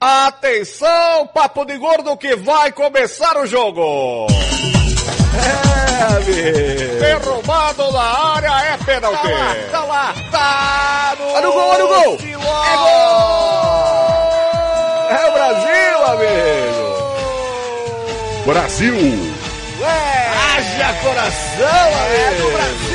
Atenção, papo de gordo que vai começar o jogo. É, amigo. Derrubado na área é pênalti. Tá lá, tá lá, tá no, olha o gol, olha o gol. É gol. É o Brasil, amigo. Brasil. É. Haja coração, amigo. É do Brasil.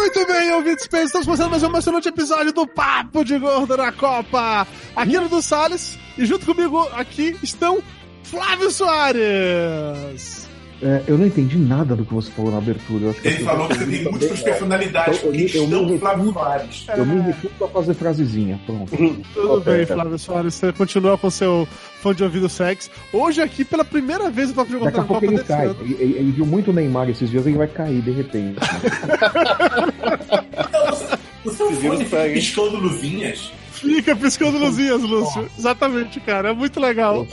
Muito bem, ouvintes estamos começando mais um emocionante episódio do Papo de Gordo na Copa. Aqui no do Salles, e junto comigo aqui estão Flávio Soares. É, eu não entendi nada do que você falou na abertura. Eu acho que Ele eu falou que entendi tem múltiplas é. personalidades, Eu- eu- porque eu me estão Flávio Soares. Eu me recuso a fazer frasezinha. Pronto. Tudo Ok, bem, tá. Flávio Soares, você continua com seu fã de ouvido sex. Hoje aqui, pela primeira vez, o Papo de Gordo Daqui a na pouco Copa ele cai. Ele, ele- ele viu muito o Neymar esses dias, ele vai cair de repente. O seu vira fone os pega, fica hein? piscando luzinhas. Fica piscando luzinhas, Lúcio. Exatamente, cara. É muito legal.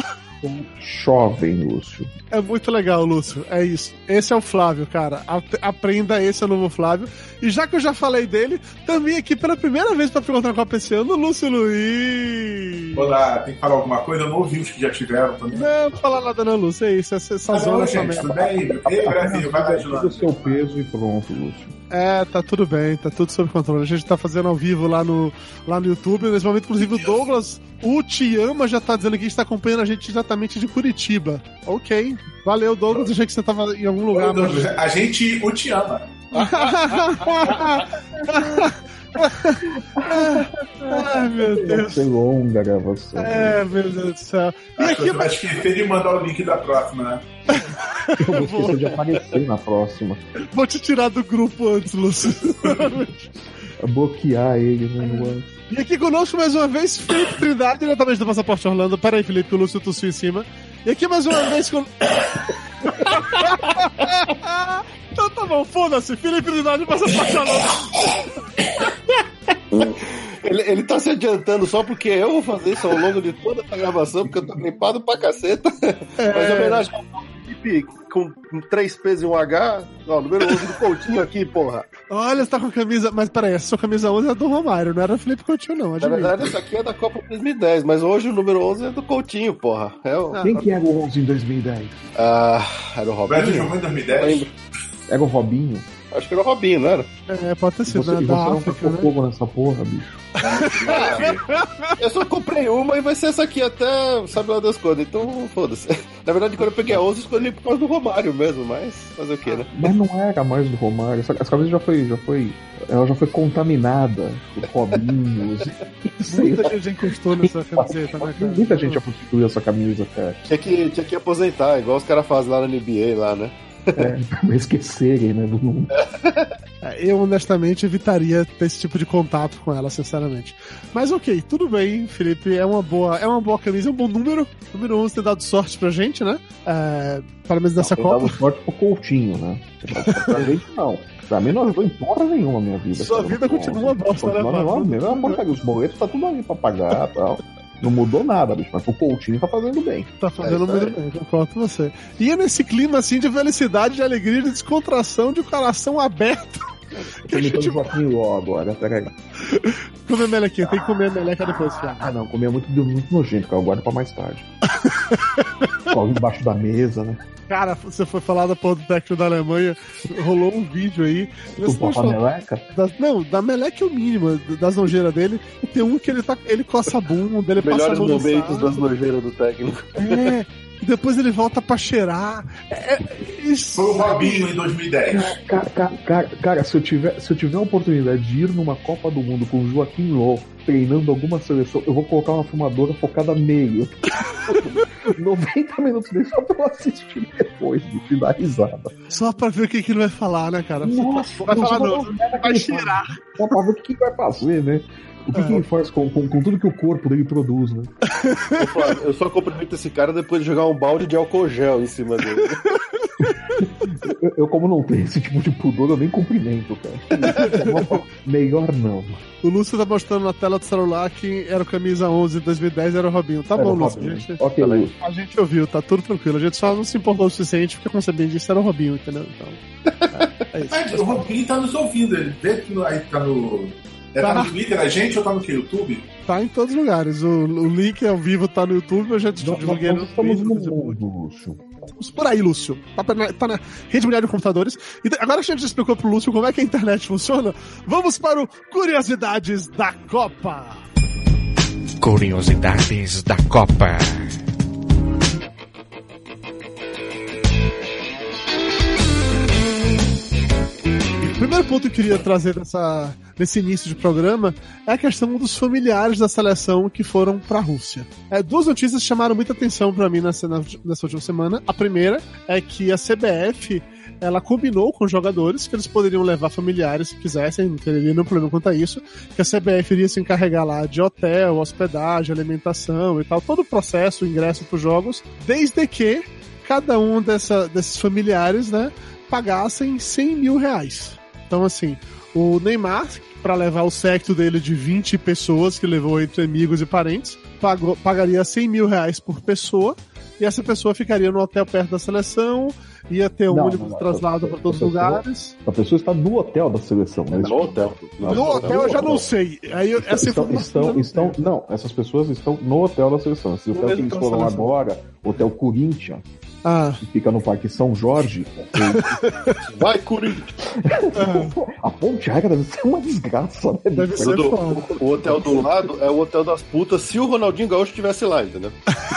Jovem, Lúcio. É muito legal, Lúcio. É isso. Esse é o Flávio, cara. A- Aprenda, esse é o novo Flávio. E já que eu já falei dele, também aqui pela primeira vez pra perguntar Copa esse ano, Lúcio Luiz. Olá, tem que falar alguma coisa? Eu não ouvi os que já tiveram também. Não, não fala nada não, Lúcio. É isso. Essa, essa Tá zona, bom, essa gente, merda. tudo bem? Ei, Brasil, vai Tira o seu peso e pronto, Lúcio. É, tá tudo bem, tá tudo sob controle. A gente tá fazendo ao vivo lá no, lá no YouTube. Nesse momento, inclusive, o Douglas, o Tiama, já tá dizendo que está acompanhando a gente diretamente de Curitiba. Ok. Valeu, Douglas. Achei que você tava em algum lugar. Oi, mas- A gente o te ama. Ai, meu Vai Deus. ser longa a gravação. É, meu Deus do céu. E Acho que aqui, você vai esquecer de mandar o link da próxima, né? Eu vou esquecer de aparecer na próxima. vou te tirar do grupo antes, Lúcio. Bloquear ele no antes. E aqui conosco mais uma vez, Felipe Trindade, diretamente do Passaporte Orlando. Pera aí, Felipe, que o Lúcio tossiu em cima. E aqui mais uma vez com. então tá bom, foda-se. Felipe Trindade, Passaporte Orlando. Ele, ele tá se adiantando só porque eu vou fazer isso ao longo de toda essa gravação, porque eu tô gripado pra caceta. Mas em homenagem ao Felipe com, três P's e um H, ó, número 11 do Coutinho aqui, porra. Olha, você tá com a camisa. Mas peraí, essa sua camisa 11 é do Romário, não era Felipe Coutinho, não. Na Admito. verdade, essa aqui é da Copa 2010, mas hoje o número 11 é do Coutinho, porra. É o... Ah. Quem que era o 11 em 2010? Ah, era o O Brasil Robinho? jogou em Não 2010. lembro. Era o Robinho? Acho que era o Robinho, não era? É, pode ter sido, Você, né? você Da não África, tacou né? fogo nessa porra, bicho. Eu só comprei uma e vai ser essa aqui até sabe lá das quando, então foda-se. Na verdade, quando eu peguei a 11, eu escolhi por causa do Romário mesmo, mas fazer o que, né? Mas não era mais do Romário. Essa, essa camisa já foi, já foi. Ela já foi contaminada por Robinhos. Muita gente encostou nessa camiseta, né, cara? Muita gente já prostituiu essa camisa, cara. Tinha que, tinha que aposentar, igual os caras fazem lá na NBA, lá, né? É, esquecerem, né? Do mundo. É, Eu, honestamente, evitaria ter esse tipo de contato com ela, sinceramente. Mas ok, tudo bem, Felipe. É uma boa, é uma boa camisa, é um bom número. Número 11 ter dado sorte pra gente, né? É, pelo menos nessa Copa. dado sorte pro Coutinho, né? Pra gente, não. Pra mim não ajudou em porra nenhuma a minha vida. Sua cara. vida continua bosta, né, Continua uma mesma porcaria. Os boletos tá tudo ali pra pagar e tal. Não mudou nada, bicho. Mas o Coutinho tá fazendo bem. Tá fazendo É muito bem, concordo com você. E é nesse clima assim de felicidade, de alegria, de descontração, de coração aberto. Eu tô imitando o Joaquim Ló agora, peraí. Comer melequinha, tem que comer meleca depois, Thiago. Ah, não, comia muito, muito nojento, cara. Eu guardo pra mais tarde. Coloca embaixo da mesa, né? Cara, você foi falar da porra do técnico da Alemanha, rolou um vídeo aí. Estamos papa meleca? da- não, da meleca é o mínimo, das nojeiras dele. Tem um que ele tá. Ele coça a bunda, ele passa a Melhores mão momentos das nojeiras do técnico. É. E depois ele volta pra cheirar. É, é, isso. Foi o Robinho em 2010. Cara, cara, cara, cara, se, eu tiver, se eu tiver a oportunidade de ir numa Copa do Mundo com o Joaquim Ló treinando alguma seleção, eu vou colocar uma fumadora focada nele. 90 minutos dele só pra eu assistir depois, e dar risada. Só pra ver o que, que ele vai falar, né, cara? Nossa, vai falar não, que vai cheirar. Só pra ver o que, que vai fazer, né? O que, que ele faz com, com, com tudo que o corpo dele produz, né? Ô, Flávio, Eu só cumprimento esse cara depois de jogar um balde de álcool gel em cima dele. Eu, eu, como não tenho esse tipo de pudor, eu nem cumprimento, cara. Melhor não. O Lúcio tá mostrando na tela do celular que era o camisa 11 de 2010, era o Robinho. Tá Era bom, Lúcio. Robinho. A gente, Ok, Lúcio. a gente ouviu, tá tudo tranquilo. A gente só não se importou o suficiente porque, como você bem disse, era o Robinho, entendeu? Então, é, é isso. Mas o Robinho tá nos ouvindo, ele vê que aí tá no. É, tá Tá. no Twitter a gente ou tá no que? YouTube? Tá em todos os lugares. O, o link ao vivo tá no YouTube, a gente Nós, divulguei no Twitter, mundo, Lúcio. Estamos por aí, Lúcio. Tá, na- tá na rede mundial de computadores. E agora que a gente explicou pro Lúcio como é que a internet funciona, vamos para o Curiosidades da Copa. Curiosidades da Copa. Primeiro ponto que eu queria trazer nessa, nesse início de programa é a questão dos familiares da seleção que foram para a Rússia. É, duas notícias chamaram muita atenção para mim nessa, nessa última semana. A primeira é que a CBF ela combinou com os jogadores que eles poderiam levar familiares se quisessem, não teria nenhum problema quanto a isso, que a CBF iria se encarregar lá de hotel, hospedagem, alimentação e tal, todo o processo, o ingresso para os jogos, desde que cada um dessa, desses familiares, né, pagassem 100 mil reais. Então, assim, o Neymar, para levar o secto dele de 20 pessoas, que levou entre amigos e parentes, pagou, pagaria 100 mil reais por pessoa, e essa pessoa ficaria no hotel perto da seleção, ia ter um Não, ônibus não, não. traslado para todos os lugares. A pessoa está no hotel da seleção. né? No hotel. No hotel eu já não sei. Aí eu- essa Estão, estão, não estão, não, essas pessoas estão no hotel da seleção. Esse hotel que eles foram agora, Hotel Corinthians, Ah, que fica no Parque São Jorge. Vai, Corinthians! a ponte aérea deve ser uma desgraça, né? Deve ser. Do- o hotel do lado é o hotel das putas se o Ronaldinho Gaúcho estivesse lá, entendeu?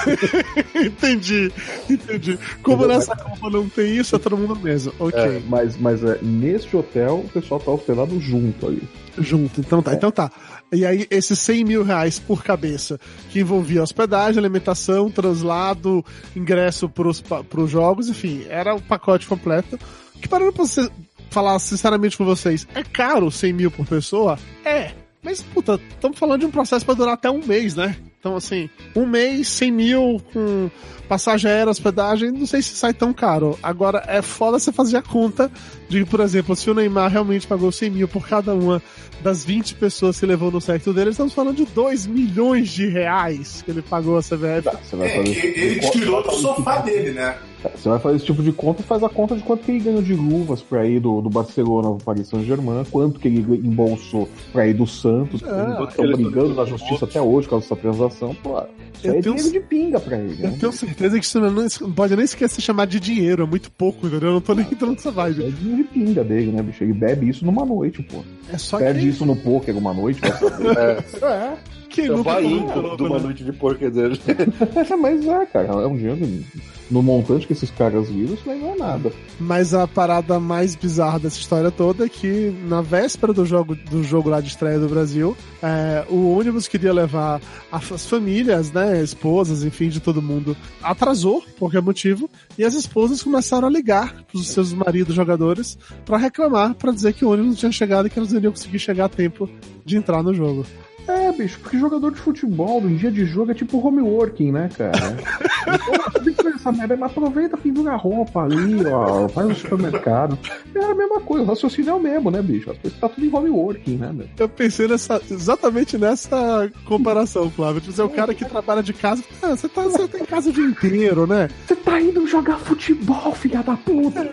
entendi, entendi. Como nessa Copa não tem isso, é todo mundo mesmo. Ok. É. Mas, mas é, neste hotel o pessoal tá hospedado junto ali. Junto, então É. tá, então tá. E aí, esses 100 mil reais por cabeça, que envolvia hospedagem, alimentação, translado, ingresso pros, pa- pros jogos, enfim, era o pacote completo. Que parando pra você falar sinceramente com vocês, é caro 100 mil por pessoa? É. Mas, puta, estamos falando de um processo pra durar até um mês, né? Então, assim, um mês, 100 mil com passagem aérea, hospedagem, não sei se sai tão caro. Agora, é foda você fazer a conta de, por exemplo, se o Neymar realmente pagou 100 mil por cada uma das 20 pessoas que levou no secto dele, estamos falando de 2 milhões de reais que ele pagou a CBF. Tá, você vai É, fazer ele tirou do sofá dele, né? Você vai fazer esse tipo de conta, faz a conta de quanto que ele ganhou de luvas pra ir do, do Barcelona pro Paris Saint-Germain, quanto que ele embolsou pra ir do Santos, Ah, estão ele- brigando na justiça até hoje com essa transação, pô. Isso Eu aí é tenho- dinheiro de pinga pra ele, Eu né? tenho certeza que isso não, não pode nem sequer se chamar de dinheiro, é muito pouco, entendeu? Eu não tô nem entrando nessa vibe. é dinheiro de pinga dele, né, bicho? Ele bebe isso numa noite, pô. É só Perde que, isso no poker uma noite, saber. É, quem é o nunca de uma né? noite de porco dele. Mas é, cara, é um dinheiro no montante que esses caras viram, isso aí não é nada. Mas a parada mais bizarra dessa história toda é que na véspera do jogo, do jogo lá de estreia do Brasil, é, o ônibus queria levar as famílias, né, esposas, enfim, de todo mundo, atrasou, por qualquer motivo, e as esposas começaram a ligar pros seus maridos jogadores pra reclamar, pra dizer que o ônibus não tinha chegado e que elas não iriam conseguir chegar a tempo de entrar no jogo. É, bicho, porque jogador de futebol, em dia de jogo, é tipo homeworking, né, cara? então, tem que fazer essa merda, mas aproveita, pendura a roupa ali, ó, vai no supermercado. É a mesma coisa, o raciocínio é o mesmo, né, bicho? As coisas tá tudo em homeworking, né, meu? Eu pensei nessa, exatamente nessa comparação, Flávio. Tipo, você é o cara que trabalha de casa. Ah, você, tá, você tá em casa o dia inteiro, né? Você tá indo jogar futebol, filha da puta!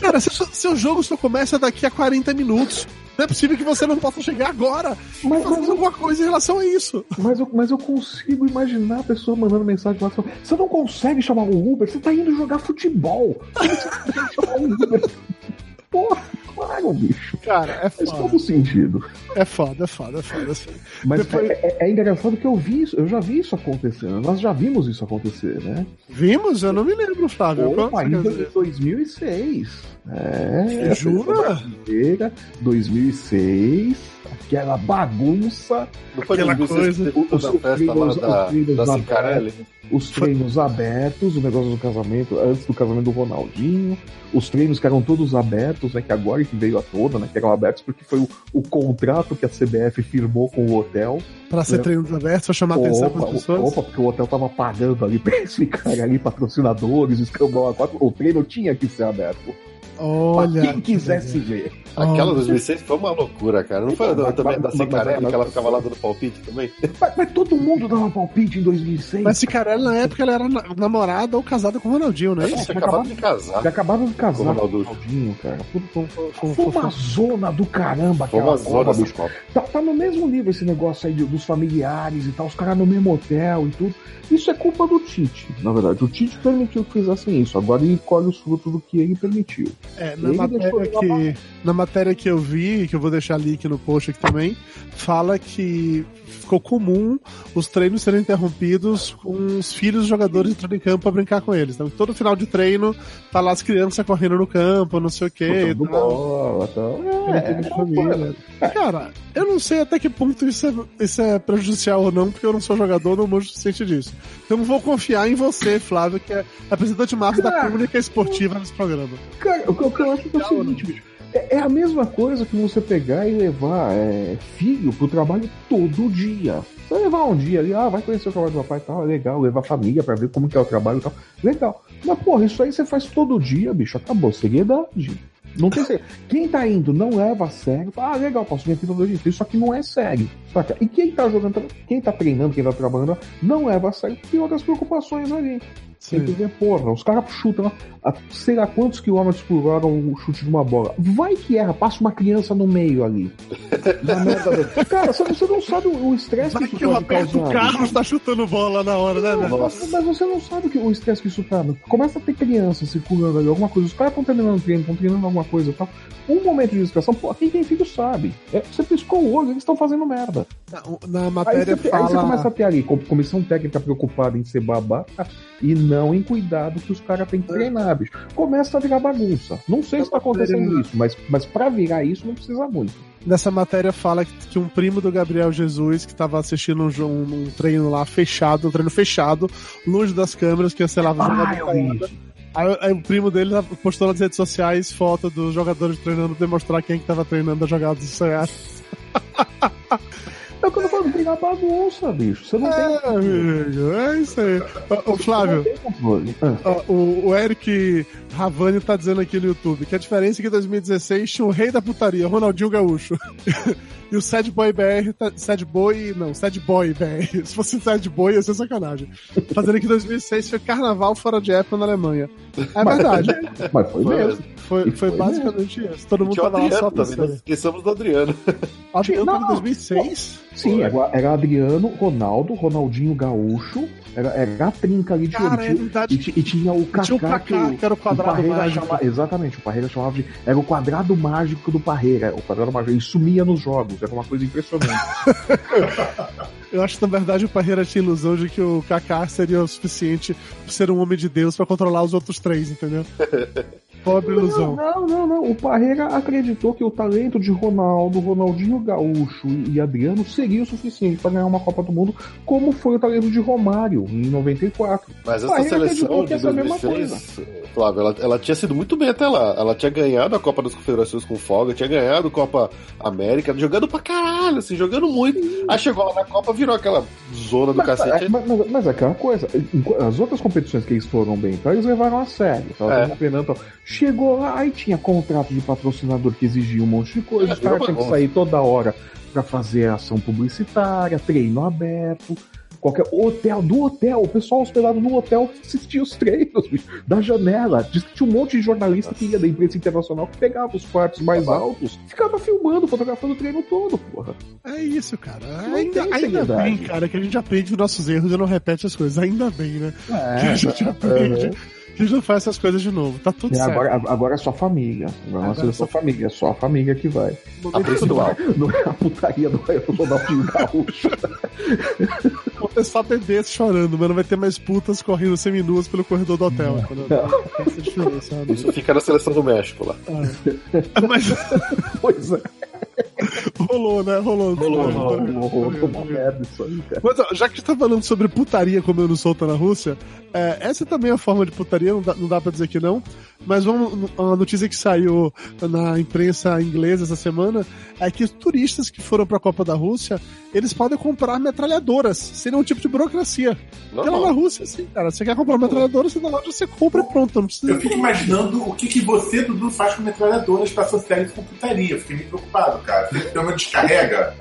Cara, seu, seu jogo só começa daqui a 40 minutos. Não é possível que você não possa chegar agora Mas, fazendo mas, alguma coisa em relação a isso. mas, eu, mas eu consigo imaginar a pessoa mandando mensagem lá, falando, você não consegue chamar um Uber, você tá indo jogar futebol. Você consegue chamar um Uber? Porra, claro, bicho. Cara, é Faz foda. todo sentido. É foda, é foda, é foda. assim. Mas Depois- é, é- é engraçado que eu vi isso, eu já vi isso acontecendo. Nós já vimos isso acontecer, né? Vimos? Eu não me lembro, Flávio. Opa, ainda em 2006. É, Jura? Brasileira, 2006, aquela bagunça, Não foi Aquela 2006 que coisa- teve toda a festa lá os- da, os treinos da da Cicarelli? os treinos abertos, o negócio do casamento, antes do casamento do Ronaldinho, os treinos que eram todos abertos, né, que agora que veio à tona, né, que eram abertos porque foi o, o contrato que a CBF firmou com o hotel. Pra ser É. treinos abertos, pra chamar atenção Opa, para as pessoas. opa, porque o hotel tava pagando ali pra eles ficarem ali, patrocinadores, escambau a quatro, o treino tinha que ser aberto. Olha. pra quem quisesse ver. Aquela Oh. 2006 foi uma loucura, cara. Não foi a Então, também da Cicarelli, que ela ficava lá dando palpite também? Mas, mas todo mundo dava palpite em 2006. Mas Cicarelli, na época, ela era na- namorada ou casada com o Ronaldinho, é isso? tinha acabado de casar. Já acabaram de casar Com o. Ronaldinho, cara. Foi, foi uma zona do caramba Foi aquela uma zona bicho. Copa. Tá, tá no mesmo nível esse negócio aí dos familiares e tal, os caras no mesmo hotel e tudo. Isso é culpa do Tite, na verdade. O Tite permitiu que fizessem isso. Agora ele colhe os frutos do que ele permitiu. É, na matéria, que, na matéria que eu vi, que eu vou deixar link no post aqui também, fala que ficou comum os treinos serem interrompidos com os filhos dos jogadores entrando em campo pra brincar com eles. Então, todo final de treino, tá lá as crianças correndo no campo, não sei o que. Botando bola e tal. É, família. Cara, eu não sei até que ponto isso é, isso é prejudicial ou não, porque eu não sou jogador, não manjo o suficiente disso. Então vou confiar em você, Flávio, que é representante máximo da comunicação esportiva nesse programa. Cara, que o que eu acho que é o seguinte, bicho. É é a mesma coisa que você pegar e levar é, filho pro trabalho todo dia. Você vai levar um dia ali, ah, vai conhecer o trabalho do papai e tal, é legal, levar a família pra ver como que é o trabalho e tal. Legal. Mas, porra, isso aí você faz todo dia, bicho. Acabou. Seriedade. Não tem. Quem tá indo não leva a sério. fala, Ah, legal, posso vir aqui todo dia. Isso aqui não é sério. Saca? E quem tá jogando, quem tá treinando, quem tá trabalhando, não leva a sério, tem outras preocupações ali. Tem que ver, porra, os caras chutam a sei lá quantos quilômetros por hora o chute de uma bola. Vai que erra, passa uma criança no meio ali. Na da- Cara, você, você não sabe o estresse que isso que o Roberto causar. Carlos tá chutando bola na hora, né, velho? Mas, mas você não sabe o estresse que isso tá. Começa a ter criança circulando ali, alguma coisa. Os caras estão terminando o treino, estão treinando alguma coisa e tal. Um momento de distração, pô, quem tem filho sabe. É, você piscou o olho, eles estão fazendo merda. Na Aí matéria você, aí você fala. começa a ter ali, com- comissão técnica preocupada em ser babaca e não em cuidado que os caras têm que treinar, bicho. Começa a virar bagunça. Não sei se tá acontecendo isso, mas, mas pra virar isso não precisa muito. Nessa matéria fala que, um primo do Gabriel Jesus, que tava assistindo um, um, um treino lá fechado, um treino fechado, longe das câmeras, que sei lá, Ah. Aí, aí o primo dele postou nas redes sociais foto dos jogadores treinando, demonstrar quem que tava treinando as jogadas certas. É o que eu tô falando, virar bagunça, bicho. Você não tem. É, amigo, é isso aí. Ô, Flávio, tem ó, o, o Eric Ravani tá dizendo aqui no YouTube que a diferença é que em 2016 tinha o rei da putaria, Ronaldinho Gaúcho. e o Sad Boy BR, tá, Sad Boy, não, Sad Boy BR. Se fosse Sad Boy ia ser sacanagem. Fazendo aqui em 2006 foi carnaval fora de época na Alemanha. É verdade. Mas foi mesmo. Foi, foi foi basicamente isso. Todo mundo o tava lá só Adriano também, nós pensando. esquecemos do Adriano. Adriano Não, tava em não. 2006? Sim, era, era Adriano, Ronaldo, Ronaldinho Gaúcho, era, era a trinca ali de Cara, é verdade. E, e tinha o Kaká, Tinha o Kaká, que era o quadrado Parreira mágico. chama- exatamente, o Parreira chamava de. Era o quadrado mágico do Parreira. O quadrado mágico. Ele sumia nos jogos, era uma coisa impressionante. Eu acho que na verdade o Parreira tinha a ilusão de que o Kaká seria o suficiente pra ser um homem de Deus pra controlar os outros três, entendeu? Pobre não, ilusão. não, não, não. O Parreira acreditou que o talento de Ronaldo, Ronaldinho Gaúcho e Adriano seria o suficiente para ganhar uma Copa do Mundo, como foi o talento de Romário em 94. Mas essa Parreira seleção de essa é a mesma 2006, Flávio, ela, ela tinha sido muito bem até lá. Ela tinha ganhado a Copa das Confederações com folga, tinha ganhado a Copa América, jogando pra caralho, assim, jogando muito. Aí chegou lá na Copa, virou aquela zona do Mas, cacete. é, mas, mas- mas é aquela coisa, as outras competições que eles foram bem, então eles levaram a sério. Tava É. Chegou lá, aí tinha contrato de patrocinador que exigia um monte de coisa, É, os caras virou tinham que sair toda hora pra fazer ação publicitária, treino aberto. Qualquer hotel, do hotel, o pessoal hospedado no hotel assistia os treinos, bicho, da janela. Diz que tinha um monte de jornalista que ia da imprensa internacional que pegava os quartos mais Tá altos, ficava filmando, fotografando o treino todo, porra. É isso, cara. Ainda, tem ainda bem, cara, que a gente aprende os nossos erros e não repete as coisas. Ainda bem, né? que É, a gente aprende. Que a gente não faz essas coisas de novo. Tá tudo É, certo. agora, agora é só família. Agora, Agora é é só só- família, é só a família que vai. No A principal. Não é a putaria do Ronaldinho Gaúcho. ter só bebês chorando, mas não vai ter mais putas correndo seminuas pelo corredor do hotel. Diferença. Né? Isso fica na seleção do México lá. Ah. Mas... pois é. Rolou, né? Rolou. Rolou, rolou, rolou, rolou merda isso aí, cara. Mas, ó, já que tá falando sobre putaria comendo solta na Rússia, é, essa também é a forma de putaria, não dá, não dá pra dizer que não. Mas vamos, uma notícia que saiu na imprensa inglesa essa semana é que os turistas que foram pra Copa da Rússia, eles podem comprar metralhadoras. Seria um tipo de burocracia. Porque lá na Rússia, assim, cara, você quer comprar uma metralhadora, você dá lá, você compra e pronto. Não precisa Eu fico imaginando o que, que você, Dudu, faz com metralhadoras pra associar isso com putaria. Eu fiquei meio preocupado, cara. Uma descarrega.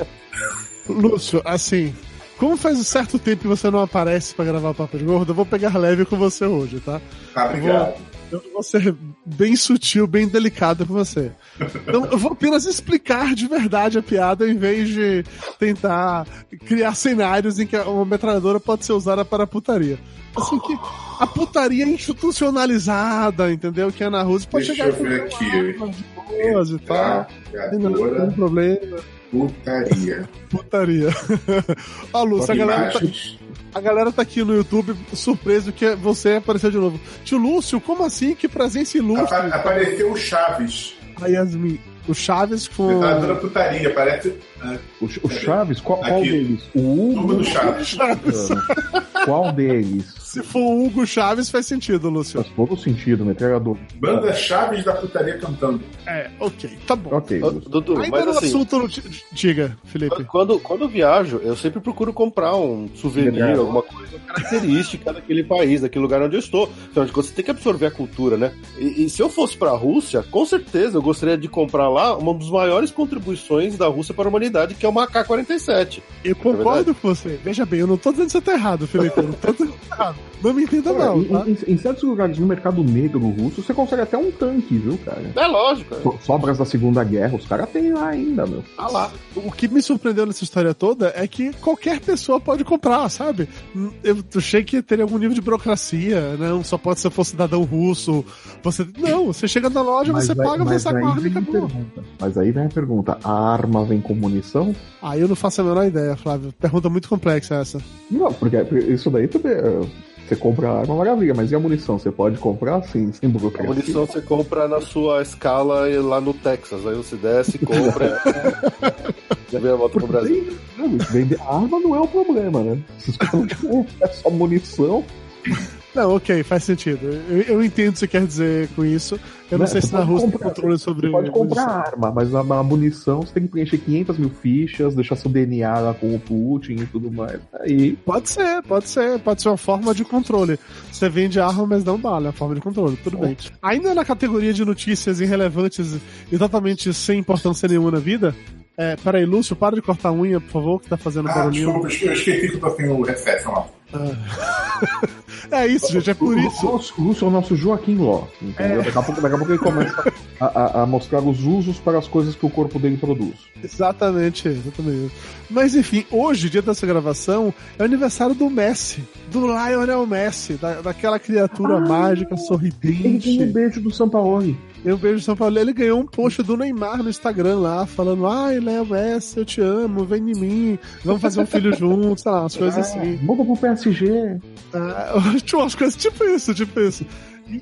Lúcio, assim, como faz um certo tempo que você não aparece para gravar o Papo de Gordo, eu vou pegar leve com você hoje, tá? Tá, obrigado. Eu vou, ser bem sutil, bem delicado com você. Então, eu vou apenas explicar de verdade a piada em vez de tentar criar cenários em que uma metralhadora pode ser usada para putaria. Assim que a putaria institucionalizada, entendeu? Que é na Rússia pode Deixa chegar eu ver aqui. De e tal. Não tem problema. Putaria. Putaria. Ó, Lúcio, a galera, tá, a galera tá aqui no YouTube surpreso que você apareceu de novo. Tio Lúcio, como assim? Que presença ilustre. Apa apareceu o Chaves. A Yasmin. O Chaves com. Você tá dando putaria, parece. O, o Chaves? Qual, qual deles? O Hugo. do Chaves. Chaves. qual deles? Se for o Hugo Chaves, faz sentido, Lúcio. Faz todo sentido, metralhador. Banda Chaves da putaria cantando. É, ok, tá bom. Ok. Dudu, Ainda mas no assim, assunto, diga, Felipe. Quando, quando eu viajo, eu sempre procuro comprar um souvenir, alguma coisa característica daquele país, daquele lugar onde eu estou. Então, você tem que absorver a cultura, né? E, e se eu fosse pra Rússia, com certeza eu gostaria de comprar lá uma das maiores contribuições da Rússia para a humanidade, que é uma AK-47. Eu concordo é com você. Veja bem, eu não tô dizendo que você tá errado, Felipe. Eu não tô dizendo que você tá errado. Não me entenda mal. Tá? Em, em, em, certos lugares no mercado negro russo, você consegue até um tanque, viu, cara? É lógico. É. So, sobras da Segunda Guerra, os caras têm lá ainda, meu. Ah lá. O que me surpreendeu nessa história toda é que qualquer pessoa pode comprar, sabe? Eu achei que teria algum nível de burocracia, não só pode ser for cidadão russo. Você não, você chega na loja, mas você vai, paga, você saca a arma e acabou. Mas aí vem a pergunta: a arma vem com munição? Ah, eu não faço a menor ideia, Flávio. Pergunta muito complexa essa. Não, porque isso daí também. Você compra a arma, maravilha, mas e a munição? Você pode comprar sim, sem burocracia? A munição você compra na sua escala lá no Texas. Aí você desce, compra. Já vem a volta pro Brasil. Não, vender arma não é o problema, né? Se os caras é só munição. Não, ok, faz sentido. Eu, eu entendo o que você quer dizer com isso. Eu não, não sei se na Rússia tem controle sobre. Você pode comprar munição. arma, mas a, a, munição você tem que preencher 500 mil fichas, deixar seu DNA lá com o Putin e tudo mais. Aí. Pode ser, pode ser. Pode ser uma forma de controle. Você vende arma, mas não bala, é uma forma de controle, tudo bem. Ainda na categoria de notícias irrelevantes e totalmente sem importância nenhuma na vida, é, peraí, Lúcio, para de cortar a unha, por favor, que tá fazendo ah, barulhinho. Desculpa, eu esqueci que eu tô sem o headset, lá. É isso, gente, é por isso. O Lúcio é o nosso Joaquim Ló, entendeu? É. Daqui, a pouco, daqui a pouco ele começa a, a, a, mostrar os usos para as coisas que o corpo dele produz. Exatamente, exatamente. Mas enfim, hoje, dia dessa gravação, é o aniversário do Messi, do Lionel Messi, da, daquela criatura ah, mágica, sorridente. Ele tem um beijo do Sampaoli. Eu vejo São Paulo. Ele ganhou um post do Neymar no Instagram lá, falando: Ai, Léo Messi, eu te amo, vem em mim, vamos fazer um filho juntos, sei lá, umas coisas ah, assim. Muda pro PSG. Ah, umas coisas tipo isso, tipo isso.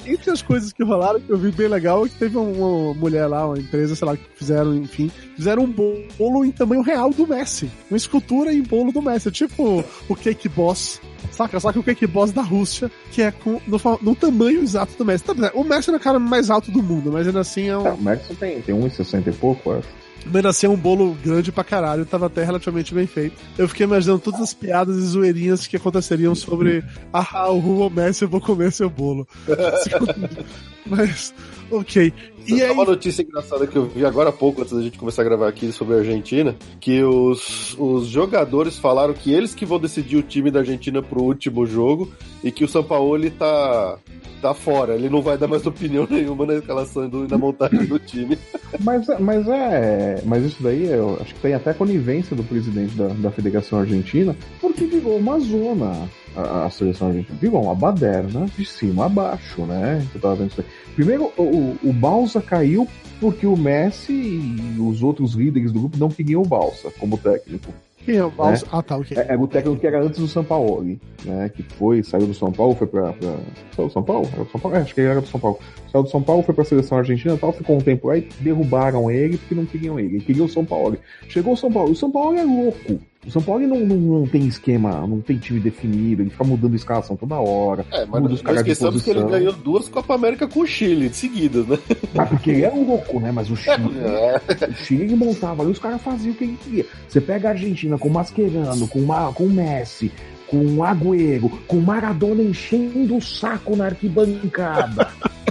Entre as coisas que rolaram, que eu vi bem legal, é que teve uma mulher lá, uma empresa, sei lá, que fizeram, enfim, fizeram um bolo em tamanho real do Messi. Uma escultura em bolo do Messi. Tipo o Cake Boss Saca? Só que o Cake Boss da Rússia, que é com, no, no tamanho exato do Messi. Tá, o Messi é o cara mais alto do mundo, mas ainda assim é um. É, o Messi tem, tem 1,60 e pouco, acho. Mas assim é um bolo grande pra caralho, tava até relativamente bem feito. Eu fiquei imaginando todas as piadas e zoeirinhas que aconteceriam sobre ah, o Messi, eu vou comer seu bolo. Mas, ok. E aí... uma notícia engraçada que eu vi agora há pouco, antes da gente começar a gravar aqui sobre a Argentina, que os, os jogadores falaram que eles que vão decidir o time da Argentina pro último jogo e que o Sampaoli tá, tá fora. Ele não vai dar mais opinião nenhuma na escalação e na montagem do time. Mas, mas é. Mas isso daí eu acho que tem até conivência do presidente da, da Federação Argentina, porque virou uma zona a, a seleção argentina. Virou uma baderna de cima a baixo, né? Eu tava vendo isso aí. Primeiro, o, o Balsa caiu porque o Messi e os outros líderes do grupo não queriam o Balsa como técnico. Quem é o Balsa? Ah, tá, ok. É, Era o técnico que era antes do São Paulo, né? Que foi, saiu do São Paulo, foi pra. pra... Saiu do São Paulo? Era do São Paulo? É, acho que ele era do São Paulo. Saiu do São Paulo, foi pra seleção argentina e tal, ficou um tempo lá e derrubaram ele porque não queriam ele. Ele queria o São Paulo. Chegou o São Paulo. O São Paulo é louco. O São Paulo não, não, não tem esquema, não tem time definido, ele fica mudando escalação toda hora. É, mas muda os caras de esqueçamos que ele ganhou duas Copa América com o Chile, de seguidas, né? Ah, porque ele era um louco, né? Mas o Chile, É. o Chile ele montava ali, os caras faziam o que ele queria. Você pega a Argentina com Mascherano, com, Ma, com Messi, com Agüero, com Maradona enchendo o saco na arquibancada.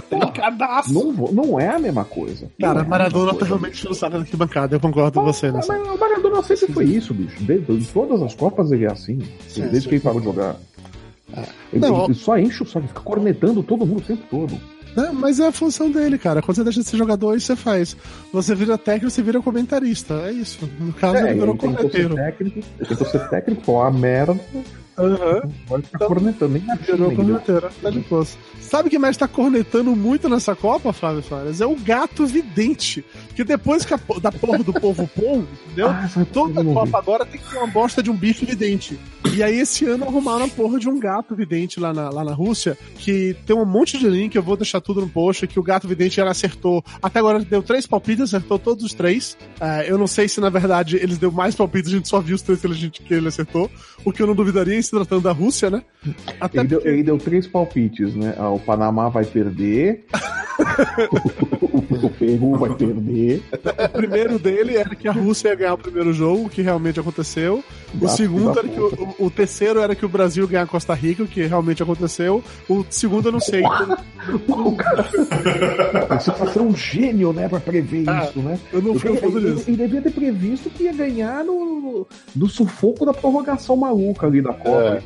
Não, vou- não é a mesma coisa. Cara, Não é a Maradona tá realmente no saco daqui bancada, eu concordo com você Mas, nessa. mas o Maradona sempre foi isso, bicho. Desde, em todas as Copas ele é assim. Sim, desde sim. que ele parou de jogar. Ele, Não, ele só enche o saco, fica cornetando todo mundo o tempo todo. Não, mas é a função dele, cara. Quando você deixa de ser jogador, aí você faz. Você vira técnico, você vira comentarista. É isso. No caso, É, ele virou ele corneteiro. técnico, ele tentou ser técnico, uma merda, Aham. vai ficar cornetando. Nem na Virou corneteiro. Tá de poço. Sabe quem mais tá cornetando muito nessa Copa, Flávio Soares? É o gato vidente. Que depois que a, da porra do povo pão, entendeu? Ah, Toda. Copa agora tem que ter uma bosta de um bicho vidente. E aí, esse ano, arrumaram a porra de um gato vidente lá na, lá na Rússia, que tem um monte de link, eu vou deixar tudo no post, que o gato vidente ela acertou. Até agora ele deu três palpites, acertou todos os três. Ah, eu não sei se, na verdade, eles deu mais palpites, a gente só viu os três que, gente, que ele acertou. O que eu não duvidaria em se tratando da Rússia, né? Até Ele deu, porque- ele deu três palpites, né? Ah, o Panamá vai perder. o, o Peru vai perder. O primeiro dele era que a Rússia ia ganhar o primeiro jogo, o que realmente aconteceu. O Gato segundo da era que o, o- terceiro era que o Brasil ia ganhar a Costa Rica, o que realmente aconteceu. O segundo eu não sei. O cara. Você tá sendo um gênio, né? Pra prever Ah, isso, né? Eu não fui a favor ele, disso. ele devia ter previsto que ia ganhar no, no sufoco da prorrogação maluca ali da Copa.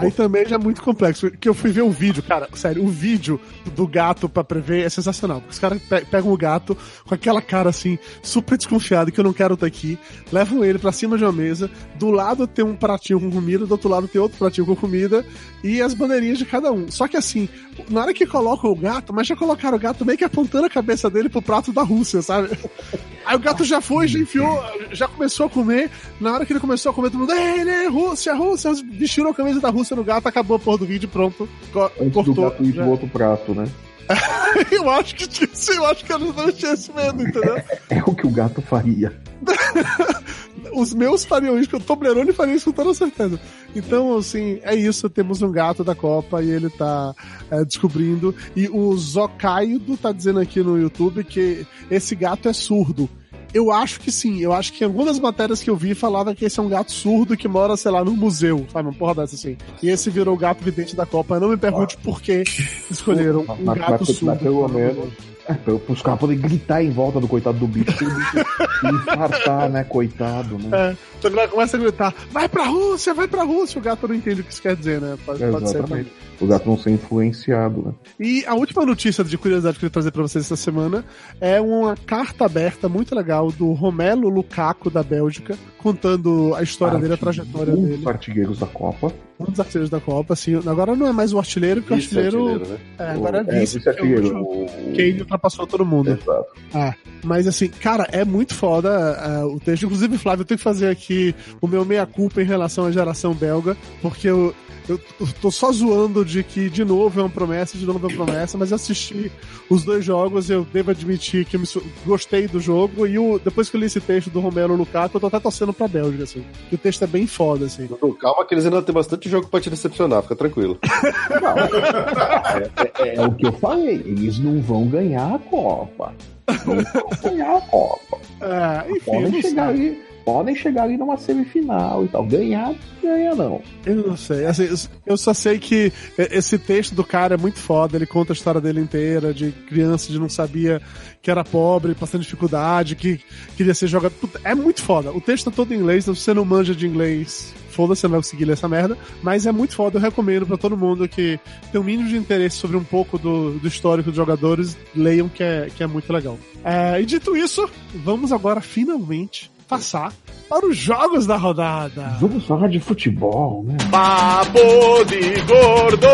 Aí também já é muito complexo. Que eu fui ver o vídeo, cara, sério, o vídeo do gato pra prever é sensacional. Porque os caras pe- pegam o gato com aquela cara assim, super desconfiado, que eu não quero estar aqui, levam ele pra cima de uma mesa, do lado tem um pratinho com comida, do outro lado tem outro pratinho com comida, e as bandeirinhas de cada um. Só que assim, na hora que colocam o gato, mas já colocaram o gato meio que apontando a cabeça dele pro prato da Rússia, sabe? Aí o gato já foi, já enfiou, já começou a comer. Na hora que ele começou a comer, todo mundo, ei, ele é Rússia, Rússia, vestiram a camisa da Rússia no gato, acabou a porra do vídeo, pronto. Co- Antes do cortou. gato ir já. pro outro prato, né? Eu acho que tinha, eu acho que eles não tinham esse medo, entendeu? É o que o gato faria. Os meus fariam isso, que o Toblerone faria isso com toda certeza. Então, assim, é isso. Temos um gato da Copa e ele tá é, descobrindo. E o Zokaido tá dizendo aqui no YouTube que esse gato é surdo. Eu acho que sim. Eu acho que em algumas matérias que eu vi falava que esse é um gato surdo que mora, sei lá, num museu, sabe? Uma porra dessa assim. E esse virou o gato vidente da Copa. Não me pergunte por que escolheram um gato mas- mas surdo. pelo menos. É, os caras poderem gritar em volta do coitado do bicho, pro bicho infartar, né? Coitado, né? É, então começa a gritar: vai pra Rússia, vai pra Rússia. O gato não entende o que isso quer dizer, né? Pode, pode ser também. O gato não ser influenciado, né? E a última notícia de curiosidade que eu queria trazer pra vocês essa semana é uma carta aberta muito legal do Romelo Lukaku da Bélgica, contando a história dele, a trajetória um dele. dos artilheiros da Copa. Um dos artilheiros da Copa, assim. Agora não é mais o artilheiro, porque o artilheiro. Vice-artilheiro, né? É, agora é é, vice. vice-artilheiro. porque o- o Kane ultrapassou todo mundo. Exato. Ah, mas assim, cara, é muito foda ah, o texto. Inclusive, Flávio, eu tenho que fazer aqui o meu meia-culpa em relação à geração belga, porque eu, eu tô só zoando de que, de novo, é uma promessa, de novo é uma promessa, mas eu assisti os dois jogos, eu devo admitir que eu me su- gostei do jogo, e o, depois que eu li esse texto do Romero Lukaku, eu tô até torcendo pra Bélgica, assim. Que o texto é bem foda, assim. Calma que eles ainda têm bastante jogo pra te decepcionar, fica tranquilo. É, é o que eu falei, eles não vão ganhar a Copa. Não vão ganhar a Copa. Ah, enfim, Podem chegar sei. Podem chegar ali numa semifinal e tal. Ganhar, ganha não. Eu não sei. Assim, eu só sei que esse texto do cara é muito foda. Ele conta a história dele inteira, de criança, de não sabia que era pobre, passando dificuldade, que queria ser jogador. Puta, É muito foda. O texto é todo em inglês, então se você não manja de inglês, foda-se, não vai conseguir ler essa merda. Mas é muito foda. Eu recomendo pra todo mundo que tem um mínimo de interesse sobre um pouco do, do histórico dos jogadores, leiam que é, que é muito legal. É, e dito isso, vamos agora finalmente passar para os jogos da rodada. Vamos falar de futebol, né? Papo de gordo.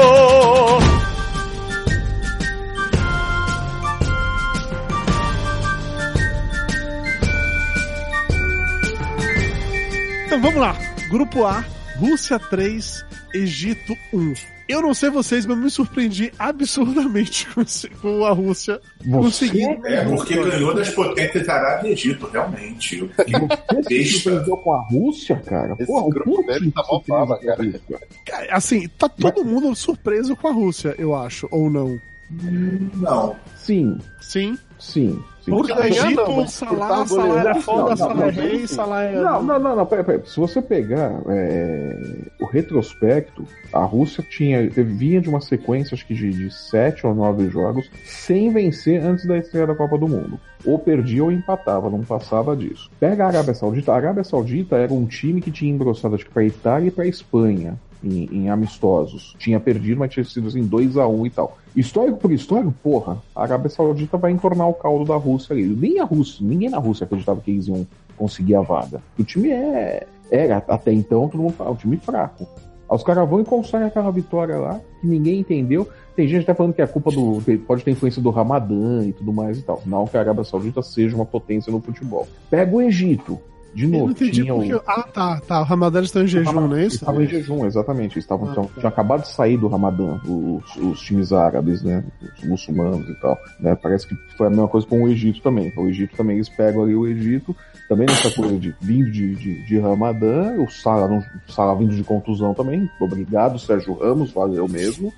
Então vamos lá. Grupo A, Rússia 3, Egito 1. Eu não sei vocês, mas eu me surpreendi absurdamente com, a Rússia Você? conseguindo. É, porque ganhou das potências Arábia e Egito, realmente. Eu fiquei Você se besta. surpreendeu com a Rússia, cara? Esse Porra, o Putin dele tá mó se surpreendeu bala, com a cara. Rússia. Assim, tá todo mundo surpreso com a Rússia, eu acho, ou não? Não. Sim, Sim. Sim. sim. Por ganhar, Egito, não, Salah, Salah era foda, não, Salah não, é não, rei, não. Salah é... Não, não, não, não, pera, pera. Se você pegar é, o retrospecto, a Rússia tinha, vinha de uma sequência, acho que de, de sete ou nove jogos, sem vencer antes da estreia da Copa do Mundo. Ou perdia ou empatava, não passava disso. Pega a Arábia Saudita. A Arábia Saudita era um time que tinha engrossado, acho que pra Itália e pra Espanha. Em, em amistosos. Tinha perdido, mas tinha sido assim 2x1 e tal. Histórico por histórico, porra, a Arábia Saudita vai entornar o caldo da Rússia ali. Nem a Rússia, ninguém na Rússia acreditava que eles iam conseguir a vaga. O time é. Era, até então, todo mundo fala, um time fraco. Os caras vão e conseguem aquela vitória lá, que ninguém entendeu. Tem gente até falando que é culpa do. pode ter influência do Ramadã e tudo mais e tal. Não que a Arábia Saudita seja uma potência no futebol. Pega o Egito. De Eu não novo, entendi tinha porque... o. Ah, tá, tá. O Ramadã está em jejum, não é isso? Estavam em jejum, exatamente. Eles estavam, Ah, tinham, tá. tinham acabado de sair do Ramadã, os, os times árabes, né? Os muçulmanos e tal. Né? Parece que foi a mesma coisa com o Egito também. O Egito também, eles pegam ali o Egito, também nessa coisa de vindo de, de, de Ramadã, o Sala, o Sala vindo de contusão também. Obrigado, Sérgio Ramos, valeu mesmo.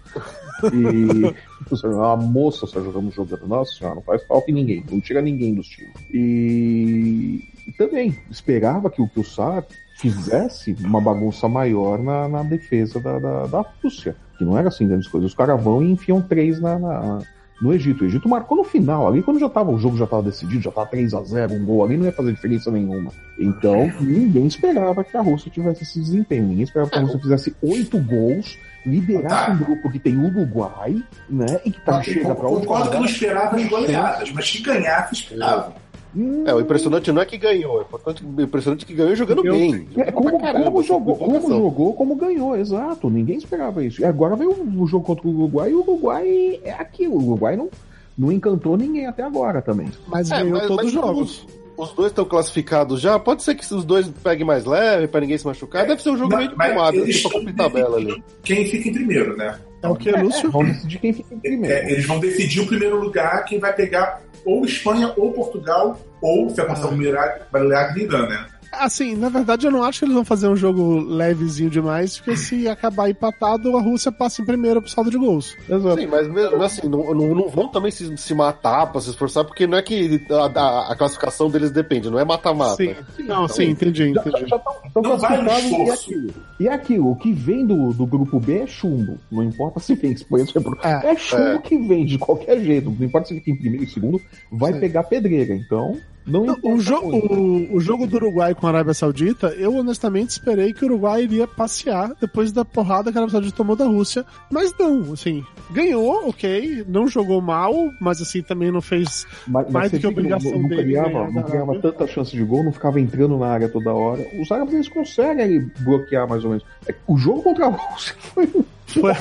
E a moça, o Sérgio Ramos jogando, nossa senhora, não faz falta em ninguém, não tira ninguém dos times. E também esperava que, o- que o Sá fizesse uma bagunça maior na, na defesa da, da, da Rússia, que não era assim grandes coisas. Os caras vão e enfiam três na, na- no Egito. O Egito marcou no final, ali quando já tava, o jogo já estava decidido, já estava 3 a 0 um gol ali não ia fazer diferença nenhuma. Então, ninguém esperava que a Rússia tivesse esse desempenho. Ninguém esperava que a Rússia fizesse oito gols, liderasse Tá. um grupo que tem Uruguai, né? E que tá, chega pra outra Concordo que não esperava as goleadas, mas que ganhasse, esperava. Hum, É, o impressionante não é que ganhou, é importante- o impressionante é que ganhou jogando Eu- bem. É, como, caramba, como sem jogou, como jogou, como ganhou, exato. Ninguém esperava isso. E agora veio o, jogo contra o Uruguai e o Uruguai é aquilo. O Uruguai não, não encantou ninguém até agora também. Mas É, ganhou mas- todos os mas jogos. Os, os dois estão classificados já. Pode ser que os dois peguem mais leve pra ninguém se machucar. Deve ser um jogo Mas- meio de pomada, tipo tabela ali. Quem fica em primeiro, né? É o que, É, Lúcio? vamos decidir quem fica em primeiro. É, eles vão decidir o primeiro lugar, quem vai pegar ou Espanha ou Portugal, ou se acontecer Ah. um milagre, milagre Irã, né? Assim, na verdade, eu não acho que eles vão fazer um jogo levezinho demais, porque se acabar empatado, a Rússia passa em primeiro pro saldo de gols. Exato. Sim, mas mesmo assim, não, não, não vão também se, se matar pra se esforçar, porque não é que a, a- a classificação deles depende, não é mata-mata. Sim. Não, sim, entendi, Já entendi. estão Não vale o classificados e é aquilo. E é aquilo, o que vem do, do grupo B é chumbo. Não importa se vem Espanha vem É. É chumbo que vem de qualquer jeito. Não importa se fica em primeiro e segundo, vai Sim. pegar pedreira. Então, não O jogo, muito. o, o jogo do Uruguai com a Arábia Saudita, eu honestamente esperei que o Uruguai iria passear depois da porrada que a Arábia Saudita tomou da Rússia, mas não, assim, ganhou, ok, não jogou mal, mas assim também não fez Mas, mais mas do que obrigação não, não dele criava, não criava tanta chance de gol, não ficava entrando na área toda hora. Os árabes eles conseguem bloquear mais ou menos. É O jogo contra a Rússia foi. Foi.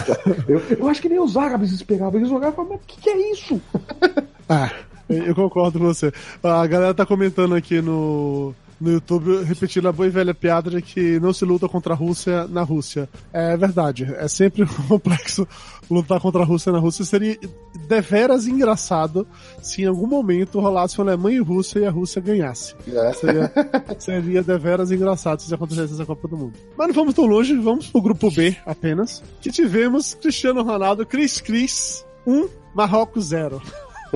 Eu, eu acho que nem os árabes esperavam. Eles olhavam e falavam, mas o que, que é isso? Ah, eu concordo com você. A galera tá comentando aqui no, no YouTube, repetindo a boa e velha piada de que não se luta contra a Rússia na Rússia. É verdade, é sempre complexo lutar contra a Rússia na Rússia. Seria deveras engraçado se em algum momento rolasse uma Alemanha e Rússia e a Rússia ganhasse. É. Seria, seria deveras engraçado se acontecesse nessa Copa do Mundo. Mas não vamos tão longe, vamos pro grupo B apenas, que tivemos Cristiano Ronaldo, Cris Cris 1, Marrocos 0.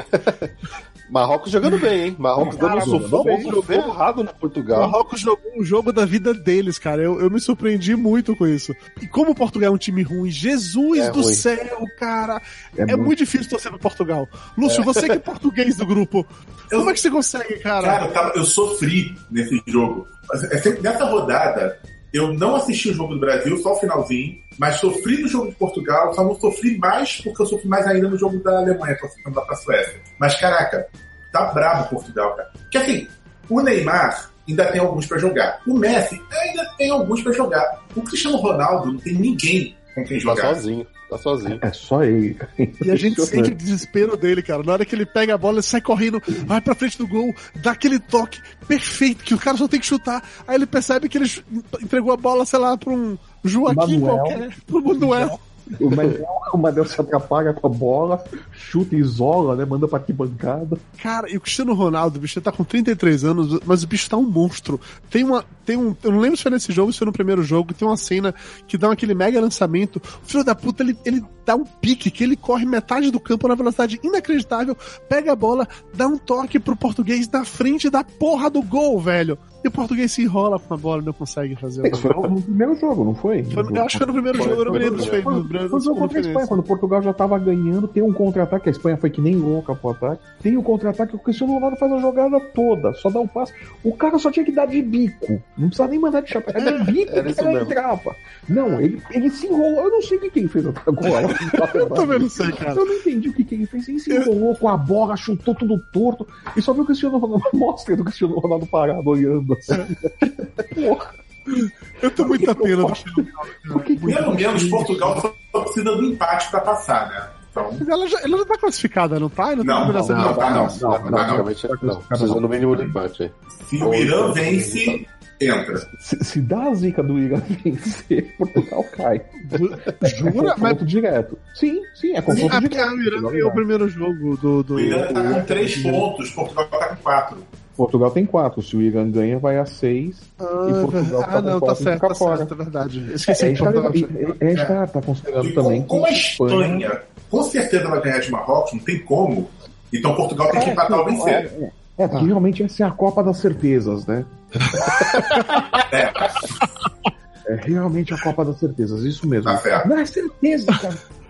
Marrocos jogando bem, hein? Marrocos dando um sufoco ferrado no O Portugal. Marrocos jogou o jogo da vida deles, cara. Eu, eu me surpreendi muito com isso. E como o Portugal é um time ruim, Jesus É do ruim. céu, cara. É, É, muito... difícil torcer pro Portugal. Lúcio, você que é português do grupo, Eu- como é que você consegue, cara? Cara, eu, tava- eu sofri nesse jogo. É sempre- Nessa rodada, eu não assisti o jogo do Brasil, só o finalzinho, mas sofri no jogo de Portugal, só não sofri mais porque eu sofri mais ainda no jogo da Alemanha, torcendo lá pra Suécia. Mas caraca, tá brabo Portugal, cara. Porque assim, o Neymar ainda tem alguns pra jogar. O Messi ainda tem alguns pra jogar. O Cristiano Ronaldo não tem ninguém com quem Tá jogar. sozinho, tá sozinho. É só ele. cara. E a gente sente o desespero dele, cara. Na hora que ele pega a bola, ele sai correndo, vai pra frente do gol, dá aquele toque perfeito, que o cara só tem que chutar. Aí ele percebe que ele entregou a bola, sei lá, pra um Joaquim Manuel. qualquer, pro Manuel. O Manel, o Manel se atrapalha com a bola, chuta e isola, né? Manda pra arquibancada. Cara, e o Cristiano Ronaldo, o bicho, tá com 33 anos, mas o bicho tá um monstro. Tem uma. Tem um. Eu não lembro se foi nesse jogo, se foi no primeiro jogo, tem uma cena que dá aquele mega lançamento. O filho da puta, ele, ele dá um pique, que ele corre metade do campo na velocidade inacreditável, pega a bola, dá um toque pro português na frente da porra do gol, velho. E o português se enrola com a bola e não consegue fazer o Isso foi no, primeiro jogo, não foi? Foi eu acho que foi no primeiro jogo, eu não me lembro foi no Foi Brasil. o jogo contra a Espanha, quando Portugal já tava ganhando, tem um contra-ataque, a Espanha foi que nem louca pro ataque. Tem o contra-ataque, o Cristiano Ronaldo faz a jogada toda, só dá um passe. O cara só tinha que dar de bico. Não precisava nem mandar de chapéu, era de bico Era que ela entrava. Não, ele, ele se enrolou. Eu não sei o que, que ele fez até agora. Eu também não sei, cara. Eu não entendi o que, que ele fez. Ele se enrolou com a bola, chutou tudo torto. E só viu o Cristiano Ronaldo. Mostra do Cristiano Ronaldo parado, olhando. Porra. Eu tô muita pena do Pelo menos Portugal só precisa do empate pra passar, né? Então, Mas ela já, ela já tá classificada, não tá? Não, Não, tá combinação não, de não, tá, não. Não, não, não. praticamente não. Precisa no mínimo de empate aí. se o Irã vence, entra. Se, se dá a zica do Irã vencer, Portugal cai. Jura? É confronto direto. Sim, sim, é confronto Ah, porque direto. o Irã ganhou o primeiro jogo do. do... O Irã tá com 3 pontos, Portugal tá com 4. Portugal tem quatro. Se o Irã ganha, vai a seis. Ah, e Portugal ah, tá não, com tá quatro certo, fica tá fora. certo, é verdade. É, Esqueci tá, Portugal e- a gente tá, tá considerando E também como a Espanha com certeza vai ganhar de Marrocos, não tem como. Então Portugal tem que empatar ou vencer. É, é, porque realmente essa é a Copa das Certezas, né? É, É realmente a Copa das Certezas, isso mesmo. Tá certo. Não é certeza,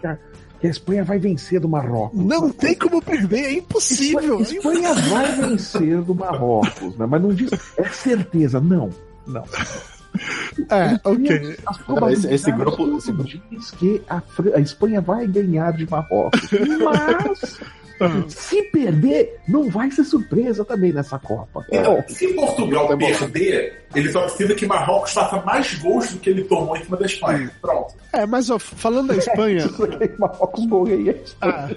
cara, que a Espanha vai vencer do Marrocos. Não tem como perder, é impossível. Espanha vai vencer do Marrocos, né? Mas não diz é certeza, não. Não. É, ok. Esse- esse grupo- esse grupo- diz que a, Fran- a Espanha vai ganhar de Marrocos. Mas se perder, não vai ser surpresa também nessa Copa. Então, se Portugal perder, ele só precisa que Marrocos faça mais gols do que ele tomou em cima da Espanha. Pronto. É, mas ó, falando da Espanha. Aqui, Marrocos goleia ah,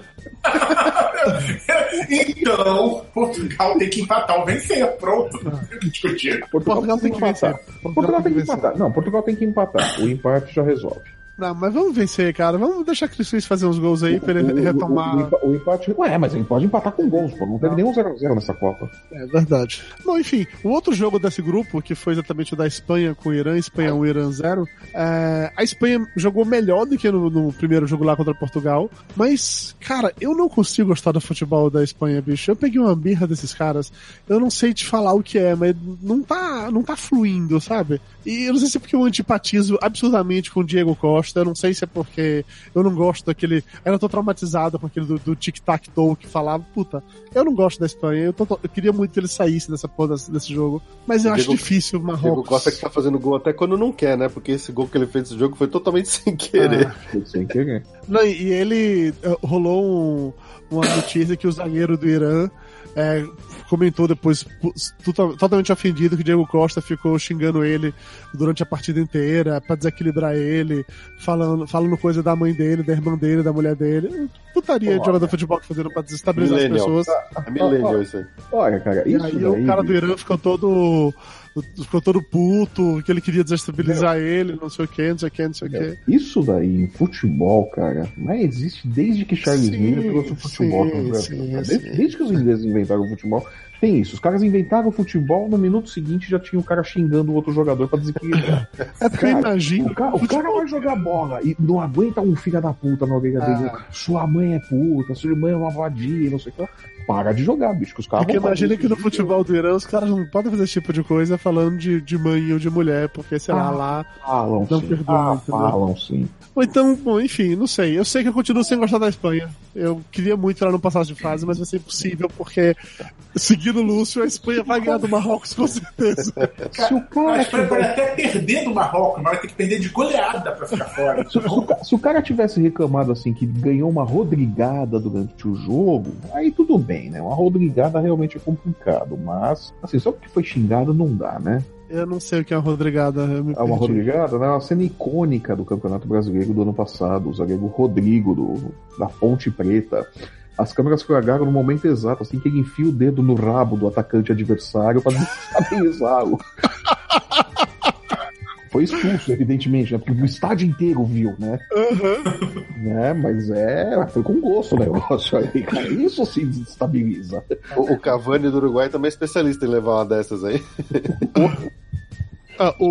Então, Portugal tem que empatar ou vencer. Pronto. Que discutir. Portugal tem que vencer. Portugal tem que empatar. Não, Portugal tem que empatar. O empate já resolve. Não, mas vamos vencer, cara. Vamos deixar Cris Cris fazer uns gols aí pra ele O- retomar. O, o empate. Ué, mas ele pode empatar com gols, pô. Não teve nenhum 0x0 nessa Copa. É verdade. Bom, enfim, o outro jogo desse grupo, que foi exatamente o da Espanha com o Irã, Espanha 1, Irã 0, é, a Espanha jogou melhor do que no, no primeiro jogo lá contra Portugal, mas, cara, eu não consigo gostar do futebol da Espanha, bicho. Eu peguei uma birra desses caras, eu não sei te falar o que é, mas não tá, não tá fluindo, sabe? E eu não sei se é porque eu antipatizo absurdamente com o Diego Costa, eu não sei se é porque eu não gosto daquele. Eu ainda tô traumatizado com aquele do, do tic-tac-toe que falava, puta, eu não gosto da Espanha, eu, tô- eu queria muito que ele saísse dessa porra desse, desse jogo, mas eu O acho Diego- difícil o Diego Marrocos. Costa que tá fazendo gol até quando não quer, né? Porque esse gol que ele fez nesse jogo foi totalmente sem querer. Ah, Sem querer. Não, e e ele eh, rolou um- uma notícia que o zagueiro do Irã eh, comentou depois, tota- totalmente ofendido, que o Diego Costa ficou xingando ele durante a partida inteira pra desequilibrar ele, falando, falando coisa da mãe dele, da irmã dele, da mulher dele. Putaria de jogador de futebol que fazendo pra desestabilizar as pessoas. É millennial isso aí. Olha, cara, E isso aí daí. o cara do Irã ficou todo. Ficou todo puto, que ele queria desestabilizar ele, não sei o que, não sei o que, não sei o que. Isso daí em futebol, cara, mas existe desde que Charles Sim, Miller trouxe o futebol sim, Brasil. sim. Desde, desde que os ingleses inventaram o futebol, tem isso. Os caras inventaram o futebol, no minuto seguinte já tinha o cara xingando o outro jogador pra desequilibrar. É porque Cara, imagina. O cara, o cara vai jogar bola e não aguenta um filho da puta na orelha dele. Ah. Sua mãe é puta, sua irmã é uma vadia, não sei o que. Para de jogar, bicho, que os caras Porque imagina que no futebol do Irã os caras não podem fazer esse tipo de coisa falando de, de mãe ou de mulher, porque, sei lá, Ah. lá. Falam Não sim. perdoa, Ah, falam sim. Ou então, bom, enfim, não sei. Eu sei que eu continuo sem gostar da Espanha. Eu queria muito que ela não passasse de fase, mas vai ser impossível, porque, seguindo o Lúcio, a Espanha vai ganhar do Marrocos com certeza. Se o A cara Espanha pode até perder do Marrocos, mas vai ter que perder de goleada pra ficar fora. se, o se o cara tivesse reclamado assim que ganhou uma rodrigada durante o jogo, aí tudo bem, né? Uma rodrigada realmente é complicado, mas assim, só porque foi xingado não dá, né? Eu não sei o que é uma Rodrigada. É uma perdi. Rodrigada, né? Uma cena icônica do Campeonato Brasileiro do ano passado. O zagueiro Rodrigo, do, da Ponte Preta. As câmeras flagaram no momento exato, assim que ele enfia o dedo no rabo do atacante adversário para desestabilizá-lo. Foi expulso, evidentemente, né? Porque o estádio inteiro viu, né? né? Mas é. Foi com gosto o negócio aí, cara. Isso se desestabiliza. O, o Cavani do Uruguai também é especialista em levar uma dessas aí. Ah, o,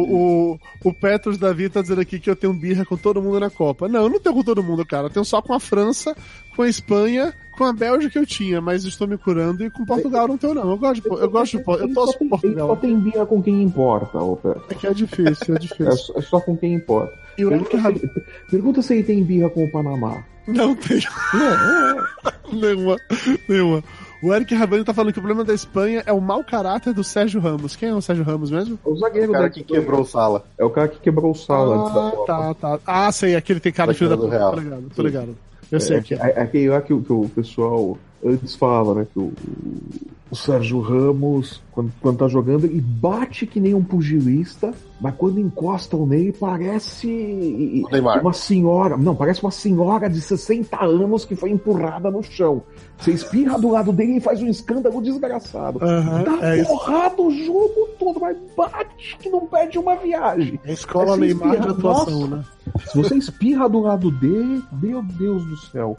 o, o Petros Davi tá dizendo aqui que eu tenho birra com todo mundo na Copa. Não, eu não tenho com todo mundo, cara. Eu tenho só com a França, com a Espanha, com a Bélgica eu tinha, mas estou me curando e com Portugal não tenho, não. Eu gosto de, eu gosto de, eu torço por Ele só Portugal. tem birra com quem importa, ô. É que é difícil, é É difícil. é só com quem importa. E Pergunta se, pergunta se ele tem birra com o Panamá. Não tenho nenhuma, nenhuma. O Eric Rabani tá falando que o problema da Espanha é o mau caráter do Sérgio Ramos. Quem é o Sérgio Ramos mesmo? O zagueiro O cara que quebrou o sala. É o cara que quebrou o sala antes da Ah, Copa. tá, tá. Ah, sei, aquele tem cara de filho da puta. Tô ligado, tô ligado. Eu sei É, que é. é, é aquele lá que, o- que o pessoal antes falava, né? Que o, o Sérgio Ramos, quando, quando tá jogando, ele bate que nem um pugilista, mas quando encostam nele, parece uma senhora. Não, parece uma senhora de 60 anos que foi empurrada no chão. Você espirra do lado dele e faz um escândalo desgraçado. Aham, Dá é isso. porrada o jogo todo, mas bate que não perde uma viagem. É a escola Neymar de atuação, Nossa. né? Se você espirra do lado dele, meu Deus do céu.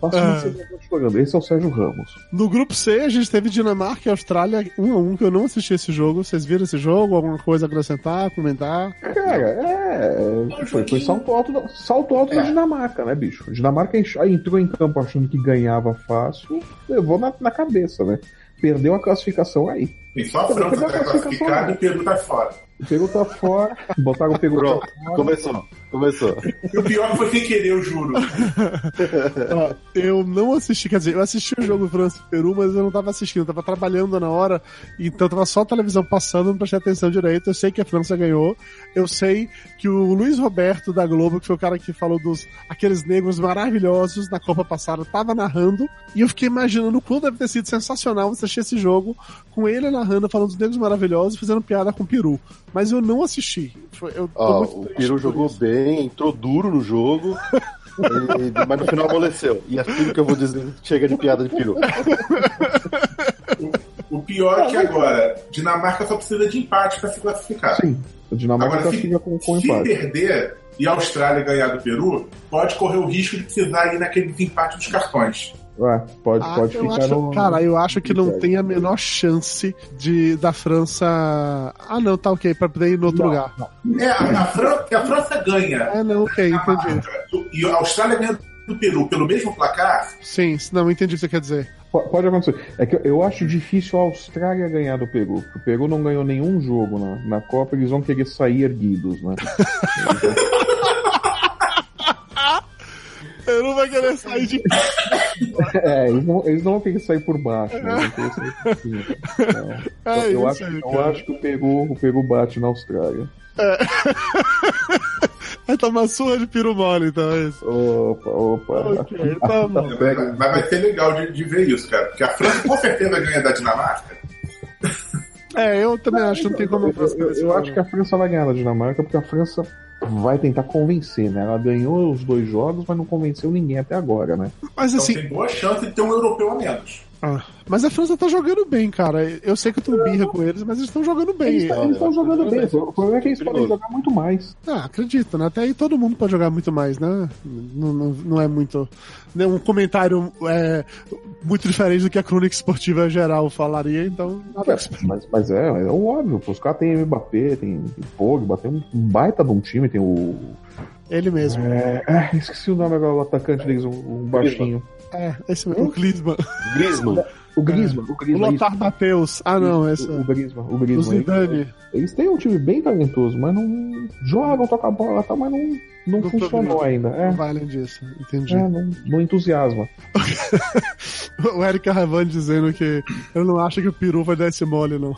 Passa uma semana chorando. Esse é o Sérgio Ramos. No grupo C, a gente teve Dinamarca e Austrália 1 a 1 que eu não assisti esse jogo. Vocês viram esse jogo? Alguma coisa a acrescentar, comentar? Cara, é. Foi, foi salto alto, da- salto alto da Dinamarca, né, bicho? A Dinamarca entrou em campo achando que ganhava fácil, levou na, na cabeça, né? Perdeu a classificação aí. Tem só a França que tá classificada e o Peru tá fora. Peru tá fora, botaram o Peru Pronto, pra fora. começou. Começou. E o pior foi sem querer, eu juro. Ó, eu não assisti, quer dizer, eu assisti o jogo França e Peru, mas eu não tava assistindo, eu tava trabalhando na hora, então tava só a televisão passando, não prestei atenção direito. Eu sei que a França ganhou, eu sei que o Luiz Roberto da Globo, que foi o cara que falou dos aqueles negros maravilhosos na Copa passada, tava narrando, e eu fiquei imaginando o quanto deve ter sido sensacional você assistir esse jogo com ele narrando, falando dos negros maravilhosos, fazendo piada com o Peru. Mas eu não assisti. Eu muito o por jogou isso. bem, entrou duro no jogo. e- mas no final amoleceu. E é tudo que eu vou dizer chega de piada de peru. O pior é que agora, Dinamarca só precisa de empate pra se classificar. Sim, a Dinamarca Agora, tá se, fica com, com se empate. perder e a Austrália ganhar do Peru, pode correr o risco de precisar ir naquele desempate dos cartões. É, pode, Ah, pode ficar acho, no. Cara, eu acho que não tem a menor chance de da França. Ah, não, tá ok, pra poder ir no outro Não, lugar. É, a, a Fran- a França ganha É, não, ok, entendi. e a Austrália ganha do Peru pelo mesmo placar, Sim, não, entendi o que você quer dizer. Po- Pode acontecer. É que eu- eu acho difícil a Austrália ganhar do Peru. O Peru não ganhou nenhum jogo na, na Copa, eles vão querer sair erguidos, né? Eu não vai querer sair de. É, eles não, eles não vão querer sair por baixo, né? Eles vão querer sair por cima. Então, É eu, isso acho, aí, eu acho que o Peru, o Peru bate na Austrália. Vai tomar surra de piru mole, então é isso. Opa, opa. Ok, tá bom. mas vai ser legal de, de ver isso, cara. Porque a França com certeza ganha da Dinamarca. É, eu também acho que não tem como Eu, eu- ganhar eu acho que a França vai ganhar da Dinamarca, porque a França vai tentar convencer, né? Ela ganhou os dois jogos, mas não convenceu ninguém até agora, né? Mas Então assim, tem boa chance de ter um europeu a menos. Ah, mas a França tá jogando bem, cara. Eu sei que eu tenho birra com eles, mas eles estão jogando bem. Eles estão jogando bem. O problema é que eles podem jogar muito mais. Ah, acredito, né? Até aí todo mundo pode jogar muito mais, né? Não, não, não é muito. né, Um comentário é, muito diferente do que a crônica esportiva geral falaria, então. se- Mas, mas é, é óbvio. Os caras têm Mbappé, tem, tem Pogba, tem um baita de um time, tem o. Ele mesmo. É, é, esqueci o nome agora, o atacante deles, um, um baixinho. É, esse mesmo. O Klinsmann. Grisman. O Griezmann, o O Griezmann. Lothar Matheus. Ah, não, esse. O, o Griezmann, o O Griezmann. Zidane. Eles, eles têm um time bem talentoso, mas não jogam, tocam a bola, tá, mas não, não, Não funcionou ainda. É, Não vai além disso, entendi. é, não, não entusiasma. O Eric Ravan dizendo que eu não acho que o Peru vai dar esse mole, não.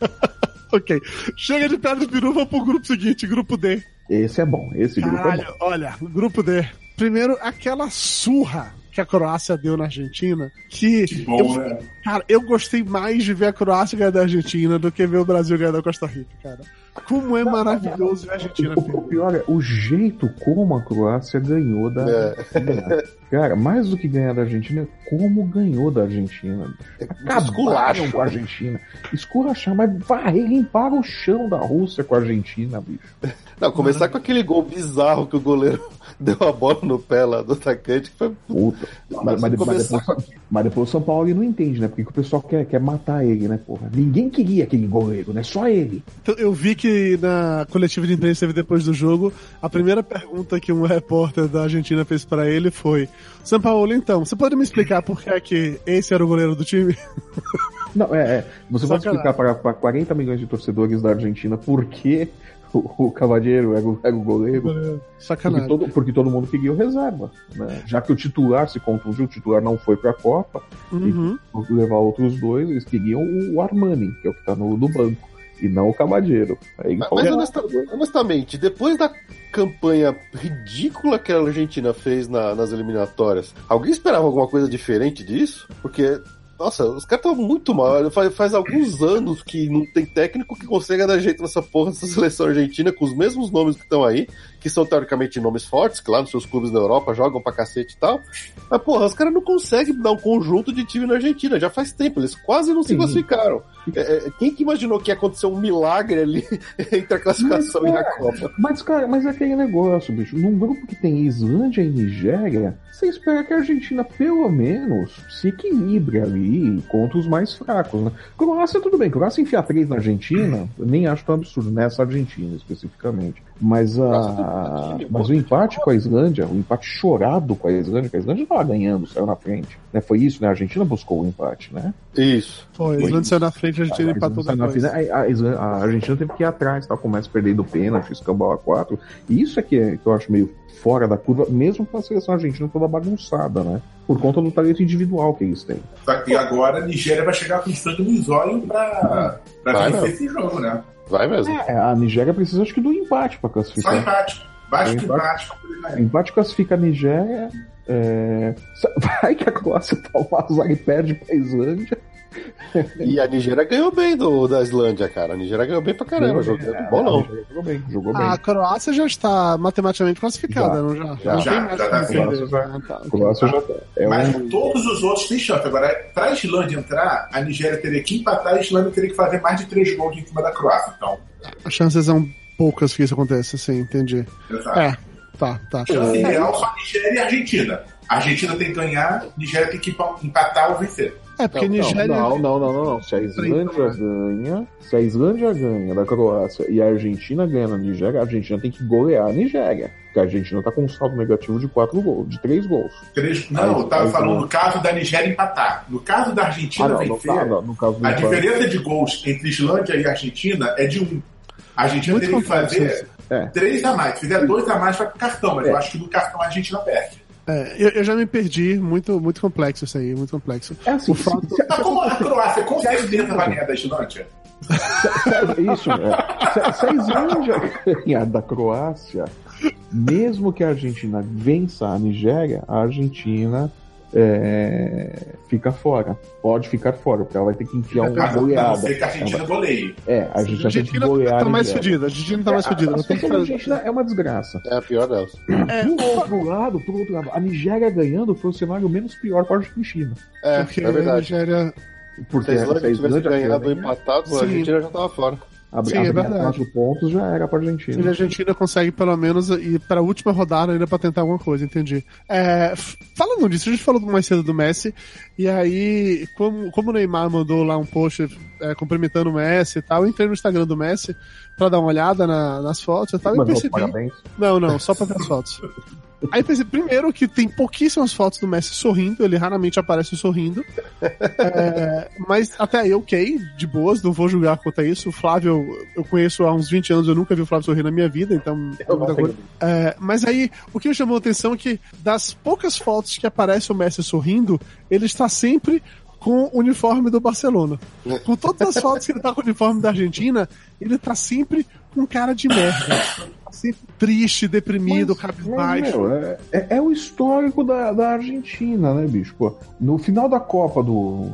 ok. Chega de pedra do Peru, vamos pro grupo seguinte, grupo D. Esse é bom, esse grupo é Caralho, bom. olha, grupo D. Primeiro, aquela surra que a Croácia deu na Argentina, que, Que bom, eu, né? cara, eu gostei mais de ver a Croácia ganhar da Argentina do que ver o Brasil ganhar da Costa Rica, cara. Como é maravilhoso ver a Argentina O, o pior é o jeito como a Croácia ganhou da É. Cara, mais do que ganhar da Argentina, como ganhou da Argentina. Acabaram esculacho. com a Argentina. Escurachar, mas varrer, limparam o chão da Rússia com a Argentina, bicho. Não, começar com aquele gol bizarro que o goleiro deu a bola no pé lá do atacante, que foi Puta. Mas, mas, mas começar- depois, mas depois o São Paulo ele não entende, né? Porque que o pessoal quer, quer matar ele, né, porra? Ninguém queria aquele goleiro, né? Só ele. Eu vi que na coletiva de imprensa que teve depois do jogo, a primeira pergunta que um repórter da Argentina fez pra ele foi: São Paulo, então, você pode me explicar por que é que esse era o goleiro do time? Não, é, é. Você pode Sacanagem. explicar para, para 40 milhões de torcedores da Argentina por que o, o Cavaleiro era o, era o goleiro? Porque Sacanagem. todo, porque todo mundo queria o reserva. Né? Já que o titular se contundiu, o titular não foi pra Copa, Uhum. por levar outros dois, eles queriam o Armani, que é o que tá no, no banco, e não o Cavaleiro. Aí ele Mas, mas honesta- honestamente, depois da campanha ridícula que a Argentina fez na- nas eliminatórias, alguém esperava alguma coisa diferente disso? Porque, nossa, os caras estão muito mal. Faz, faz alguns anos que não tem técnico que consegue dar jeito nessa porra dessa seleção argentina com os mesmos nomes que estão aí, que são teoricamente nomes fortes, que lá nos seus clubes da Europa jogam pra cacete e tal. Mas, porra, os caras não conseguem dar um conjunto de time na Argentina, já faz tempo, eles quase não se Sim. classificaram. É, é, quem que imaginou que ia acontecer um milagre ali entre a classificação Mas, e a Copa? Mas, cara, mas é aquele negócio, bicho. Num grupo que tem Islândia e Nigéria, você espera que a Argentina, pelo menos, se equilibre ali contra os mais fracos, né? Croácia, tudo bem. Croácia enfiar três na Argentina, nem acho tão absurdo, nessa Argentina especificamente. Mas, a... time, mas o empate com a Islândia, o empate chorado com a Islândia, que a Islândia tava ganhando, saiu na frente. Né? Foi isso, né? A Argentina buscou o empate, né? Isso. Foi, a Islândia saiu na frente, a Argentina A empatou Islândia depois. na a, a Islândia- a Argentina teve que ir atrás, tá? começa perdendo pênalti, escambau a 4. E isso é que, é que eu acho meio fora da curva, mesmo com a seleção argentina toda bagunçada, né? Por conta do talento individual que eles têm. Só que agora a Nigéria vai chegar com sangue nos olhos pra, pra vencer esse jogo, né? Vai mesmo. É, a Nigéria precisa, acho que, do empate para Só classificar. empate. Basta Empate. empate pra poder ganhar. Empate classifica a Nigéria. é, Vai que a Croácia o azar e perde pra Islândia. E a Nigéria ganhou bem do, da Islândia, cara. A Nigéria ganhou bem pra caramba. Jogo bom A não. Nigéria Jogou bem, jogou bem. A Croácia já está matematicamente classificada, Já, não já? já. não Já, tem mais já tá. Croácia já- Ah, tá, A ok. Croácia já tá. É Mas um... todos os outros têm chance. Agora, pra Islândia entrar, a Nigéria teria que empatar e a Islândia teria que fazer mais de três gols em cima da Croácia. Então, As chances são poucas que isso aconteça, sim, entendi. exato. É, tá, tá. Chance ideal só Nigéria e Argentina. A Argentina tem que ganhar, a Nigéria tem que empatar ou vencer. É, porque Não, Nigéria. Não, não, não, não, não. Se a Islândia ganha, se a Islândia ganha da Croácia e a Argentina ganha na Nigéria, a Argentina tem que golear a Nigéria. Porque a Argentina tá com um saldo negativo de quatro gols, de três gols. Três... Não, Aí- eu tava aí- falando no caso da Nigéria empatar. No caso da Argentina Ah, não, vencer, não, no caso a diferença de gols entre Islândia e Argentina é de um. A Argentina Muito teria que fazer. É. três a mais. Se fizer dois a mais, vai pro cartão. Mas É. eu acho que no cartão a Argentina perde. É, eu, eu já me perdi, muito, muito complexo isso aí, muito complexo. É assim, O fato- se- se- Mas como a Croácia com certeza vai ganhar da Islândia? se- isso, é. Se, se a Islândia ganhar da Croácia, mesmo que a Argentina vença a Nigéria, a Argentina é, fica fora. Pode ficar fora, porque ela vai ter que enfiar uma A não goleada. ser que a Argentina goleie. É, a A gente vai ter que golear tá a mais Nigéria. fedida, a Argentina tá mais fedida. A Não tem que situação da fazer. Argentina é uma desgraça. É a pior delas. É, Do outro lado, do outro lado, a Nigéria ganhando foi o cenário menos pior para a Argentina. É, porque é a verdade. Nigéria. Porque é Se a Islândia tivesse ganhado ou empatado, a. Argentina já tava fora. Sim, é verdade. quatro pontos já era para a Se a Argentina. Argentina consegue pelo menos ir para a última rodada ainda para tentar alguma coisa, entendi. É, falando disso, a gente falou mais cedo do Messi, e aí, como, como o Neymar mandou lá um post é, cumprimentando o Messi e tal, eu entrei no Instagram do Messi para dar uma olhada na- nas fotos e tal, e percebi. parabéns. Não, não, só pra ver as fotos. Aí pensei, primeiro que tem pouquíssimas fotos do Messi sorrindo, ele raramente aparece sorrindo. É, mas até aí, ok, de boas, não vou julgar quanto a isso. O Flávio, eu conheço há uns 20 anos, eu nunca vi o Flávio sorrir na minha vida, então. É, mas aí, o que me chamou a atenção é que das poucas fotos que aparece o Messi sorrindo, ele está sempre com o uniforme do Barcelona. Com todas as fotos que ele tá com o uniforme da Argentina, ele tá sempre com cara de merda. Sempre triste, deprimido, cabisbaixo. É, é, é, o histórico da, da Argentina, né, bicho? Pô, no final da Copa do.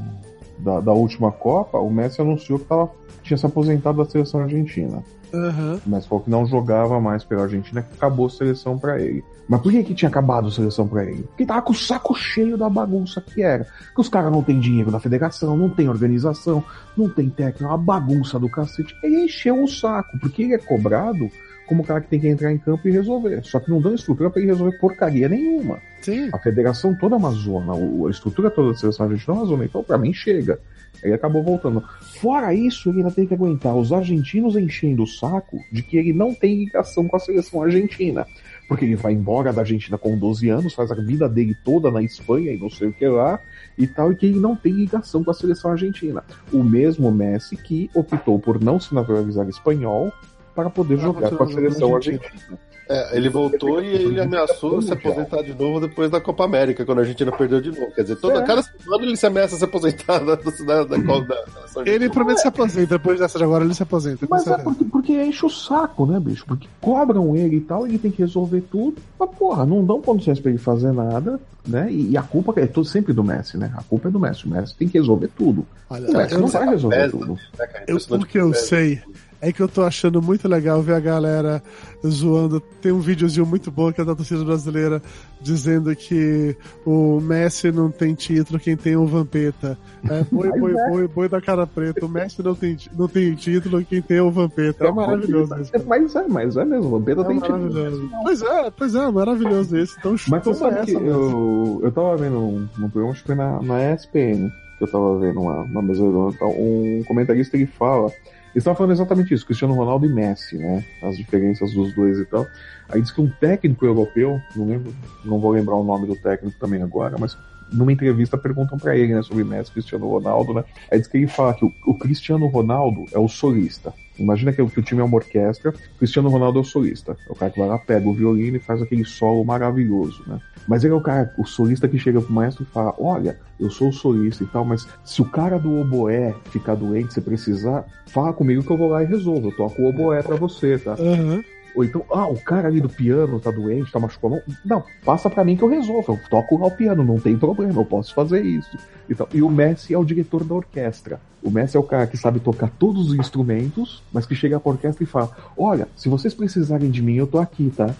Da, da última Copa, o Messi anunciou que tava, tinha se aposentado da seleção argentina. Uhum. Mas falou que não jogava mais pela Argentina, que acabou a seleção para ele. Mas por que, que tinha acabado a seleção para ele? Porque tava com o saco cheio da bagunça que era. Que os caras não têm dinheiro na federação, não tem organização, não tem técnica, uma bagunça do cacete. Ele encheu o saco, porque ele é cobrado como o cara que tem que entrar em campo e resolver. Só que não dão estrutura para ele resolver porcaria nenhuma. Sim. A federação toda é uma zona, a estrutura toda da seleção argentina é uma zona. Então, para mim, chega. Ele acabou voltando. Fora isso, ele ainda tem que aguentar os argentinos enchendo o saco de que ele não tem ligação com a seleção argentina. Porque ele vai embora da Argentina com 12 anos, faz a vida dele toda na Espanha e não sei o que lá, e tal, e que ele não tem ligação com a seleção argentina. O mesmo Messi que optou por não se naturalizar espanhol para poder jogar com a seleção argentina. É, ele voltou e ele ameaçou se aposentar de novo depois da Copa América, quando a Argentina perdeu de novo. Quer dizer, toda, é. cada semana ele se ameaça se aposentar da, da, da, da Ele promete se aposentar, depois dessa de agora ele se aposenta. Mas é porque, porque enche o saco, né, bicho? Porque cobram ele e tal, ele tem que resolver tudo. Mas, porra, não dão condições pra ele fazer nada, né? E, e a culpa é todo, sempre do Messi, né? A culpa é do Messi. O Messi tem que resolver tudo. Olha, o Messi não vai resolver tudo. Né, eu, porque eu sei é que eu tô achando muito legal ver a galera zoando. Tem um videozinho muito bom que é da torcida brasileira dizendo que o Messi não tem título, quem tem é o Vampeta. É, boi, boi, é. boi, boi da cara preta. O Messi não tem, não tem título, quem tem é o Vampeta. É maravilhoso isso. Mas é, mas é mesmo. O Vampeta é tem título. Pois é, pois é, maravilhoso isso. Então, mas você sabe essa, que eu, eu tava vendo um, um programa, acho que foi na, na ESPN, que eu tava vendo uma, uma mesa um comentarista que fala eles estavam falando exatamente isso, Cristiano Ronaldo e Messi, né? As diferenças dos dois e tal. Aí diz que um técnico europeu, não lembro, não vou lembrar o nome do técnico também agora, mas numa entrevista perguntam para ele, né, sobre Messi, Cristiano Ronaldo, né? Aí diz que ele fala que o, o Cristiano Ronaldo é o solista. Imagina que, que, o time é uma orquestra, Cristiano Ronaldo é o solista. É o cara que vai lá, pega o violino e faz aquele solo maravilhoso, né? Mas ele é o cara, o solista que chega pro maestro e fala: Olha, eu sou o solista e tal, mas se o cara do oboé ficar doente, você precisar, fala comigo que eu vou lá e resolvo. Eu toco o oboé pra você, tá? Uhum. Ou então, ah, o cara ali do piano tá doente, tá machucado. Não, passa para mim que eu resolvo. Eu toco lá o piano, não tem problema, eu posso fazer isso. Então, e o Messi é o diretor da orquestra. O Messi é o cara que sabe tocar todos os instrumentos, mas que chega pra orquestra e fala: Olha, se vocês precisarem de mim, eu tô aqui, tá?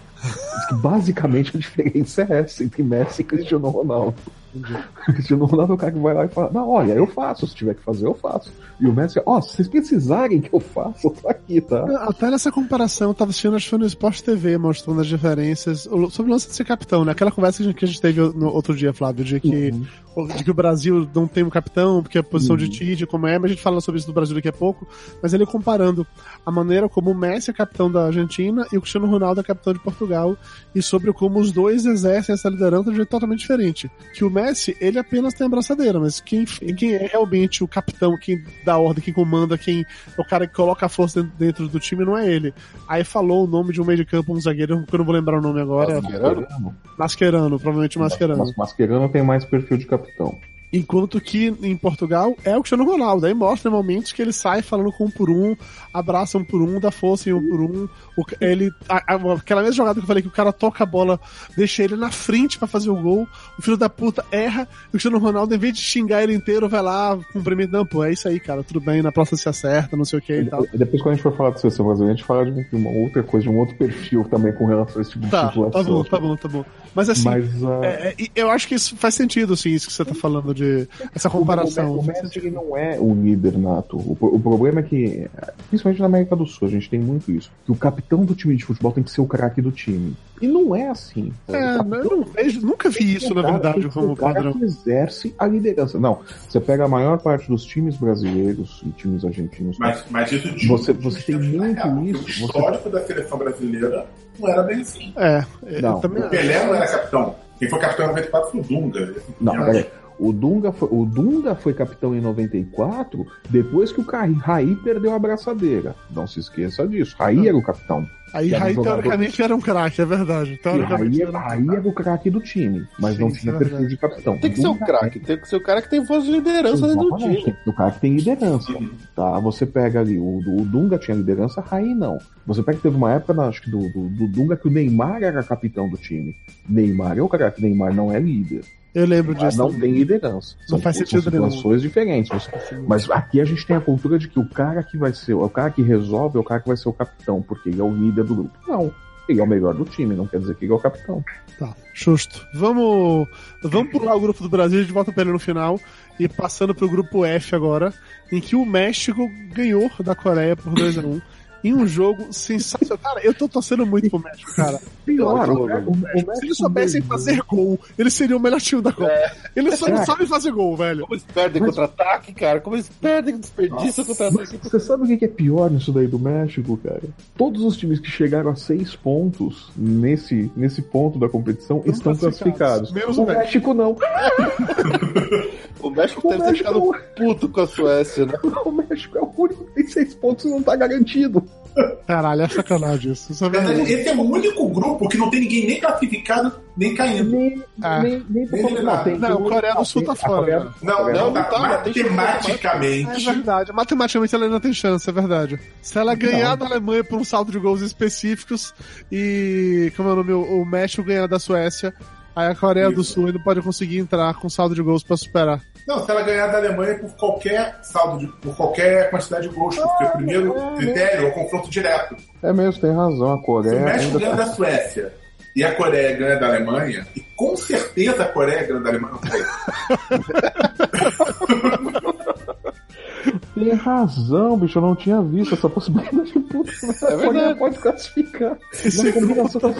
Basicamente a diferença é essa entre Messi e Cristiano Ronaldo. Cristiano Ronaldo é o cara que vai lá e fala: Não, olha, eu faço, se tiver que fazer, eu faço. E o Messi, ó, oh, se vocês precisarem que eu faça, eu tô aqui, tá? Até nessa comparação, eu tava assistindo, acho que foi no Sport TV, mostrando as diferenças sobre o lance de ser capitão, né? Aquela conversa que a gente teve no outro dia, Flávio, de que, uhum. De que o Brasil não tem um capitão, porque a posição uhum. de Tite, como é, mas a gente fala sobre isso do Brasil daqui a pouco, mas ele comparando a maneira como o Messi é capitão da Argentina e o Cristiano Ronaldo é capitão de Portugal, e sobre como os dois exercem essa liderança de jeito totalmente diferente. Que o Messi, ele apenas tem a braçadeira, mas quem, quem é realmente o capitão, quem dá ordem, quem comanda, quem é o cara que coloca a força dentro, dentro do time, não é ele. Aí falou o nome de um meio de campo, um zagueiro, que eu não vou lembrar o nome agora. Mascherano? Mascherano, provavelmente Mascherano. Mas Mascherano tem mais perfil de capitão. Enquanto que em Portugal é o Cristiano Ronaldo. Aí mostra momentos que ele sai falando com um por um, abraça um por um, dá força em um por um. O, ele, a, a, aquela mesma jogada que eu falei que o cara toca a bola, deixa ele na frente para fazer o gol. O filho da puta erra. O Cristiano Ronaldo, em vez de xingar ele inteiro, vai lá, cumprimenta. Não, pô, é isso aí, cara. Tudo bem, na próxima se acerta, não sei o que e tal. Depois, quando a gente for falar seleção brasileira, a gente fala de uma outra coisa, de um outro perfil também com relação a esse tipo tá, de situação. Tá bom, tá bom, tá bom. Mas assim, Mas, uh... é, é, eu acho que isso faz sentido, assim, isso que você tá falando de essa comparação. O, Messi ele não é o líder nato. O, o, problema é que, principalmente na América do Sul, a gente tem muito isso. Que o capitão do time de futebol tem que ser o craque do time. E não é assim. É, capitão, eu não vejo, nunca vi isso, na verdade, como padrão. que exerce a liderança. Não, você pega a maior parte dos times brasileiros e times argentinos. Mas, mas isso de você, você tem muito isso. O histórico você... da seleção brasileira não era bem assim. É, não. O Pelé não era capitão. Quem foi capitão em 94 foi o Dunga. Não, peraí. O Dunga, foi, o Dunga foi capitão em 94 depois que o Raí perdeu a braçadeira. Não se esqueça disso. Raí era o capitão. Aí, era um aí jogador- teoricamente era um craque, é verdade. E Teoricamente aí, era um o craque do time, mas Sim, não tinha é perfil de capitão. Tem que ser o Dunga- craque, tem que ser o cara que tem voz de liderança dentro do time. tem que ser o cara que tem liderança. Tá? Você pega ali, o, o Dunga tinha liderança, Raí não. Você pega que teve uma época, acho que do, do, do Dunga, que o Neymar era capitão do time. Neymar é o cara que Neymar não é líder. Eu lembro Neymar disso. não tem liderança. Não faz sentido são nenhum. situações diferentes. Você- Mas aqui a gente tem a cultura de que o cara que vai ser, o cara que resolve é o cara que vai ser o capitão, porque ele é o líder do grupo. Não. Ele é o melhor do time, não quer dizer que ele é o capitão. Tá, justo. Vamos, vamos pular o grupo do Brasil, a gente volta pra ele no final. E passando pro grupo F agora, em que o México ganhou da Coreia por 2x1. Em um jogo sensacional. Cara, eu tô torcendo muito pro México, cara. Pior, o, o, o Se México eles soubessem fazer gol, eles seriam o melhor time da Copa. Eles só não É. sabem fazer gol, velho. Como eles perdem Mas- contra-ataque, cara? Como eles perdem desperdício contra-ataque? Você sabe o que é pior nisso daí do México, cara? Todos os times que chegaram a seis pontos nesse, nesse ponto da competição Estão estão classificados. classificados. Menos o o México não. O México O deve ter ficado puto com a Suécia, né? O México é o único que tem seis pontos e não tá garantido. Caralho, é sacanagem isso. Isso é esse é o único grupo que não tem ninguém nem classificado, nem caindo. Nem, Ah. nem, nem, Nem eliminado. Não, a Coreia do Sul tá fora, Coreia- né? Não, não, tá, tá, tem É matematicamente. verdade. Matematicamente ela ainda tem chance, é verdade. Se ela ganhar da Alemanha por um saldo de gols específicos e, como é o nome, o México ganhar da Suécia, aí a Coreia do Sul ainda pode conseguir entrar com saldo de gols pra superar. Não, se ela ganhar da Alemanha por qualquer saldo, de, por qualquer quantidade de gols, porque o primeiro critério é o confronto direto. É mesmo, tem razão. A Se o Coreia México ainda ganha tá... da Suécia e a Coreia ganha da Alemanha, e com certeza a Coreia ganha da Alemanha. Tem razão, bicho. Eu não tinha visto essa possibilidade. Puta, a Coreia verdade. pode classificar. Na combinação...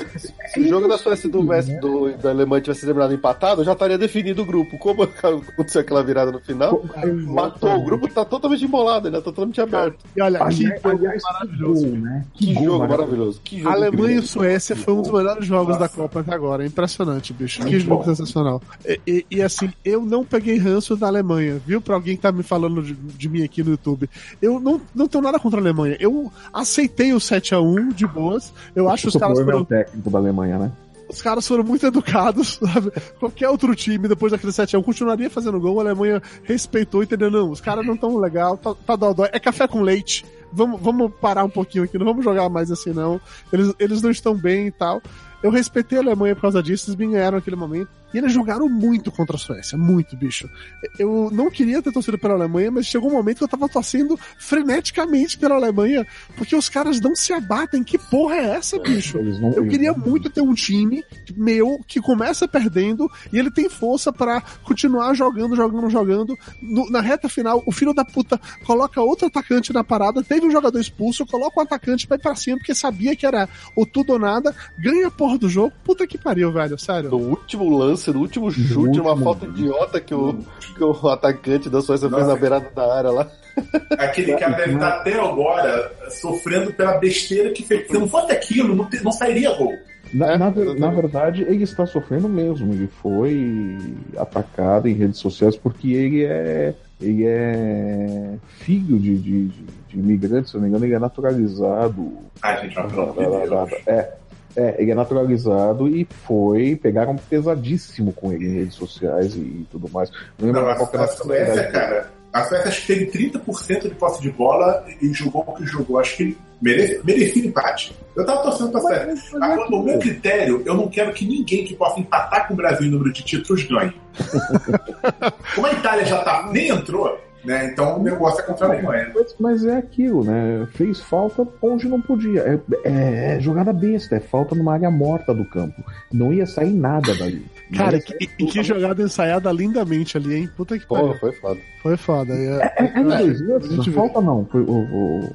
Se o jogo da Suécia e do, México- do, da Alemanha tivesse terminado empatado, já estaria definido o grupo. Como aconteceu aquela virada no final, matou o grupo, tá totalmente embolado, né? Tá totalmente aberto. E olha, que Aliás, jogo aliás, que maravilhoso. gol, né? Que, gol jogo maravilhoso. Que jogo Alemanha incrível. e Suécia foi um dos melhores jogos da Copa até agora. É impressionante, bicho. Que jogo sensacional. E, e- e, assim, eu não peguei ranço da Alemanha, viu? Pra alguém que tá me falando de, de mim aqui no YouTube. Eu não, não tenho nada contra a Alemanha. Eu aceitei o 7x1 de boas. Eu acho que os caras é foram o técnico da Alemanha, né? os caras foram muito educados, sabe? Qualquer outro time, depois daquele 7x1, continuaria fazendo gol, a Alemanha respeitou, entendeu? Não, os caras não tão legal, tá, tá dodói. É café com leite. Vamos, vamos parar um pouquinho aqui, não vamos jogar mais assim, não. Eles, eles não estão bem e tal. Eu respeitei a Alemanha por causa disso, eles me ganharam naquele momento. E eles jogaram muito contra a Suécia, muito, bicho. Eu não queria ter torcido pela Alemanha, mas chegou um momento que eu tava torcendo freneticamente pela Alemanha, porque os caras não se abatem. Que porra é essa, bicho? Não, Eu queria muito ter um time meu que começa perdendo e ele tem força pra continuar jogando, jogando, jogando. No- na reta final, o filho da puta coloca outro atacante na parada, teve um jogador expulso, coloca o atacante pra ir pra cima porque sabia que era o tudo ou nada, ganha a porra do jogo. Puta que pariu, velho, sério. No último lance, no último chute, uma falta idiota que o, que o atacante da Suécia fez na beirada da área lá. Aquele cara deve estar até agora sofrendo pela besteira que fez. Se não fosse aquilo, não, te- não sairia gol. Na, É, na na verdade, ele está sofrendo mesmo. Ele foi atacado em redes sociais porque ele é, ele é filho de, de, de- imigrantes, se eu não me engano, ele é naturalizado. Ai, gente, Deus. É, é, ele é naturalizado e foi. Pegaram pesadíssimo com ele em redes sociais e tudo mais. Não lembro Não, a, qual a a Suécia, cara, a Suécia acho que teve 30% de posse de bola e jogou o que jogou. Acho que merece, merecia empate. Eu tava torcendo pra Suécia. Agora, no meu critério, eu não quero que ninguém que possa empatar com o Brasil em número de títulos ganhe. Como a Itália já tá, nem entrou, né? Então o negócio é contra a Alemanha. Mas, mas é aquilo, né? Fez falta onde não podia. É, é- é jogada besta, é falta numa área morta do campo. Não ia sair nada dali. Cara, que, e que jogada ensaiada lindamente ali, hein? Puta que Pô, pariu. foi foda. Foi foda. É- É, é dois lances? vê. falta não. Foi o, o-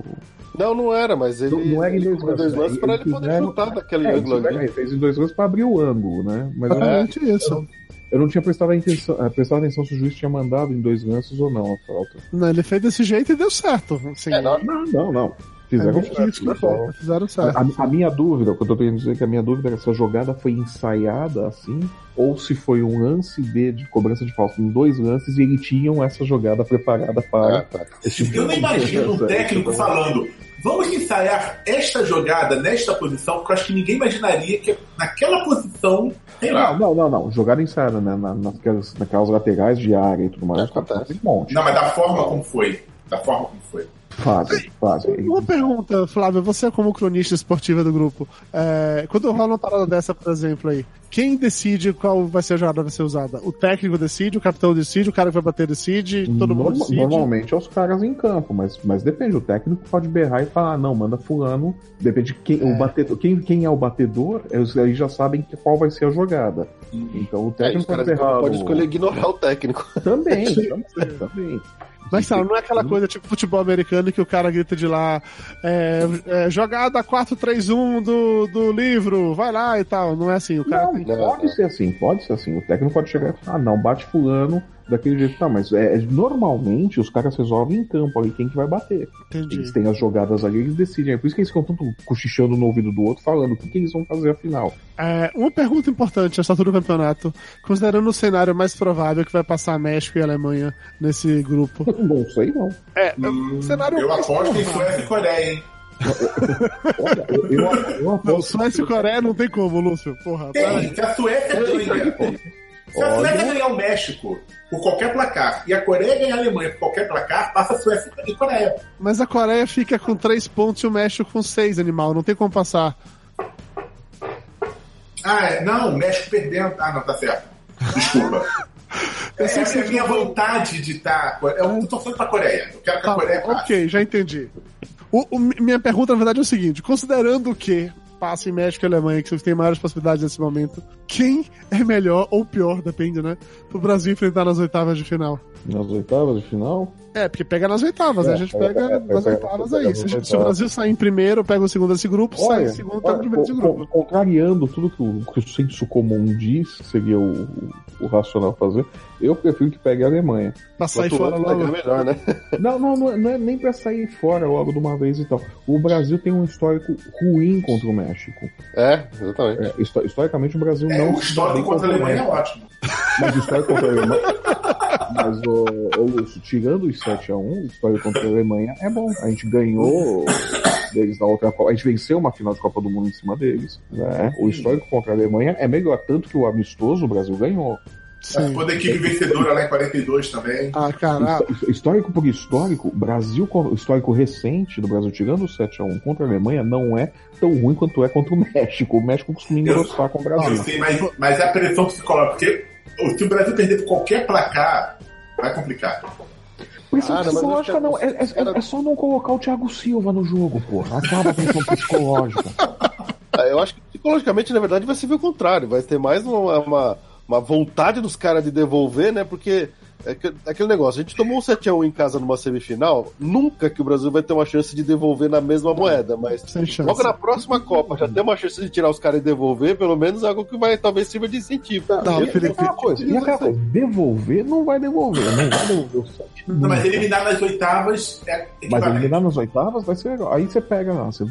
Não, não era, mas ele, Não- não era em ele dois lances, lances né? pra Eles ele poder fizeram- chutar daquele É, ângulo ele ali. fez em dois lances pra abrir o ângulo, né? Mas Exatamente isso. Eu não tinha prestado atenção, eh, prestado atenção se o juiz tinha mandado em dois lances ou não a falta. Não, ele fez desse jeito e deu certo. Assim, É, não, Não, não, não. é Fizeram muito certo, pessoal. Fizeram certo. A, a minha dúvida, o que eu tô querendo dizer é que a minha dúvida é se a jogada foi ensaiada assim, ou se foi um lance B de cobrança de falta em dois lances e eles tinham essa jogada preparada para Ah, tá. esse tipo Eu nem de- imagino um técnico falando: vamos ensaiar esta jogada nesta posição, porque eu acho que ninguém imaginaria que naquela posição, sei lá. Não, não, não. Jogada ensaiada, né? Na- Naquelas, naquelas laterais de área e tudo mais. Acontece. Tem um monte. Não, mas da forma como foi. Da forma como foi. Fazem, fazem. Uma pergunta, Flávio, você como cronista esportiva do grupo, é, quando rola uma parada dessa, por exemplo, aí, quem decide qual vai ser a jogada vai ser usada? O técnico decide, o capitão decide, o cara que vai bater decide, todo mundo decide? Normalmente é os caras em campo, mas, mas depende. O técnico pode berrar e falar, não, manda fulano. Depende de quem, o batedor, quem, quem é o batedor, eles aí já sabem que- qual vai ser a jogada. Então o os técnico caras pode berrar. podem o- escolher ignorar o técnico. Também, também, também. Mas sabe, não é aquela coisa tipo futebol americano que o cara grita de lá, é, é, jogada 4-3-1 do, do livro, vai lá e tal. Não é assim, o cara Não, tem pode ser assim, pode ser assim. O técnico pode chegar e falar, ah, não, bate fulano daquele jeito. Tá, mas é, é- normalmente os caras resolvem em campo ali quem que vai bater. Entendi. Eles têm as jogadas ali, eles decidem. É por isso que eles ficam tanto cochichando no ouvido do outro, falando o que, que eles vão fazer afinal. É, uma pergunta importante essa altura do campeonato, considerando o cenário mais provável que vai passar México e Alemanha nesse grupo. Não sei, não. É, o cenário Eu mais aposto em. Suécia e Coreia, hein? Olha, eu, eu, eu Não, aposto. Suécia e Coreia não tem como, Lúcio. Porra, para. Tem, se a Suécia ganha. Se a. Suécia ganhar o México por qualquer placar e a Coreia ganhar a Alemanha por qualquer placar, passa a Suécia e Coreia. Mas a Coreia fica com 3 pontos e o México com 6, animal. Não tem como passar. Ah, é, não, o México perdendo. Ah, não, tá certo. Desculpa. Eu sei que Essa é a minha jogou- vontade de estar. Eu tô torcendo pra Coreia. Eu quero que a Tá, Coreia passe. ok, já entendi. O- o- minha pergunta, na verdade, é o seguinte: considerando que passa em México e Alemanha, que vocês têm maiores possibilidades nesse momento, quem é melhor ou pior, depende, né? Pro Brasil enfrentar nas oitavas de final? Nas oitavas de final? É, porque pega nas oitavas, né? É, a gente pega- pega é, nas pega- oitavas pega aí. Se, gente- se o. Brasil sair em primeiro, pega o segundo desse grupo, sai em Olha, segundo, pega o olha, primeiro desse grupo. co- contrariando tudo que o, que o senso comum diz, que seria o, o, racional fazer, eu prefiro que pegue a Alemanha. Pra sair fora logo. pegar, melhor, né? Não, não, não é, não é nem pra sair fora logo de uma vez e tal. O Brasil tem um histórico ruim contra o México. É, exatamente. É, histo- historicamente o Brasil É, não. o histórico contra a Alemanha é ótimo. Mas o histórico contra a Alemanha. Mas, ô, ô Lúcio, tirando os 7x1, o histórico contra a Alemanha é bom. A gente ganhou deles na outra Copa. A gente venceu uma final de Copa do Mundo em cima deles. Né? O histórico contra a Alemanha é melhor. Tanto que o amistoso o Brasil ganhou. Sim. Quando a equipe vencedora lá em 42 também. Ah, caralho. Histó- Histórico por histórico, Brasil, con- histórico recente do Brasil, tirando o 7x1 contra a Alemanha, não é tão ruim quanto é contra o México. O México costuma engrossar com o Brasil. sei, mas, mas a pressão psicológica, porque se o Brasil perder por qualquer placar, vai complicar. Pressão Ah, não, mas não, é, é- caras- é só não colocar o Thiago Silva no jogo, porra. Acaba a pressão psicológica. Ah, Eu acho que psicologicamente, na verdade, vai ser o contrário. Vai ter mais uma, uma, uma vontade dos caras de devolver, né? Porque é que- é aquele negócio, a gente tomou um 7x1 em casa numa semifinal, nunca que o Brasil vai ter uma chance de devolver na mesma moeda, mas logo na próxima Copa já ter uma chance de tirar os caras e devolver, pelo menos é algo que vai talvez sirva de incentivo. Não, Felipe, aquela coisa, e aquela coisa, devolver não vai devolver, não vai devolver o 7. Não, mas eliminar nas oitavas é Mas eliminar nas oitavas vai ser legal. Aí você pega, você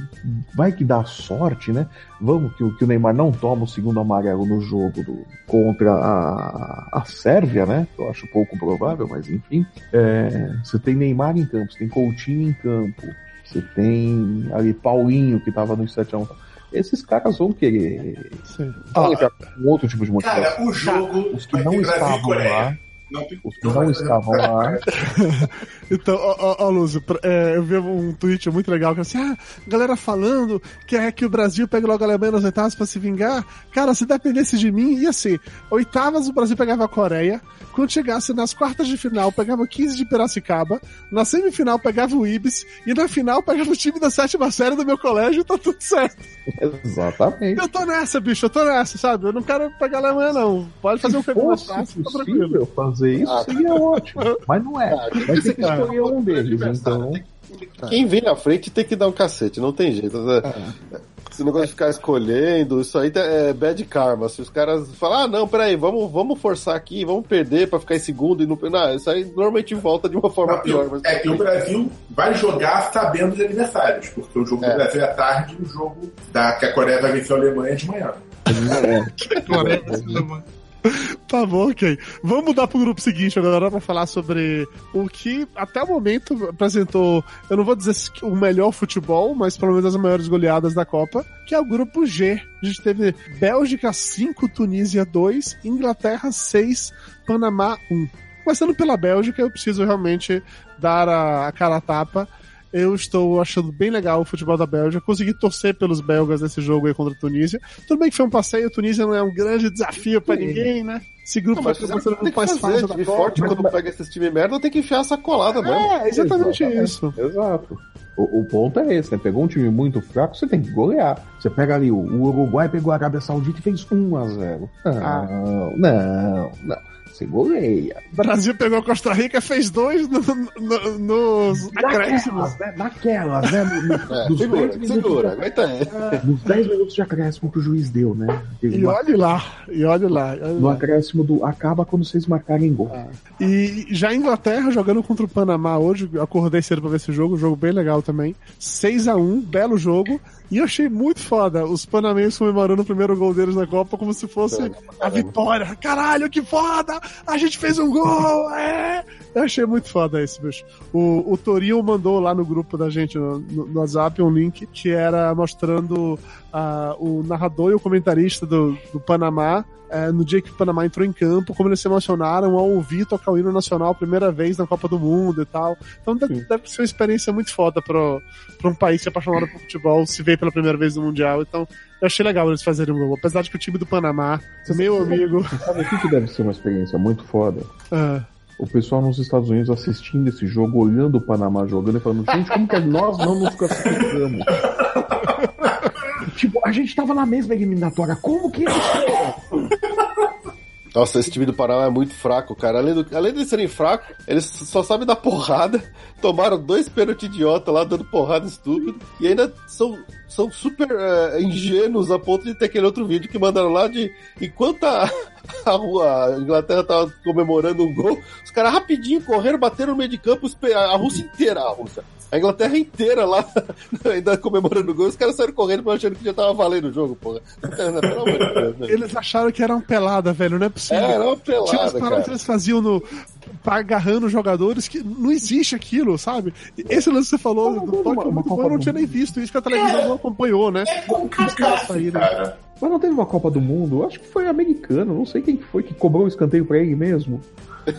vai que dá sorte, né? Vamos que, o- que o Neymar não toma o segundo amarelo no jogo do- contra a, a Sérvia, né? Eu acho pouco provável, mas enfim. É, você tem Neymar em campo, você tem Coutinho em campo, você tem ali Paulinho que tava no 7x1. Esses caras vão querer Sim. ah, com outro tipo de motivação. Cara, o jogo Os que vai não estavam Coreia. lá, Não tem- os que não estavam lá, Então, ó, ó, Lúcio, é, eu vi um tweet muito legal que assim, ah, galera falando que é que o Brasil pega logo a Alemanha nas oitavas pra se vingar. Cara, se dependesse de mim, ia ser oitavas o Brasil pegava a Coreia, quando chegasse nas quartas de final, pegava o 15 de Piracicaba, na semifinal pegava o Ibis, e na final pegava o time da sétima série do meu colégio e tá tudo certo. exatamente. Eu tô nessa, bicho, eu tô nessa, sabe? Eu não quero pegar a Alemanha, não. Pode fazer um fosse fácil, tá tranquilo. possível fazer isso, Ah, seria ótimo. Mas não é. Ah, Vai ter que escolher um deles, então. Quem vem na frente tem que dar um cacete, não tem jeito. né? Esse negócio de ficar escolhendo, isso aí é bad karma. Se os caras falam, ah, não, peraí, vamos, vamos forçar aqui, vamos perder pra ficar em segundo e não. Não, isso aí normalmente volta de uma forma Não, pior. Mas... É que o Brasil vai jogar sabendo os adversários, porque o jogo É. do Brasil é à tarde e o jogo da, que a Coreia vai vencer a Alemanha é de manhã. Tá bom, ok. Vamos mudar pro grupo seguinte agora pra falar sobre o que até o momento apresentou, eu não vou dizer o melhor futebol, mas pelo menos as maiores goleadas da Copa, que é o grupo G. A gente teve Bélgica 5, Tunísia 2, Inglaterra 6, Panamá 1. Começando pela Bélgica, eu preciso realmente dar a, cara a tapa eu estou achando bem legal o futebol da Bélgica. Consegui torcer pelos belgas nesse jogo aí contra a Tunísia. Tudo bem que foi um passeio, a Tunísia não é um grande desafio para ninguém, né? Esse grupo vai ser muito mais fácil. Time forte, quando pega esses time merda, tem que enfiar essa colada mesmo. É, exatamente, exatamente. isso. Exato. O, o, ponto é esse, né? Pegou um time muito fraco, você tem que golear. Você pega ali, o, o Uruguai pegou a Arábia Saudita e fez 1 a 0 Não, ah. não, não você goleia. Brasil pegou a Costa Rica, fez dois no, no, nos acréscimos. Né? Naquelas, né? No, é, segura, segura, aguenta aí. Nos 10 minutos de acréscimo que o juiz deu, né? e olhe lá, e olhe lá. Olhe no lá. acréscimo do acaba quando vocês marcarem gol. Ah. E já a Inglaterra jogando contra o Panamá hoje, acordei cedo pra ver esse jogo, jogo bem legal também. 6 a 1 belo jogo. E eu achei muito foda os panamenhos comemorando o primeiro gol deles na Copa como se fosse a vitória. Caralho, que foda! A gente fez um gol! É! Eu achei muito foda esse, bicho. O, o Torinho mandou lá no grupo da gente, no, no WhatsApp, um link que era mostrando o narrador e o comentarista do, do Panamá é, no dia que o Panamá entrou em campo, como eles se emocionaram ao ouvir tocar o hino nacional a primeira vez na Copa do Mundo e tal. Então deve, deve ser uma experiência muito foda para um país que é apaixonado por futebol se ver pela primeira vez no Mundial. Então eu achei legal eles fazerem um gol. Apesar de que o time do Panamá, Você meu sabe, amigo. Sabe o que, deve ser uma experiência muito foda? É o pessoal nos Estados Unidos assistindo esse jogo, olhando o Panamá jogando e falando, gente, como que nós não nos classificamos? tipo, a gente tava na mesma eliminatória, como que? Nossa, esse time do Paraná é muito fraco, cara. Além, do, além de serem fracos, eles só sabem dar porrada. Tomaram dois pênaltis idiota lá, dando porrada estúpido. E ainda são, são super uh, ingênuos a ponto de ter aquele outro vídeo que mandaram lá de. Enquanto a, a, a Inglaterra tava comemorando um gol, os caras rapidinho correram, bateram no meio de campo, a Rússia inteira, a Rússia a Inglaterra inteira lá, ainda comemorando o gol, os caras saíram correndo achando que já tava valendo o jogo, porra. Né? Eles acharam que era uma pelada, velho, não é possível. É, era uma pelada, Tinha as paradas que eles faziam no agarrando jogadores que não existe aquilo, sabe? Esse lance que você falou do é muito bom, eu não tinha nem visto isso que a televisão não acompanhou, né? É cara. Mas não teve uma Copa do Mundo? Acho que foi americano, não sei quem foi que cobrou o escanteio pra ele mesmo.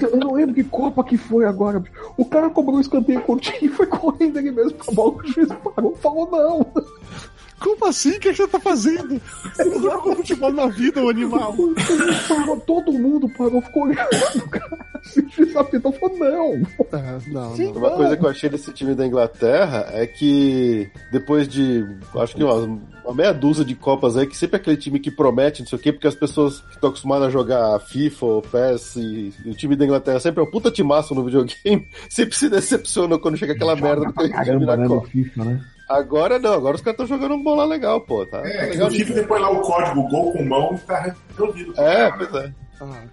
Eu não lembro que Copa que foi agora. O cara cobrou o escanteio curtinho e foi correndo ele mesmo com a bola. O juiz parou falou não. Como assim? O que, é que você tá fazendo? Você não joga futebol na vida, o animal. Parou, todo mundo parou, ficou olhando o cara. O juiz apitou falou não. É, não, Sim, não. Uma coisa que eu achei desse time da Inglaterra é que depois de, acho que uma, uma meia dúzia de Copas aí, que sempre é aquele time que promete, não sei o quê, porque as pessoas estão acostumadas a jogar FIFA ou PES e, e, o time da Inglaterra sempre é um puta timaço no videogame, sempre se decepciona quando chega aquela Joga merda do caramba, né, Copa. FIFA, né? Agora não, agora os caras estão jogando um bola legal, pô. Tá, é, tá legal o depois lá o código gol com mão e tá resolvido. É, pois é. Ah.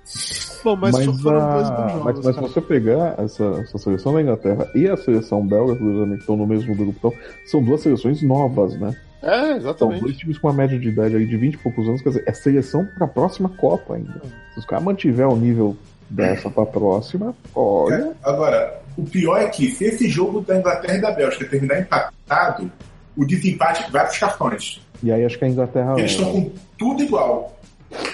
Bom, mas, mas, a... mas, mas se você pegar essa, essa seleção da Inglaterra e a seleção belga, que estão no mesmo grupo, então, são duas seleções novas, né? É, exatamente. São dois times com uma média de idade aí de 20 e poucos anos, quer dizer, é seleção para a próxima Copa ainda. Se os caras mantiver o nível dessa para a próxima, olha. É, agora, o pior é que se esse jogo da Inglaterra e da Bélgica terminar empatado, o desempate vai para os cartões. E aí acho que a Inglaterra. Eles estão com tudo igual.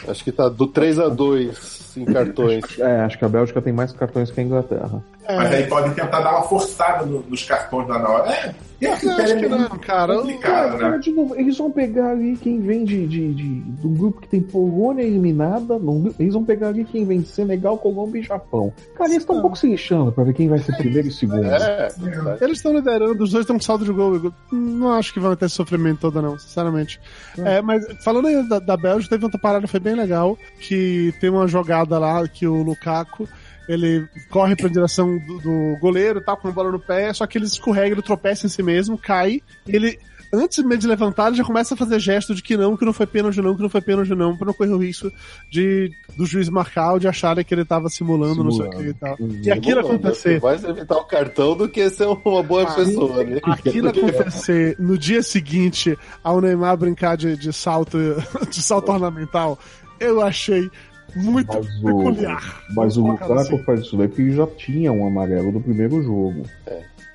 Acho que tá do 3 a 2 em cartões. É, acho que a Bélgica tem mais cartões que a Inglaterra. É. Mas aí podem tentar dar uma forçada no, nos cartões lá na hora. É, acho que não, cara. Complicado, cara, né? de novo, eles vão pegar ali quem vem de, de, de, de um grupo que tem Polônia eliminada. eles vão pegar ali quem vem de Senegal, Colômbia e Japão. Cara, eles estão um pouco se lixando pra ver quem vai ser primeiro e segundo. É, é. Eles estão liderando, os dois têm um saldo de gol. Não acho que vão ter sofrimento todo, não, sinceramente. É. é mas falando aí da, da Bélgica, teve outra parada, foi bem legal. Que tem uma jogada lá que o Lukaku ele corre pra direção do, do goleiro, tá com a bola no pé, só que ele escorrega, ele tropeça em si mesmo, cai, ele antes de levantar, ele já começa a fazer gesto de que não, que não foi pênalti não, que não foi pênalti não, pra não correr o risco de, do juiz marcar ou de acharem que ele tava simulando, simulando. não sei o que e tal. E aquilo acontecer... Mais evitar o cartão do que ser uma boa ah, pessoa, né? Aquilo acontecer no dia seguinte ao Neymar brincar de, de salto, de salto ornamental eu achei muito Mas o, peculiar. mas o Vamos colocar Lukaku assim. faz isso daí porque ele já tinha um amarelo do primeiro jogo.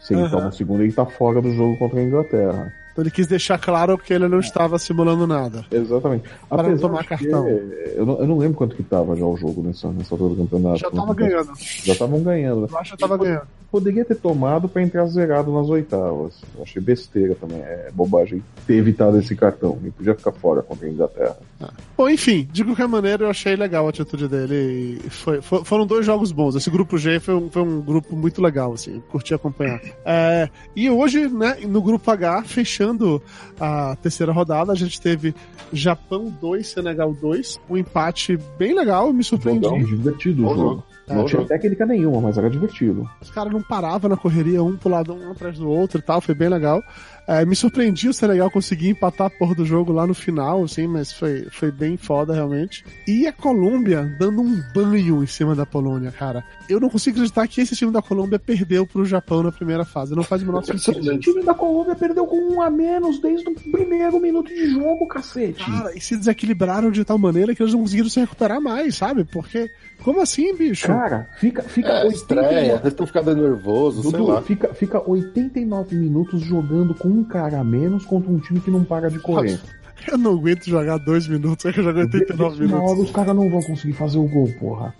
Se ele Aham. tá no segundo, ele tá fora do jogo contra a Inglaterra. Então ele quis deixar claro que ele não estava simulando nada. Exatamente. Para não Apesar tomar cartão. eu, não, eu não lembro quanto que tava já o jogo nessa, nessa altura do campeonato. Já tava ganhando. Já estavam ganhando. Eu acho que tava ganhando. Poderia ter tomado pra entrar zerado nas oitavas. Eu achei besteira também. É bobagem ter evitado esse cartão. Ele podia ficar fora contra a Inglaterra. Bom, enfim, de qualquer maneira, eu achei legal a atitude dele. E foi, foi- foram dois jogos bons. Esse grupo G foi um, foi um grupo muito legal, assim, curti acompanhar. É, e hoje, né, no grupo H, fechando a terceira rodada, a gente teve Japão 2, Senegal 2, um empate bem legal, me surpreendi. Jogão, divertido o jogo. Não Bom tinha técnica nenhuma, mas era divertido. Os caras não paravam na correria, um pro lado, um atrás do outro e tal, foi bem legal. É, me surpreendi o Senegal conseguir empatar a porra do jogo lá no final, assim, mas foi, foi bem foda realmente. E a Colômbia dando um banho em cima da Polônia, cara. Eu não consigo acreditar que esse time da Colômbia perdeu pro Japão na primeira fase. Não faz o menor O sentido. time da Colômbia perdeu com um a menos desde o primeiro minuto de jogo, cacete. Cara, e se desequilibraram de tal maneira que eles não conseguiram se recuperar mais, sabe? Porque, como assim, bicho? Cara, fica, fica É, 89 estreia, eles estão ficando nervosos, sei Dudu, lá. fica, fica 89 minutos jogando com um cara a menos contra um time que não para de correr. Eu não aguento jogar dois minutos, é que eu jogo 89 Uma hora minutos. os caras não vão conseguir fazer o gol, porra.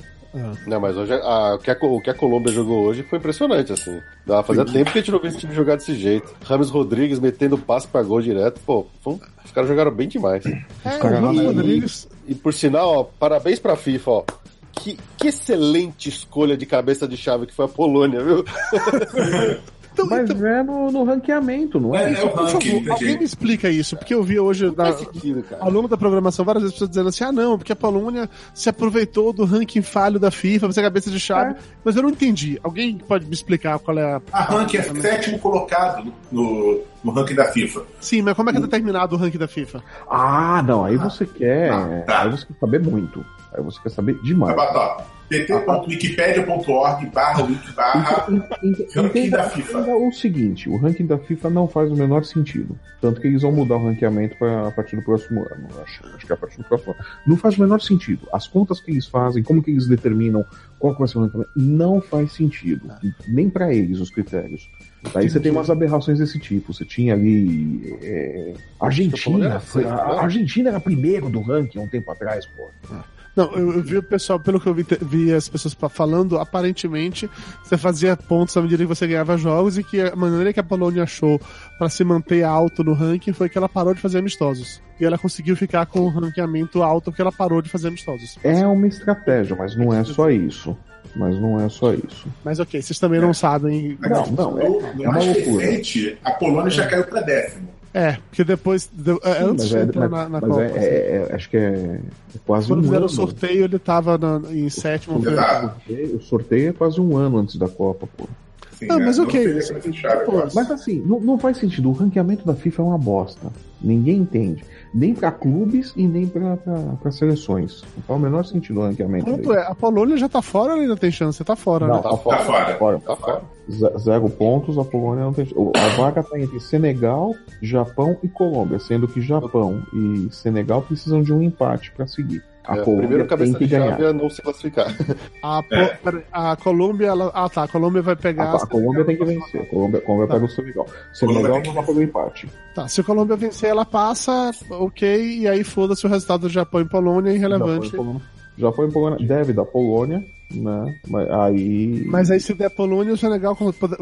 Não, mas hoje a- o, que a, o que a Colômbia jogou hoje foi impressionante, assim. Dá, fazia tempo que a gente não via esse time jogar desse jeito. Rames Rodrigues metendo passe pra gol direto. Pô, foi os caras jogaram bem demais. É, Rodrigues E por sinal, ó, parabéns pra FIFA, ó. Que, que excelente escolha de cabeça de chave que foi a Polônia, viu? Então, Mas então, é no, no ranqueamento, não é? É, é o por ranking, favor, alguém me explica isso, porque eu vi hoje na, sentido, longo da programação várias vezes pessoas dizendo assim: ah, não, porque a Polônia se aproveitou do ranking falho da FIFA, você é cabeça de chave. É. Mas eu não entendi. Alguém pode me explicar qual é a. A ranking é sétimo colocado no, no ranking da FIFA. Sim, mas como é que é determinado o ranking da FIFA? Ah, não, aí você quer. Ah, tá. Aí você quer saber muito. Aí você quer saber Vai demais. botar, ó, pt.wikipedia.org barra wiki barra Ent- ent- ranking Entenda, da FIFA. entenda o seguinte, o ranking da FIFA não faz o menor sentido. Tanto que eles vão mudar o ranqueamento pra, a partir do próximo ano. Acho, acho que é a partir do próximo ano. Não faz o menor sentido. As contas que eles fazem, como que eles determinam qual que vai ser o ranqueamento, não faz sentido. Nem pra eles os critérios. Aí você tem umas aberrações desse tipo. Você tinha ali. é, Argentina. foi- a, a Argentina era primeiro do ranking há um tempo atrás, pô. Não, eu, eu vi o pessoal, pelo que eu vi, vi as pessoas falando, aparentemente você fazia pontos à medida que você ganhava jogos e que a maneira que a Polônia achou pra se manter alto no ranking foi que ela parou de fazer amistosos. E ela conseguiu ficar com o ranqueamento alto porque ela parou de fazer amistosos. É uma estratégia, mas não é só isso. Mas não é só isso. Mas ok, vocês também não sabem. Não, não, é, é uma loucura. recente, a Polônia já caiu pra décimo. É, porque depois. de- é, Sim, antes de é, entrar mas- na, na mas Copa. é- assim. é- é- acho que é, é quase Quando um fizeram ano. o sorteio, ele tava na- em sétimo. Exato. O sorteio é quase um ano antes da Copa, pô. Ah, né? mas Não ok. Mas assim, não, não faz sentido. O ranqueamento da FIFA é uma bosta. Ninguém entende. Nem pra clubes e nem pra seleções. Não faz o menor sentido o ranqueamento. Dele. é? A Polônia já tá fora ou ainda tem chance? Tá fora, Não, né? tá fora. Tá fora. fora. Tá fora. Zero pontos, a Polônia não tem. o- A vaga tá entre Senegal, Japão e Colômbia, sendo que Japão e Senegal precisam de um empate pra seguir. A É, Colômbia primeiro tem cabeça que de chave ganhar. é não se classificar. A, Po- peraí, a Colômbia, ela... ah tá, a Colômbia vai pegar. A, a Colômbia tem que vencer. A Colômbia, a Colômbia pega o Senegal. Senegal não vai pelo empate. Tá, se a Colômbia vencer, ela passa, ok, e aí foda-se o resultado do Japão e Polônia, é irrelevante. Japão e Polônia. Japão e Polônia deve da Polônia, né? Mas aí. Mas aí se der Polônia, o Senegal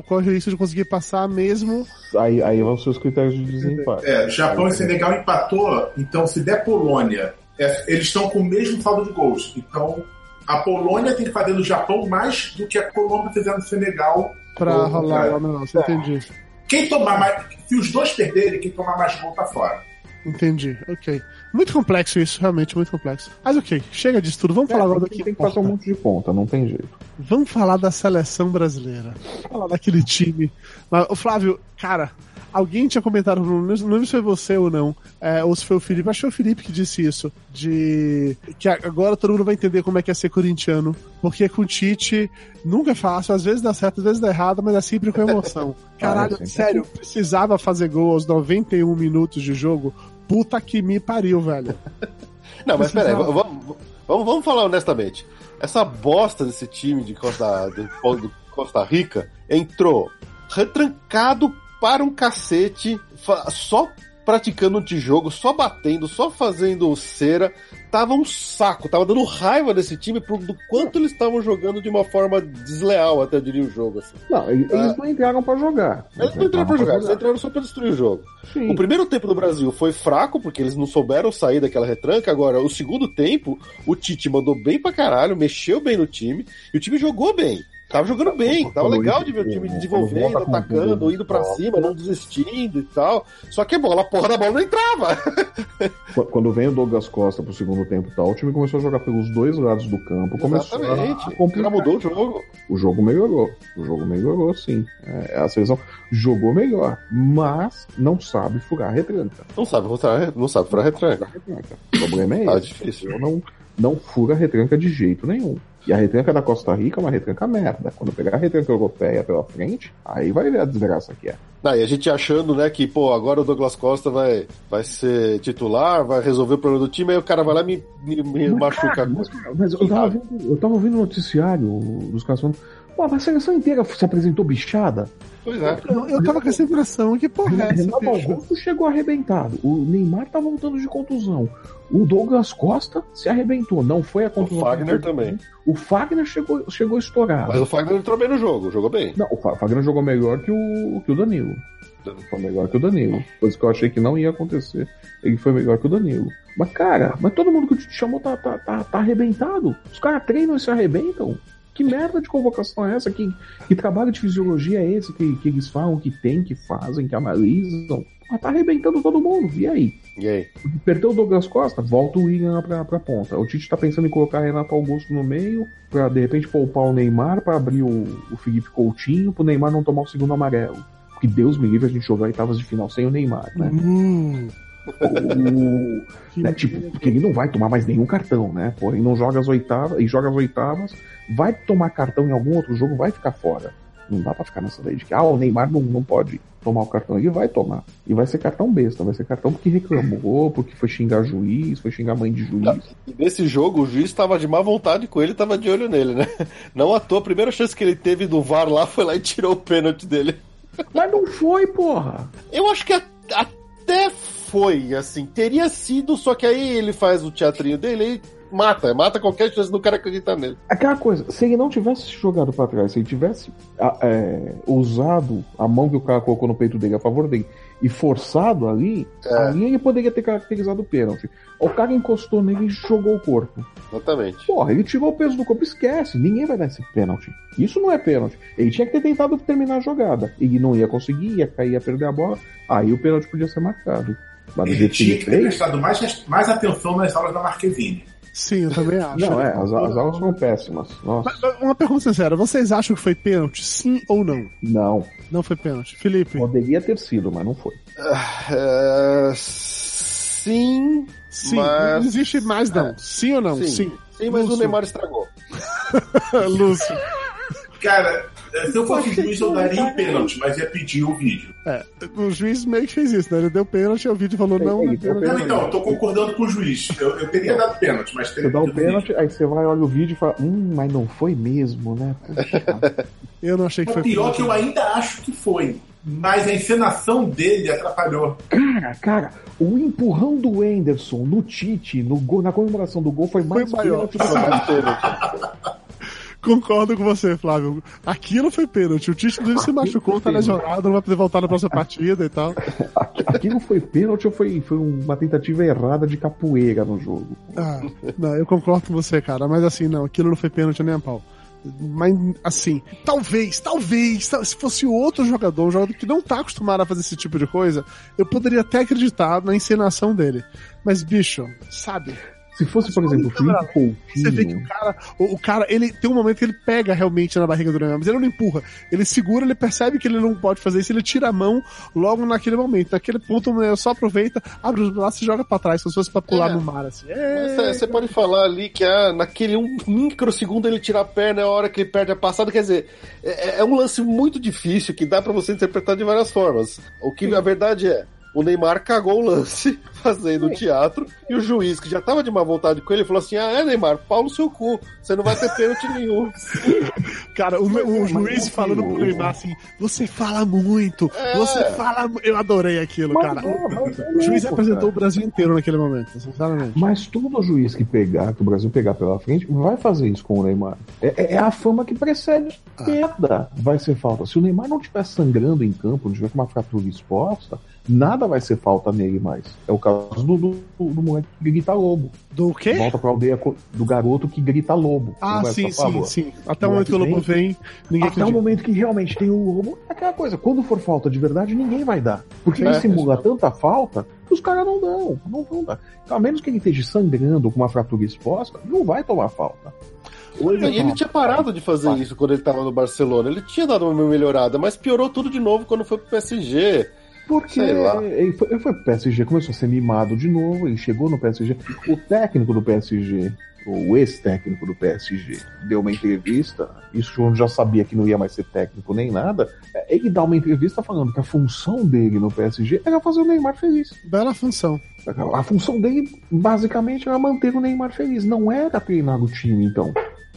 corre o risco de conseguir passar mesmo. aí, aí vão ser os critérios de desempate. É, Japão e Senegal empatou, então se der Polônia, é, eles estão com o mesmo saldo de gols. Então a Polônia tem que fazer no Japão mais do que a Colômbia fizer no Senegal. Pra Ou rolar lá no nosso, entendi. Quem tomar mais. Se os dois perderem, quem tomar mais gol tá fora. Entendi, ok. Muito complexo isso, realmente muito complexo. Mas ok, chega disso tudo. Vamos falar agora do que tem que fazer um monte de ponta, não tem jeito. Vamos falar da seleção brasileira. Vamos falar daquele time. Mas, ô, Flávio, cara, alguém tinha comentado, não lembro se foi você ou não, é, ou se foi o Felipe, acho que foi o Felipe que disse isso, de que agora todo mundo vai entender como é que é ser corintiano, porque com o Tite nunca é fácil, às vezes dá certo, às vezes dá errado, mas é sempre com emoção. Caralho, sempre. sério, precisava fazer gol aos 91 minutos de jogo? Puta que me pariu, velho. Não, mas peraí, vamos, vamos, vamos falar honestamente. Essa bosta desse time de Costa, de Costa Rica entrou retrancado para um cacete, só praticando antijogo, só batendo, só fazendo cera. Tava um saco, tava dando raiva desse time pro, do quanto eles estavam jogando de uma forma desleal, até eu diria o jogo. Assim. Não, eles ah. não entraram pra jogar. Eles não entraram pra jogar, eles entraram só pra destruir o jogo. Sim. O primeiro tempo do Brasil foi fraco, porque eles não souberam sair daquela retranca. Agora, o segundo tempo, o Tite mandou bem pra caralho, mexeu bem no time, e o time jogou bem. Tava jogando bem, tava legal de ver o time desenvolvendo, atacando, indo pra cima, não desistindo e tal. Só que a bola, a porra da bola não entrava. Quando vem o Douglas Costa pro segundo tempo e tal, o time começou a jogar pelos dois lados do campo. Começou Exatamente. a complicar. mudou o jogo. O jogo melhorou. O jogo melhorou, sim. É, a seleção jogou melhor, mas não sabe furar a retranca. Não sabe furar, não sabe furar a retranca. O problema é tá esse. difícil. Não, não fura a retranca de jeito nenhum. E a retranca da Costa Rica é uma retranca merda. Quando pegar a retranca europeia pela frente, aí vai ver a desgraça que é. Ah, e a gente achando, né, que, pô, agora o Douglas Costa vai, vai ser titular, vai resolver o problema do time, aí o cara vai lá e me, me, me mas, machuca. Cara, mas, mas eu, tava vendo, eu tava ouvindo o noticiário dos caras falando, pô, a seleção inteira se apresentou bichada. Pois é. Eu, eu tava com essa impressão, que porra é essa? Renato Augusto chegou arrebentado, o Neymar tá voltando de contusão. O Douglas Costa se arrebentou, não foi a contusão. O Fagner também. O Fagner chegou, chegou estourado. Mas o Fagner entrou bem no jogo, jogou bem. Não, o Fagner jogou melhor que o, que o Danilo. Foi melhor que o Danilo. Coisa que eu achei que não ia acontecer. Ele foi melhor que o Danilo. Mas, cara, mas todo mundo que te chamou tá, tá, tá, tá arrebentado. Os caras treinam e se arrebentam. Que merda de convocação é essa? Que, que trabalho de fisiologia é esse que, que eles falam, que tem, que fazem, que analisam? Mas tá arrebentando todo mundo. E aí? E aí? Perdeu o Douglas Costa, volta o William pra, pra ponta. O Tite tá pensando em colocar Renato Augusto no meio, pra de repente poupar o Neymar, pra abrir o, o Felipe Coutinho, pro Neymar não tomar o segundo amarelo. Que Deus me livre a gente jogar oitavas de final sem o Neymar, né? Hum. O, né, tipo, porque ele não vai tomar mais nenhum cartão, né? Porém, não joga as oitavas e joga as oitavas, vai tomar cartão em algum outro jogo, vai ficar fora. Não dá pra ficar nessa lei de que ah, o Neymar não, não pode tomar o cartão. Ele vai tomar. E vai ser cartão besta, vai ser cartão porque reclamou, porque foi xingar juiz, foi xingar mãe de juiz. E nesse jogo o juiz estava de má vontade com ele, estava de olho nele, né? Não à toa, a primeira chance que ele teve do VAR lá foi lá e tirou o pênalti dele. Mas não foi, porra! Eu acho que até foi, assim, teria sido, só que aí ele faz o teatrinho dele e mata, mata qualquer chance do cara acreditar nele. Aquela coisa, se ele não tivesse jogado para trás, se ele tivesse é, usado a mão que o cara colocou no peito dele a favor dele e forçado ali, é. ali ele poderia ter caracterizado o pênalti. O cara encostou nele e jogou o corpo. Exatamente. Porra, ele tirou o peso do corpo, esquece. Ninguém vai dar esse pênalti. Isso não é pênalti. Ele tinha que ter tentado terminar a jogada. Ele não ia conseguir, ia cair, ia perder a bola. Aí o pênalti podia ser marcado. Mas ele tinha que ter prestado mais, mais atenção nas aulas da Marquezine. Sim, eu também acho. Não, é, as, as aulas são péssimas. Nossa. Mas, uma pergunta sincera: vocês acham que foi pênalti, sim ou não? Não. Não foi pênalti. Felipe? Poderia ter sido, mas não foi. Uh, sim. Sim, mas... não existe mais não. É. Sim ou não? Sim. Sim, sim mas Lúcio. o Neymar estragou. Lúcio. Cara, se eu fosse juiz, eu daria um pênalti, mas ia pedir o vídeo. É, o juiz meio que fez isso, né? Ele deu pênalti e o vídeo falou: não, não, pênalti. não, então, eu tô concordando com o juiz. Eu, eu teria dado pênalti, mas teria Você dá o pênalti, aí você vai, olha o vídeo e fala: hum, mas não foi mesmo, né? eu não achei que foi. O pior que eu ainda acho que foi. Mas a encenação dele atrapalhou. Cara, cara, o empurrão do Anderson no Tite, no gol, na comemoração do gol, foi mais foi maior. pênalti do Concordo com você, Flávio. Aquilo foi pênalti. O Tite se machucou, tá lesionado, não vai poder voltar na próxima partida e tal. Aquilo foi pênalti ou foi, foi uma tentativa errada de capoeira no jogo? Ah, não, eu concordo com você, cara. Mas assim, não, aquilo não foi pênalti nem a pau. Mas, assim, talvez, talvez, se fosse outro jogador, um jogador que não tá acostumado a fazer esse tipo de coisa, eu poderia até acreditar na encenação dele. Mas, bicho, sabe? Se fosse, por exemplo, o Felipe Coutinho... Você vê que o cara, o, o, cara, ele tem um momento que ele pega realmente na barriga do Neymar, mas ele não empurra. Ele segura, ele percebe que ele não pode fazer isso, ele tira a mão logo naquele momento. Naquele ponto, o Neymar só aproveita, abre os braços e joga pra trás, como se fosse pra pular é. no mar, assim. É, você pode falar ali que ah, naquele um microsegundo ele tira a perna, é a hora que ele perde a passada, quer dizer, é, é um lance muito difícil que dá para você interpretar de várias formas. O que Sim. a verdade é, o Neymar cagou o lance fazendo teatro e o juiz, que já tava de má vontade com ele, falou assim: Ah, é, Neymar, pau no seu cu, você não vai ter pênalti nenhum. Cara, o, o juiz falando pro Neymar assim: Você fala muito, é. você fala. Eu adorei aquilo, mas, cara. o, o juiz apresentou o Brasil inteiro naquele momento, sinceramente. Mas todo juiz que pegar, que o Brasil pegar pela frente, vai fazer isso com o Neymar. É, é a fama que precede a perda. Vai ser falta. Se o Neymar não estiver sangrando em campo, não tiver com uma fratura exposta, nada vai ser falta nele mais. É o caso do, do, do moleque que grita lobo. Do quê? Volta pra aldeia do garoto que grita lobo. Ah, sim, sim, sim. Até o momento que o lobo vem, ninguém Até acredita. o momento que realmente tem o lobo, é aquela coisa. Quando for falta de verdade, ninguém vai dar. Porque é, ele simula é. tanta falta que os caras não dão. Não vão dar. Então, a menos que ele esteja sangrando com uma fratura exposta, não vai tomar falta. E ele tinha parado de fazer isso quando ele estava no Barcelona. Ele tinha dado uma melhorada, mas piorou tudo de novo quando foi pro PSG. Porque ele foi, ele foi pro PSG, começou a ser mimado de novo, ele chegou no PSG. O técnico do PSG, o ex-técnico do PSG, deu uma entrevista, isso o João já sabia que não ia mais ser técnico nem nada, ele dá uma entrevista falando que a função dele no PSG era fazer o Neymar feliz. Bela função. A função dele, basicamente, era manter o Neymar feliz, não era treinar o time, então.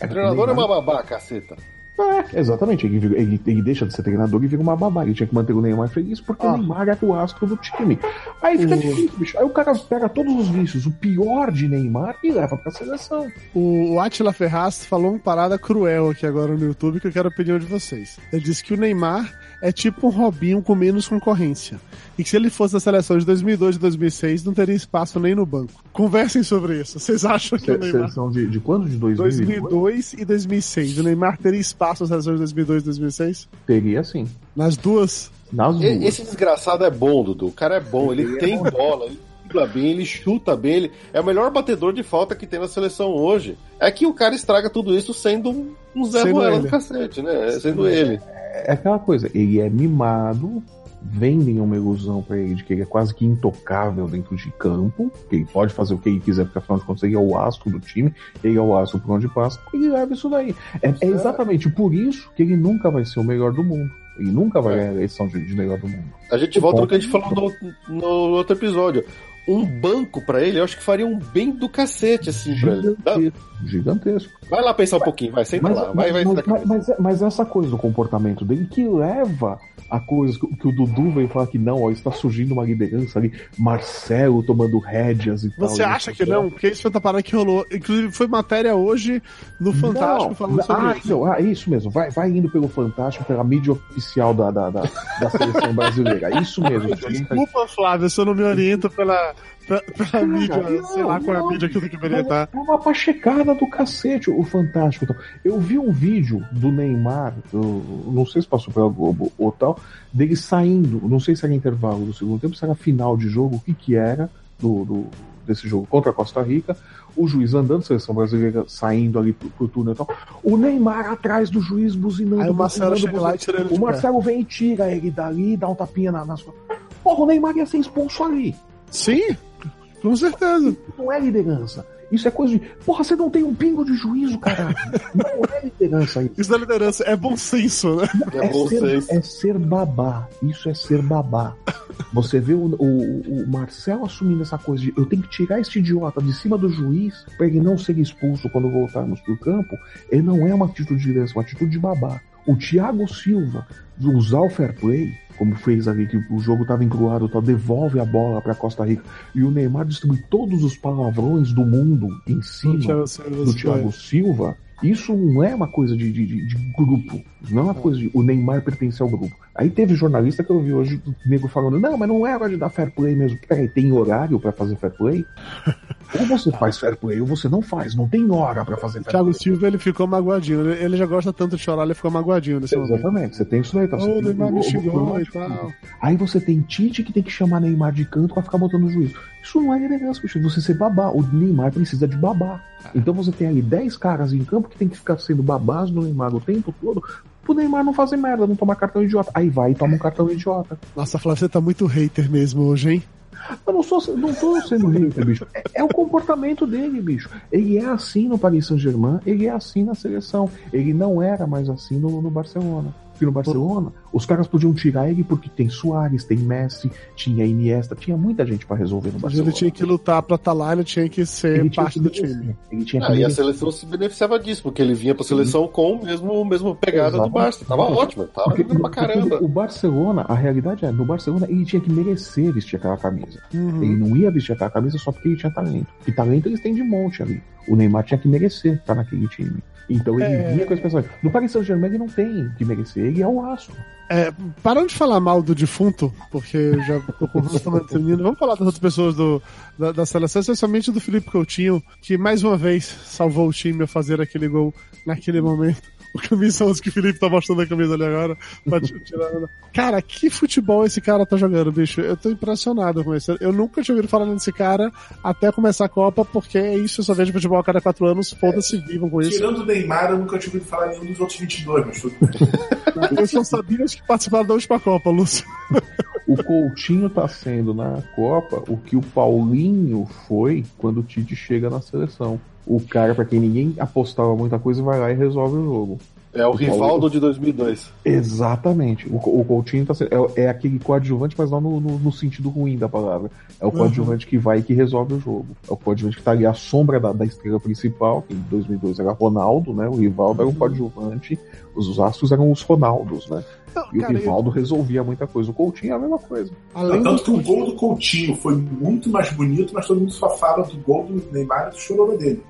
O treinador Neymar... é uma babá, caceta. É, exatamente. Ele, ele, ele, deixa de ser treinador e vira uma babá. Ele tinha que manter o Neymar feliz porque ah. o Neymar é o astro do time. Aí fica difícil, bicho. Aí o cara pega todos os vícios, o pior de Neymar e leva pra seleção. O Atila Ferraz falou uma parada cruel aqui agora no YouTube que eu quero pedir de vocês. Ele disse que o Neymar é tipo um Robinho com menos concorrência. E que se ele fosse da seleção de 2002 e 2006, não teria espaço nem no banco. Conversem sobre isso. Vocês acham que Se, o Neymar... Seleção de, de quando? De 2002? 2002 e 2006. O Neymar teria espaço na seleção de 2002 e 2006? Teria sim. Nas duas? Nas duas. Esse desgraçado é bom, Dudu. O cara é bom. Ele, ele tem é bola. Ele dribla bem, ele chuta bem, ele é o melhor batedor de falta que tem na seleção hoje. É que o cara estraga tudo isso sendo um, um Zé Ruela do cacete, né? Sendo ele. É, é aquela coisa, ele é mimado, vendem uma ilusão para ele de que ele é quase que intocável dentro de campo, que ele pode fazer o que ele quiser, porque afinal de contas ele é o astro do time, ele é o astro por onde passa, e ele leva isso daí. É, é exatamente por isso que ele nunca vai ser o melhor do mundo. Ele nunca vai ganhar a eleição de, de melhor do mundo. A gente volta no que a gente falou no, no outro episódio um banco para ele, eu acho que faria um bem do cacete, assim, gigantesco, pra ele. Gigantesco. Vai lá pensar um pouquinho, vai, senta mas, lá. Vai, mas, vai, mas, mas, mas, essa coisa do comportamento dele que leva a coisa que, que o Dudu veio falar que não, ó, está surgindo uma liderança ali, Marcelo tomando rédeas e tal. Você acha que não? Porque isso foi uma parada que rolou. Inclusive, foi matéria hoje no Fantástico não, falando sobre ah, isso. ah, isso mesmo. Vai, vai indo pelo Fantástico, pela mídia oficial da, da, da, da seleção brasileira. Isso mesmo. Desculpa, Flávio, se eu não me oriento pela, pela, pela mídia, não, sei lá qual é a mídia que eu deveria estar. É uma pachecada do cacete, o Fantástico. Eu vi um vídeo do Neymar, eu, não sei se passou pela Globo ou tal, dele saindo, não sei se era intervalo do segundo tempo, se era final de jogo, o que que era do, do desse jogo contra a Costa Rica, o juiz andando, seleção brasileira saindo ali pro, pro túnel e tal, o Neymar atrás do juiz buzinando. Aí o Marcelo chega lá e tira ele O Marcelo vem e tira ele dali, dá um tapinha na, nas Porra, o Neymar ia ser expulso ali. Sim, com certeza. Não é liderança. Isso é coisa de. Porra, você não tem um pingo de juízo, cara. Não é liderança isso. Isso não é liderança, é bom senso, né? É, é, bom ser, senso. é ser babá. Isso é ser babá. Você vê o, o, o, Marcelo assumindo essa coisa de eu tenho que tirar este idiota de cima do juiz para ele não ser expulso quando voltarmos pro campo. Ele não é uma atitude de liderança, é uma atitude de babá. O Thiago Silva usar o fair play como fez ali, que o jogo estava encruado, tá, devolve a bola para Costa Rica e o Neymar distribui todos os palavrões do mundo em cima do Thiago Silva, isso não é uma coisa de, de, de, grupo. Não é uma coisa de o Neymar pertence ao grupo. Aí teve jornalista que eu vi hoje o nego falando: não, mas não é hora de dar fair play mesmo. Peraí, tem horário para fazer fair play? ou você faz fair play ou você não faz. Não tem hora para fazer fair Thiago play. Silva ele ficou magoadinho. Ele já gosta tanto de chorar, ele ficou magoadinho nesse Exatamente, momento. Exatamente, você tem isso daí. Tá? Oh, o Neymar me xingou e tal. Aí você tem Tite que tem que chamar Neymar de canto para ficar botando o juiz. Isso não é elegância, bicho. Você ser babá. O Neymar precisa de babá. Então você tem ali 10 caras em campo que tem que ficar sendo babás no Neymar o tempo todo pro Neymar não fazer merda, não tomar cartão idiota. Aí vai e toma um cartão idiota. Nossa, Flávio, você tá muito hater mesmo hoje, hein? Eu não, sou, não tô sendo hater, bicho. É, é, o comportamento dele, bicho. Ele é assim no Paris Saint-Germain, ele é assim na seleção. Ele não era mais assim no, no Barcelona. Porque no Barcelona, os caras podiam tirar ele porque tem Soares, tem Messi, tinha Iniesta, tinha muita gente pra resolver no Mas Barcelona. ele tinha que lutar pra estar lá, ele tinha que ser Ele tinha parte que do time. Ele tinha que Ah, e a seleção se beneficiava disso, porque ele vinha pra seleção com o mesmo, mesmo pegada do Exatamente. Barça. Tava ótimo, tava Porque, pra caramba. o Barcelona, a realidade é, no Barcelona ele tinha que merecer vestir aquela camisa. Uhum. Ele não ia vestir aquela camisa só porque ele tinha talento. E talento eles têm de monte ali. O Neymar tinha que merecer estar naquele time. Então ele É. vinha com as pessoas. No Paris Saint-Germain ele não tem que merecer, ele é o astro. É, parando de falar mal do defunto, porque já tô com o vamos falar das outras pessoas do, da, da seleção, especialmente do Felipe Coutinho, que mais uma vez salvou o time a fazer aquele gol naquele momento. O camisa 11 que o Felipe tá mostrando a camisa ali agora. pra t- tirar Cara, que futebol esse cara tá jogando, bicho. Eu tô impressionado com isso. Eu nunca tinha ouvido falar desse cara até começar a Copa, porque é isso, eu só vejo futebol a cada quatro anos. Foda-se, vivam com isso. Tirando o Neymar, eu nunca tinha ouvido falar nenhum dos outros 22, mas tudo bem. Eu só sabia os que participaram da última Copa, Lúcio. O Coutinho tá sendo na Copa o que o Paulinho foi quando o Tite chega na seleção. O cara pra quem ninguém apostava muita coisa vai lá e resolve o jogo. É o Rivaldo de 2002. Exatamente. O, o Coutinho tá sendo, é, é aquele coadjuvante, mas não no, no- no sentido ruim da palavra. É o coadjuvante que vai e que resolve o jogo. É o coadjuvante que tá ali à sombra da, da estrela principal, que em 2002 era Ronaldo, né? O Rivaldo era o coadjuvante, os, os astros eram os Ronaldos, né? Não, E cara, o Rivaldo resolvia muita coisa. O Coutinho é a mesma coisa. além do Tanto que o gol do Coutinho foi muito mais bonito, mas todo mundo só fala do gol do Neymar e do chororô dele.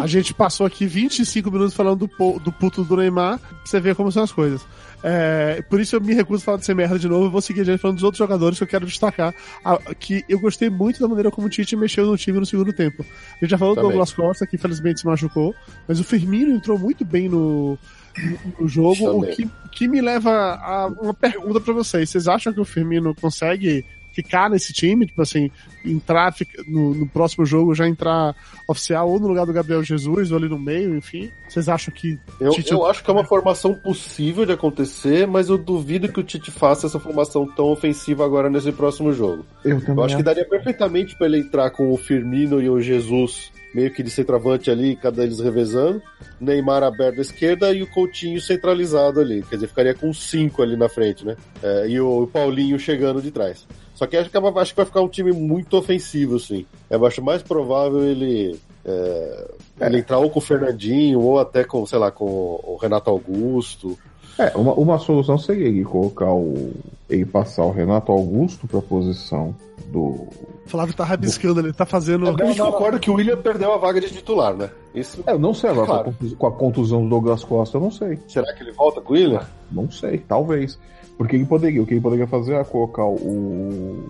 A gente passou aqui 25 minutos falando do, do puto do Neymar, pra você ver como são as coisas. É, por isso eu me recuso a falar de ser merda de novo, eu vou seguir adiante falando dos outros jogadores que eu quero destacar. a- que eu gostei muito da maneira como o Tite mexeu no time no segundo tempo. A gente já falou do Também. Douglas Costa, que infelizmente se machucou, mas o Firmino entrou muito bem no, no, no jogo, o que, que me leva a uma pergunta pra vocês. Vocês acham que o Firmino consegue ficar nesse time, tipo assim, entrar fica- no, no próximo jogo, já entrar oficial ou no lugar do Gabriel Jesus, ou ali no meio, enfim. Vocês acham que. Eu, Tite- eu acho que é uma formação possível de acontecer, mas eu duvido que o Tite faça essa formação tão ofensiva agora nesse próximo jogo. Eu também Eu acho que daria perfeitamente pra ele entrar com o Firmino e o Jesus meio que de centroavante ali, cada eles revezando, Neymar aberto à esquerda e o Coutinho centralizado ali. Quer dizer, ficaria com cinco ali na frente, né? É, e o Paulinho chegando de trás. Só que acho que, é- acho que vai ficar um time muito ofensivo, sim. Eu acho mais provável ele, é, ele entrar ou com o Fernandinho, ou até com, sei lá, com o Renato Augusto. É, uma, uma solução seria ele colocar o. ele passar o Renato Augusto pra posição do. O Flávio tá rabiscando, ele tá fazendo. A gente concorda que o William perdeu a vaga de titular, né? Isso, É, eu não sei agora, Claro. com, a contus- com a contusão do Douglas Costa, eu não sei. será que ele volta com o William? Não sei, talvez. Porque ele poderia, o que ele poderia fazer é colocar o,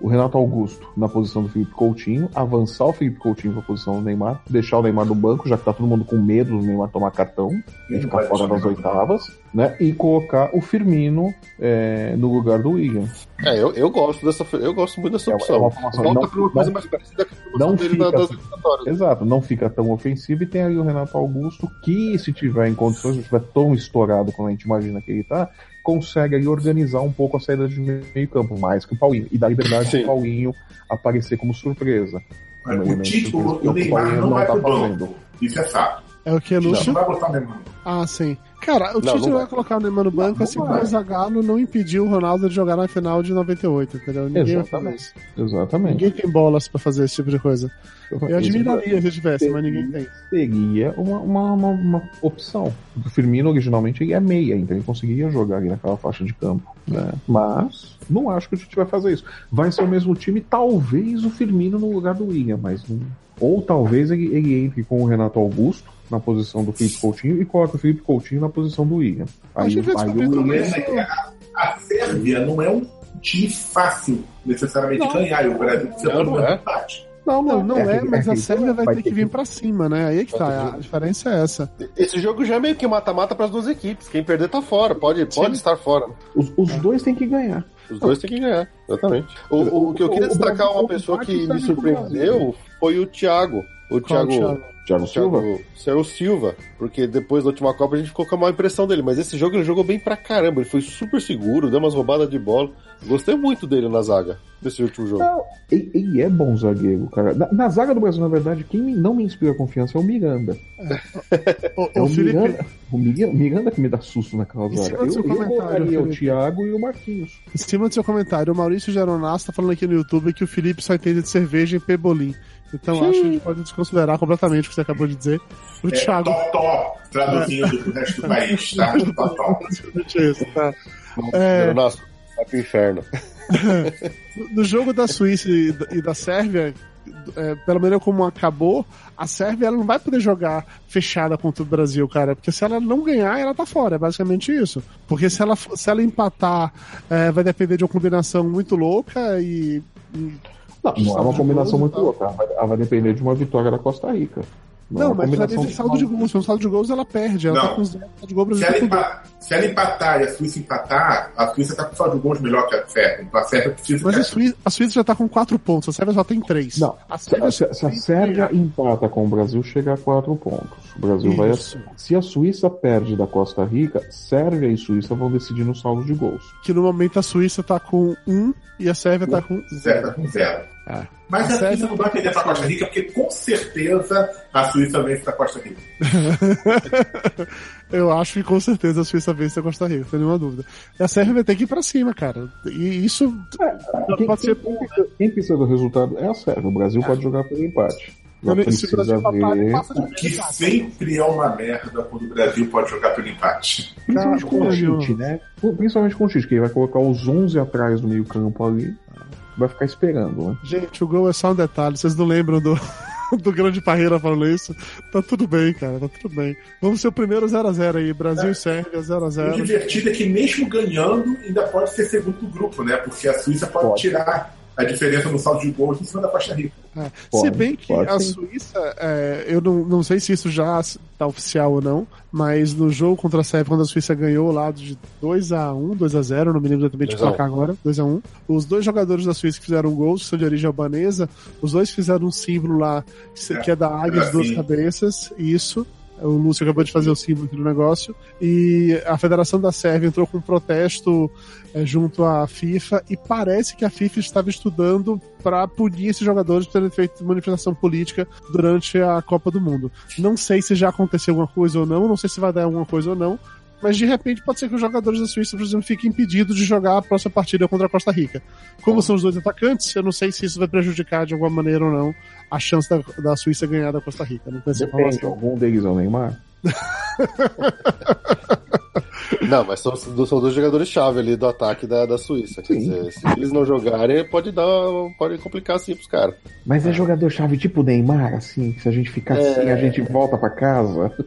o Renato Augusto na posição do Felipe Coutinho, avançar o Felipe Coutinho pra posição do Neymar, deixar o Neymar no banco, já que tá todo mundo com medo do Neymar tomar cartão e ficar fora das oitavas, né? E colocar o Firmino é, no lugar do William. É, eu, eu gosto dessa, eu gosto muito dessa É, opção. é uma formação- Volta não- pra uma coisa não- mais parecida com a não dele fica- das eliminatórias. Exato, não fica tão ofensivo e tem aí o Renato Augusto que, se tiver em condições, não estiver tão estourado como a gente imagina que ele tá, consegue aí organizar um pouco a saída de meio campo, mais que o Paulinho, e dar liberdade Sim. pro Paulinho aparecer como surpresa. Um O surpresa, o, Neymar Paulinho não vai tá pro banco. Isso é fato. É o que, Não, Lúcio? não vai botar o Neymar. Ah, sim. Cara, o Não, Tite não vai vai. colocar o Neymar no banco, não assim como vai. o Zagallo não impediu o Ronaldo de jogar na final de 98, entendeu? Ninguém Exatamente. Exatamente. Ninguém tem bolas pra fazer esse tipo de coisa. Eu admiraria se tivesse, mas ninguém tem. Seria uma, uma, uma, uma opção. O Firmino originalmente é meia, então ele conseguiria jogar ali naquela faixa de campo. Né? Mas não acho que o Tite vai fazer isso. Vai ser o mesmo time, talvez o Firmino no lugar do William, mas não- ou talvez ele, ele entre com o Renato Augusto na posição do Felipe Coutinho e coloque o Felipe Coutinho na posição do William. A Aí, vai aí descobrir o William isso. A Sérvia não é um time fácil, necessariamente, Não. ganhar. E o Brasil precisa Não, é. empate. Não, Não, não é, aquele- mas a Sérvia vai, ter que vir pra cima, né? Aí é que Vai tá. A diferença é essa. Esse jogo já é meio que mata-mata para as duas equipes. Quem perder tá fora, pode, pode estar fora. Os, os dois têm que ganhar. Os dois têm que ganhar, exatamente. O, o- o que eu queria destacar uma pessoa que me surpreendeu foi o Thiago. O Qual Thiago, Thiago? Silva? Thiago, Thiago Silva, porque depois da última Copa a gente ficou com a má impressão dele, mas esse jogo ele jogou bem pra caramba, ele foi super seguro, deu umas roubadas de bola. Gostei muito dele na zaga, nesse último jogo. Não, ele, é bom zagueiro, cara. Na, na zaga do Brasil, na verdade, quem não me inspira confiança é o Miranda. Ô, É ô, o Felipe, Miranda, o Miranda, que me dá susto naquela Em zaga. Eu, seu eu colocaria o. Thiago e o Marquinhos. em cima do seu comentário, o Maurício Geronasso tá falando aqui no YouTube que o Felipe só entende de cerveja e pebolim. Então acho que a gente pode desconsiderar completamente o que você acabou de dizer. O É Thiago. Totó, traduzindo pro resto do país, tá? Totó. Isso, tá. É. Nossa, vai pro inferno. No jogo da Suíça e da- e da Sérvia, é, pela maneira como acabou, a Sérvia ela não vai poder jogar fechada contra o Brasil, cara. Porque se ela não ganhar, ela tá fora. É basicamente isso. Porque se ela, se ela empatar, é, vai depender de uma combinação muito louca e. e- Não, é uma combinação muito louca. Vai, ela vai depender de uma vitória da Costa Rica. Não, mas precisa de saldo de gols. Se um saldo de gols, ela perde. Ela Não. tá com zero saldo de gol, Se ela, tá empa- se ela empatar e a Suíça empatar, a Suíça tá com saldo de gols melhor que a Sérvia. Então a Sérvia precisa. Mas a Suíça, a Suíça já tá com quatro pontos, a Sérvia só tem três. Não, a se, Sérvia se- se a Sérvia empata com o Brasil, chega a quatro pontos. O Brasil vai Isso. assim. Se a Suíça perde da Costa Rica, Sérvia e Suíça vão decidir no saldo de gols. que no momento a Suíça tá com um e a Sérvia tá com Zero, zero. tá com zero. É. Mas A Suíça não vai perder pra Costa Rica, porque com certeza a Suíça vence da Costa Rica. Eu acho que com certeza a Suíça vence a Costa Rica, sem nenhuma dúvida. E a Sérvia vai ter que ir pra cima, cara. E isso Quem, pode ser quem- quem precisa, quem precisa do resultado é a Sérvia. O Brasil pode jogar pelo empate. Também, se o precisa Brasil empatar, ele ver. passa de O que sempre é uma merda quando o Brasil pode jogar pelo empate. Principalmente com o. Tite, né? Principalmente com o Tite, que ele vai colocar os 11 atrás do meio-campo ali. Vai ficar esperando, né? Gente, o gol é só um detalhe, vocês não lembram do, do grande Parreira falando isso? Tá tudo bem, cara, tá tudo bem. Vamos ser o primeiro 0x0 aí, Brasil e Sérvia O 0x0. divertido é que mesmo ganhando, ainda pode ser segundo grupo, né? Porque a Suíça pode, Pode. tirar a diferença no saldo de gols em cima da Costa Rica. É. Se Pode, bem que pode a sim. Suíça, é, eu não, não sei se isso já tá oficial ou não, mas no jogo contra a Sérvia, quando a Suíça ganhou lá de 2x1, 2x0, não me lembro exatamente de 2 a 1. placar agora, 2x1, os dois jogadores da Suíça que fizeram gols, que são de origem albanesa, os dois fizeram um símbolo lá, que se- É, que é da águia de duas assim. cabeças, isso. O Lúcio acabou de fazer o símbolo aqui no negócio. E a Federação da Sérvia entrou com um protesto é, junto à FIFA e parece que a FIFA estava estudando para punir esses jogadores por terem feito manifestação política durante a Copa do Mundo. Não sei se já aconteceu alguma coisa ou não, não sei se vai dar alguma coisa ou não, mas de repente pode ser que os jogadores da Suíça, por exemplo, fiquem impedidos de jogar a próxima partida contra a Costa Rica. Como são os dois atacantes, eu não sei se isso vai prejudicar de alguma maneira ou não a chance da, da Suíça ganhar da Costa Rica. Não tenho essa informação. algum deles é o Neymar. Não, mas são, são dois jogadores-chave ali do ataque da, da Suíça. Quer Sim. dizer, se eles não jogarem, pode dar. Pode complicar assim pros caras. Mas é jogador-chave tipo Neymar, assim, que se a gente ficar assim, a gente volta pra casa.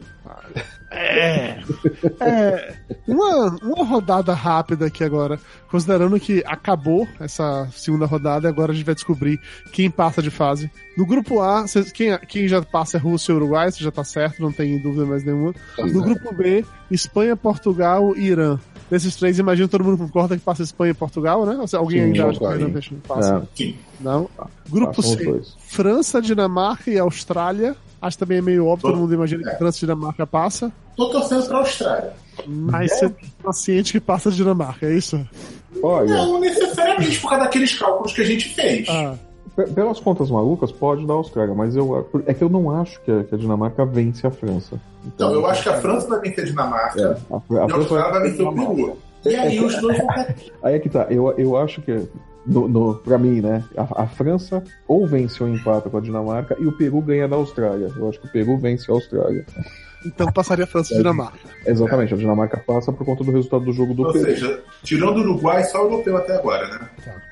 É, uma, uma rodada rápida aqui agora, considerando que acabou essa segunda rodada, agora a gente vai descobrir quem passa de fase. No grupo A, quem, quem já passa é Rússia e Uruguai, isso já tá certo, não tem dúvida mais nenhuma. No grupo B, Espanha, Portugal e Irã. Desses três, imagino que todo mundo concorda que passa Espanha e Portugal, né? Ou Alguém Sim, ainda acha que deixa- passa? Não, Sim. Não. Grupo passam C, dois. França, Dinamarca e Austrália. Acho que também é meio óbvio, todo mundo imagina que França e Dinamarca passa. Tô torcendo pra Austrália. Mas você tá ciente que passa Dinamarca, é isso? Olha, Não necessariamente por causa daqueles cálculos que a gente fez. Ah, pelas contas malucas, pode dar a Austrália, mas eu, é que eu não acho que a, que a Dinamarca vence a França. Então, eu acho que a França vai vencer a Dinamarca É, a, a e a França Austrália vai vencer o. Peru. E aí os dois vão. Aí é que tá, eu, eu acho que, no, no, pra mim, né, a, a França ou vence ou empata com a Dinamarca e o Peru ganha da Austrália. Eu acho que o Peru vence a Austrália. então passaria França e Dinamarca. Exatamente, a Dinamarca passa por conta do resultado do jogo do Ou Peru. seja, tirando o Uruguai, só o europeu até agora, né?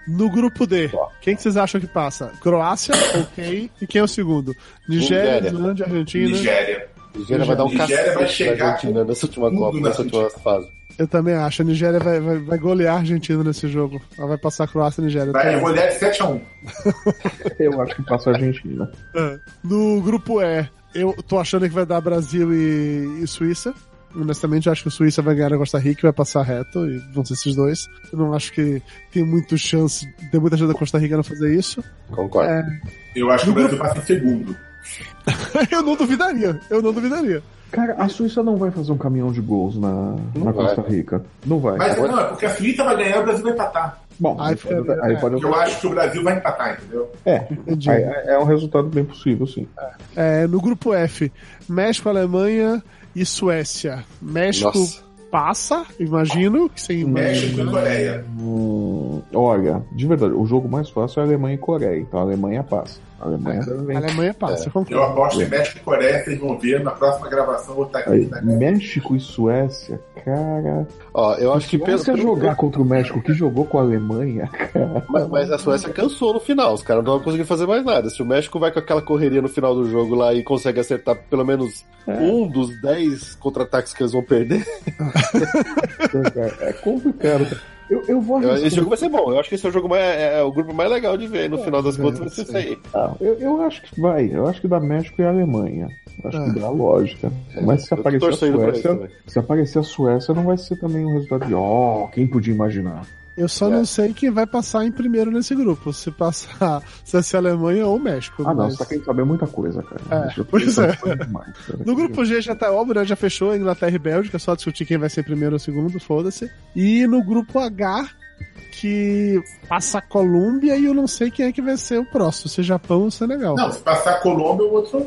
No grupo D, quem que vocês acham que passa? Croácia, ok. E quem é o segundo? Nigéria. Islândia, Argentina. Nigéria. Nigéria vai dar um Nigéria vai na chegar Argentina nessa última Copa, nessa última fase. Eu também acho. A Nigéria vai, vai, vai golear a Argentina nesse jogo. Ela vai passar a Croácia e a Nigéria. Vai também. golear de 7 a 1 Eu acho que passa a Argentina. É. No grupo E, eu tô achando que vai dar Brasil e, e Suíça. Honestamente, eu acho que a Suíça vai ganhar a Costa Rica e vai passar reto, e vão ser esses dois. Eu não acho que tem muito chance, tem muita chance da Costa Rica não fazer isso. Concordo. É, Eu acho que o Brasil passa em segundo. eu não duvidaria, eu não duvidaria. Cara, a Suíça não vai fazer um caminhão de gols na, na Costa Rica. Não vai. Mas não, é porque a Suíça vai ganhar e o Brasil vai empatar. Bom, Aí fica- pode, aí é. pode- Eu acho que o Brasil vai empatar, entendeu? É, Entendi. aí- é um resultado bem possível, sim. É, no grupo F, México, Alemanha e Suécia. México Nossa. passa, imagino, que sem México e Coreia. Hum, olha, de verdade, o jogo mais fácil é Alemanha e Coreia. Então a Alemanha passa. A Alemanha A. Alemanha passa, eu Eu concordo. aposto em México e Coreia, vocês vão ver na próxima gravação eu vou estar aqui. Aí, Tá? México e Suécia, cara. Ó, eu acho que pelo- jogar contra o México que jogou com a Alemanha, cara. Mas, mas a Suécia cansou no final, os caras não vão conseguir fazer mais nada. Se o México vai com aquela correria no final do jogo lá e consegue acertar pelo menos um dos 10 contra-ataques que eles vão perder, É complicado. Eu, eu vou arriscar. esse jogo vai ser bom. Eu acho que esse é o jogo mais, é, é o grupo mais legal de ver. No final das contas vai ser isso aí. Ah, eu, eu acho que vai. Eu acho que dá México e Alemanha. Eu Acho que dá lógica. Mas se É, aparecer a isso Suécia, também. se aparecer a Suécia, não vai ser também um resultado de ó, quem podia imaginar. Eu só É. não sei quem vai passar em primeiro nesse grupo. Se passar, se vai ser Alemanha ou México. Ah, não, mas- você tá querendo saber muita coisa, cara. É, pois é. demais, cara. No grupo G já tá óbvio, né? Já fechou Inglaterra e Bélgica, só discutir quem vai ser primeiro ou segundo, foda-se. E no grupo H, que passa a Colômbia e eu não sei quem é que vai ser o próximo, se é Japão ou Senegal. Não, se passar a Colômbia, o outro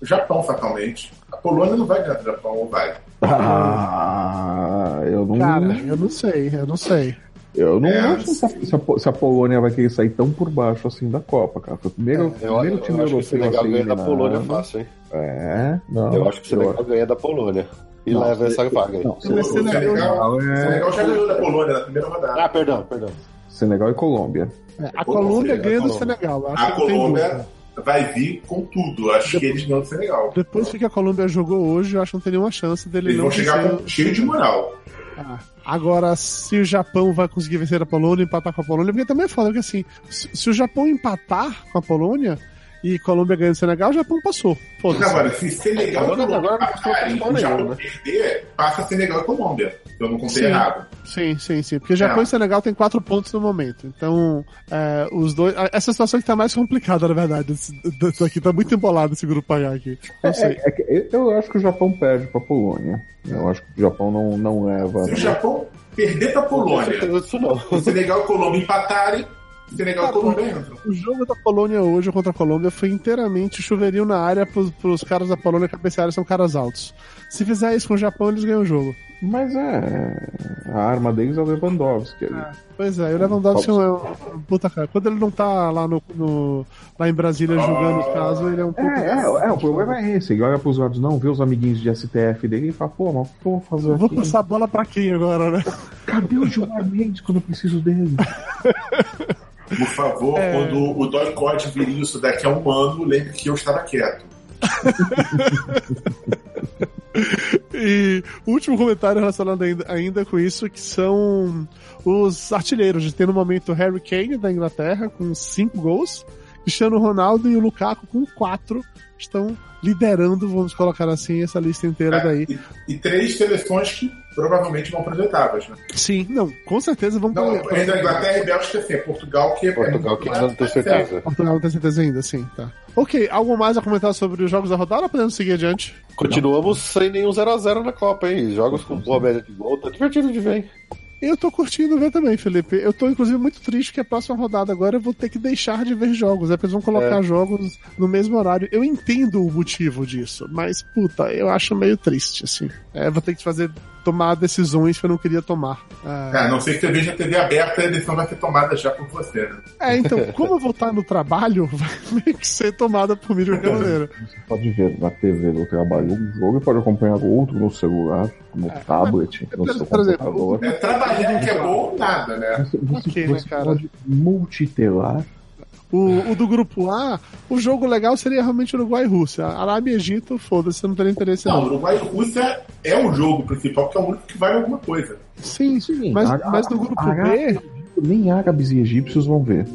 o Japão, fatalmente. A Polônia não vai ganhar do Japão, ou vai? Ah, eu não. Cara, eu não sei, eu não sei. Eu não É, acho se a, se a se a Polônia vai querer sair tão por baixo assim da Copa, cara. Foi o primeiro, Eu, primeiro eu time acho que o europeu ganha da. Polônia fácil, hein? É, não. Eu acho que o Senegal ganha da Polônia. E Não, leva essa vaga aí. Não, O Senegal- é Senegal já ganhou da Polônia na primeira rodada. Ah, perdão, perdão. Senegal e Colômbia. É, a Colômbia ganha do. Senegal. Acho A que Colômbia vai vir com tudo. Acho que eles ganham do Senegal. Depois que a Colômbia jogou hoje, eu acho que não tem nenhuma chance dele Eles vão chegar com, cheio de moral. Ah, Agora, se o Japão vai conseguir vencer a Polônia, empatar com a Polônia, porque também é foda, porque assim, se, se o Japão empatar com a Polônia e Colômbia ganha do Senegal, o Japão passou. Foda-se. Agora, se Senegal Agora- e Colômbia agora passarem, o Japão né? perder, passa Senegal e Colômbia. Eu não contei Sim. errado. Sim, sim, sim. Porque Japão É. e Senegal tem quatro pontos no momento. Então, é, os dois. Essa situação que tá mais complicada, na verdade. Isso aqui tá muito embolado esse grupo H aqui. Não sei. É, é que eu acho que o Japão perde pra Polônia. Eu acho que o Japão não, não leva. Se o Japão perder pra Polônia, o Senegal e Colômbia empatarem, Senegal e Colômbia entram. O jogo da Polônia hoje contra a Colômbia foi inteiramente chuveirinho na área pros, pros caras da Polônia cabecearem são caras altos. Se fizer isso com o Japão, eles ganham o jogo. Mas é. A arma deles é o Lewandowski. ali. Pois é, e o Lewandowski é um, um puta cara. Quando ele não tá lá, no, no- lá em Brasília julgando os casos, ele é um puta É, é, é, o problema é esse. Ele olha pros lados, não, vê os amiguinhos de STF dele e fala, pô, mas o que eu vou fazer Eu Vou aqui? passar a bola pra quem agora, né? Cadê o Gilmar Mendes quando eu preciso dele? Por favor, É. quando o Dói Code vir isso daqui a um ano, lembre que eu estava quieto. E o último comentário relacionado ainda, ainda com isso, que são os artilheiros. Gente tem no momento Harry Kane da Inglaterra com cinco gols, Cristiano Ronaldo e o Lukaku com quatro estão liderando, vamos colocar assim, essa lista inteira É, daí. E, e três seleções que provavelmente vão para as oitavas. Né? Sim, não, com certeza vão Não, pra- entre a Inglaterra e Bélgica, sim. É Portugal que é. Portugal que não tem certeza. Portugal não tem certeza ainda, sim, tá. Ok, algo mais a comentar sobre os jogos da rodada ou podemos seguir adiante? Continuamos sem nenhum 0x0 na Copa, hein? Jogos com boa média de gol, tá divertido de ver, hein? Eu tô curtindo ver também, Felipe. Eu tô, inclusive, muito triste que a próxima rodada agora eu vou ter que deixar de ver jogos. É porque eles vão colocar É. jogos no mesmo horário. Eu entendo o motivo disso, mas, puta, eu acho meio triste, assim. É, vou ter que fazer, tomar decisões que eu não queria tomar. É, Ah, a não ser que você veja a TV aberta, a decisão vai ser tomada já por você, né? É, então, como eu vou estar no trabalho, vai meio que ser tomada por mim de qualquer maneira. Você pode ver na TV do trabalho um jogo e pode acompanhar outro no celular, no tablet, no por- seu por exemplo, computador. É trabalhando que é bom, nada, né? Você, você, Ok, né, você cara? pode multitelar. O, o do grupo A, o jogo legal seria realmente Uruguai e Rússia. Arábia e Egito, foda-se, não teria interesse Não, não. Uruguai e Rússia é o jogo principal, porque é o único que vale alguma coisa. Sim, Sim, mas, a- mas no grupo a- B, Nem árabes e egípcios vão ver.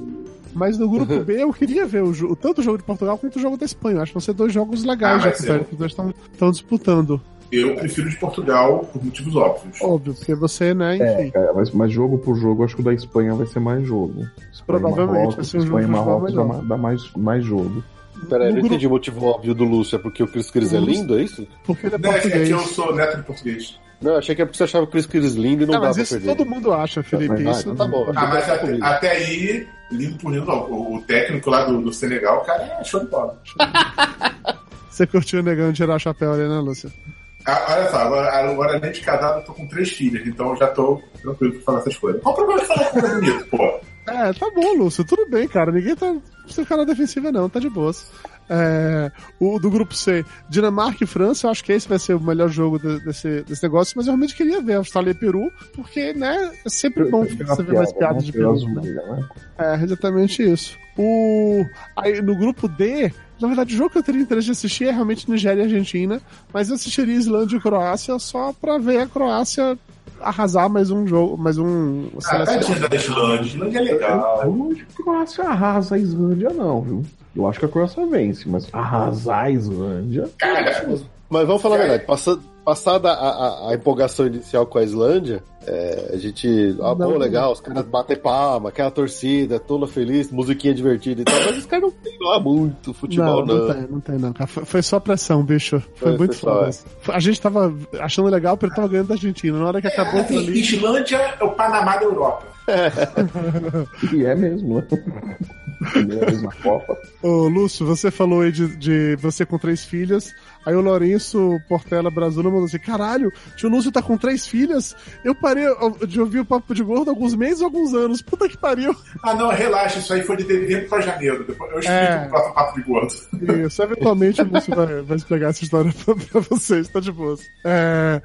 Mas no grupo B eu queria ver o jogo, tanto o jogo de Portugal quanto o jogo da Espanha. Acho que vão ser dois jogos legais Ah, já que os dois estão disputando. Eu prefiro de Portugal por motivos óbvios. Óbvio, porque você, né, É, enfim. cara, mas, mas jogo por jogo, acho que o da Espanha vai ser mais jogo. Espanha Provavelmente Marrocos, vai ser um jogo Espanha e Marrocos dá, dá mais, mais jogo. Peraí, não entendi o motivo óbvio do Lúcio. É porque o Chris Cris é lindo, é isso? Porque ele é Não, é que português. eu sou neto de português. Não, achei que é porque você achava o Chris Cris lindo e não Ah, dá mas pra isso perder. todo mundo acha, Felipe. Ah, isso tá bom. Ah, mas até, até aí, lindo por lindo, não. O, o técnico lá do, do Senegal, o cara é show de bola. Você curtiu o negão de tirar o chapéu ali, né, Lúcio? Ah, olha só, agora, agora além de casado, eu tô com três filhas, então já tô tranquilo pra falar essas coisas. Qual o problema de falar coisa bonita, pô? É, tá bom, Lúcio, tudo bem, cara. Ninguém tá sem ficar na defensiva, não, tá de boas. É, o do grupo C, Dinamarca e França, eu acho que esse vai ser o melhor jogo de- desse, desse negócio, mas eu realmente queria ver Austrália e Peru, porque, né, é sempre bom você ver mais piadas de Peru. né? né? É, exatamente isso. O... Aí, no grupo D, na verdade, o jogo que eu teria interesse de assistir é realmente Nigéria e Argentina, mas eu assistiria Islândia e Croácia só pra ver a Croácia arrasar mais um jogo, mais um. Ah, tadinha da Islândia. Islândia é legal. Eu não acho que a Croácia arrasa a Islândia, não, viu? Eu acho que a Croácia vence, mas arrasar a Islândia. Cara, Mas vamos falar a verdade, passa- passada a, a- a empolgação inicial com a Islândia, é, a gente. Ah, pô, Não. legal, os caras batem palma, aquela torcida, toda feliz, musiquinha divertida e tal, mas os caras não tem lá muito futebol, não, não. não tem, não tem não, cara. Foi, foi só pressão, bicho. Foi, Foi, muito foi só, foda. é. A gente tava achando legal porque ele tava ganhando da Argentina. Na hora que acabou aquilo ali. Islândia é o Panamá da Europa. E é mesmo, né? É a mesma Copa. Ô, Lúcio, você falou aí de, de você com três filhas. Aí o Lourenço Portela Brasula mandou assim: caralho, tio Lúcio tá com três filhas. Eu parei de ouvir o Papo de Gordo há alguns meses ou alguns anos. Puta que pariu. Ah, não, relaxa, isso aí foi de dezembro pra janeiro. Depois eu explico É. próximo papo de gordo. Isso, eventualmente o Lúcio vai, vai explicar essa história pra, pra vocês, tá de boas. É,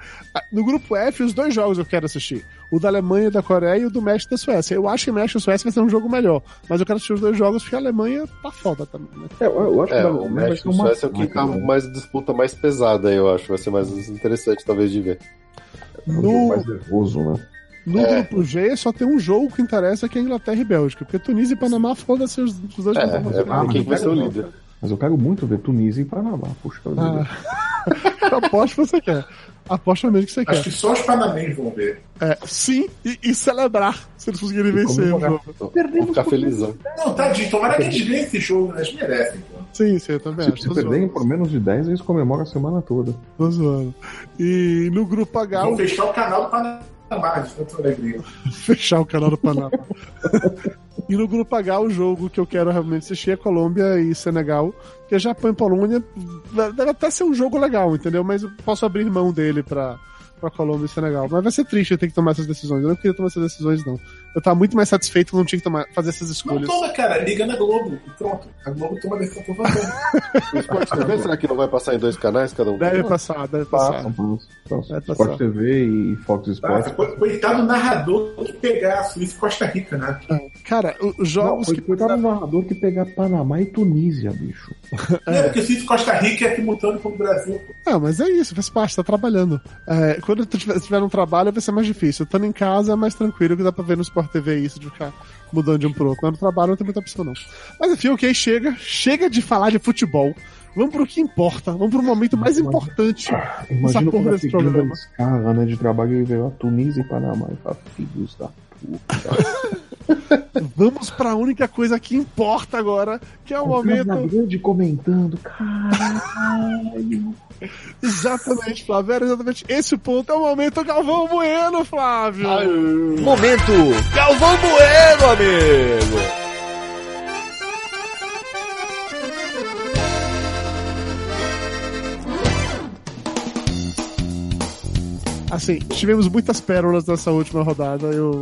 no grupo F, os dois jogos eu quero assistir. O da Alemanha e da Coreia e o do México e da Suécia. Eu acho que México e Suécia vai ser um jogo melhor. Mas eu quero assistir os dois jogos porque a Alemanha tá foda também, né? É, eu, acho É, que o México e o Suécia é o que tá mais disputa mais pesada, eu acho. Vai ser mais interessante, talvez, de ver. um jogo No, mais nervoso, né? no É. grupo G só tem um jogo que interessa que é Inglaterra e Bélgica. Porque Tunísia e Panamá foda-se os, os dois É, jogos. é pra quem vai ser o líder. Mas eu quero muito ver Tunísia e Panamá. Puxa. Ah. Eu aposto que você quer. Aposto mesmo que você Acho quer. que só os panamenhos vão ver. É, sim, e, e celebrar se eles conseguirem vencer o jogo. Vou ficar felizão. Não, tadinho, tomara que eles ganhem esse jogo, né? eles merecem. Pô. Sim, sim, eu também Se, acho. se perderem por menos de 10, eles comemoram a semana toda. Tô zoando. E no grupo H, Vão o- fechar o canal do Panamá, de tanta alegria. fechar o canal do Panamá. e no grupo H, o jogo que eu quero realmente assistir é Colômbia e Senegal. Porque Japão e Polônia deve até ser um jogo legal, entendeu? Mas eu posso abrir mão dele pra, pra Colômbia e Senegal. Mas vai ser triste eu ter que tomar essas decisões. Eu não queria tomar essas decisões, não. Eu tava muito mais satisfeito que eu não tinha que tomar, fazer essas Não escolhas. toma, cara, liga na Globo e pronto. A Globo toma a decisão por você. O Sport TV, será que não vai passar em dois canais cada um? Deve passar, deve passar. Passar. Sport TV e Fox Ah, Sports. co- coitado do narrador que pegar a Suíça e Costa Rica, né? Cara, os Não, jogos foi que. cuidado do narrador que pegar Panamá e Tunísia, bicho. É, porque Suíça e Costa Rica é simultâneo com o Brasil. Ah, mas é isso, faz parte, tá trabalhando. É, quando tu tiver, tiver no trabalho vai ser mais difícil. Estando em casa é mais tranquilo, que dá pra ver no Sport TV isso, de ficar mudando de um pro outro. Mas no trabalho não tem muita opção, não. Mas enfim, ok, chega. Chega de falar de futebol. Vamos pro que importa. Vamos pro momento mais importante. Imagina porra como é desse programa. escala né, de trabalho e veio a Tunísia e Panamá e fala, filhos da puta. Vamos pra única coisa que importa agora, que é o Casa momento. Grande comentando, caralho. Exatamente, Flávio. Era exatamente esse o ponto. É o momento Galvão Bueno, Flávio. Momento Galvão Bueno, amigo. Assim, tivemos muitas pérolas nessa última rodada. Eu,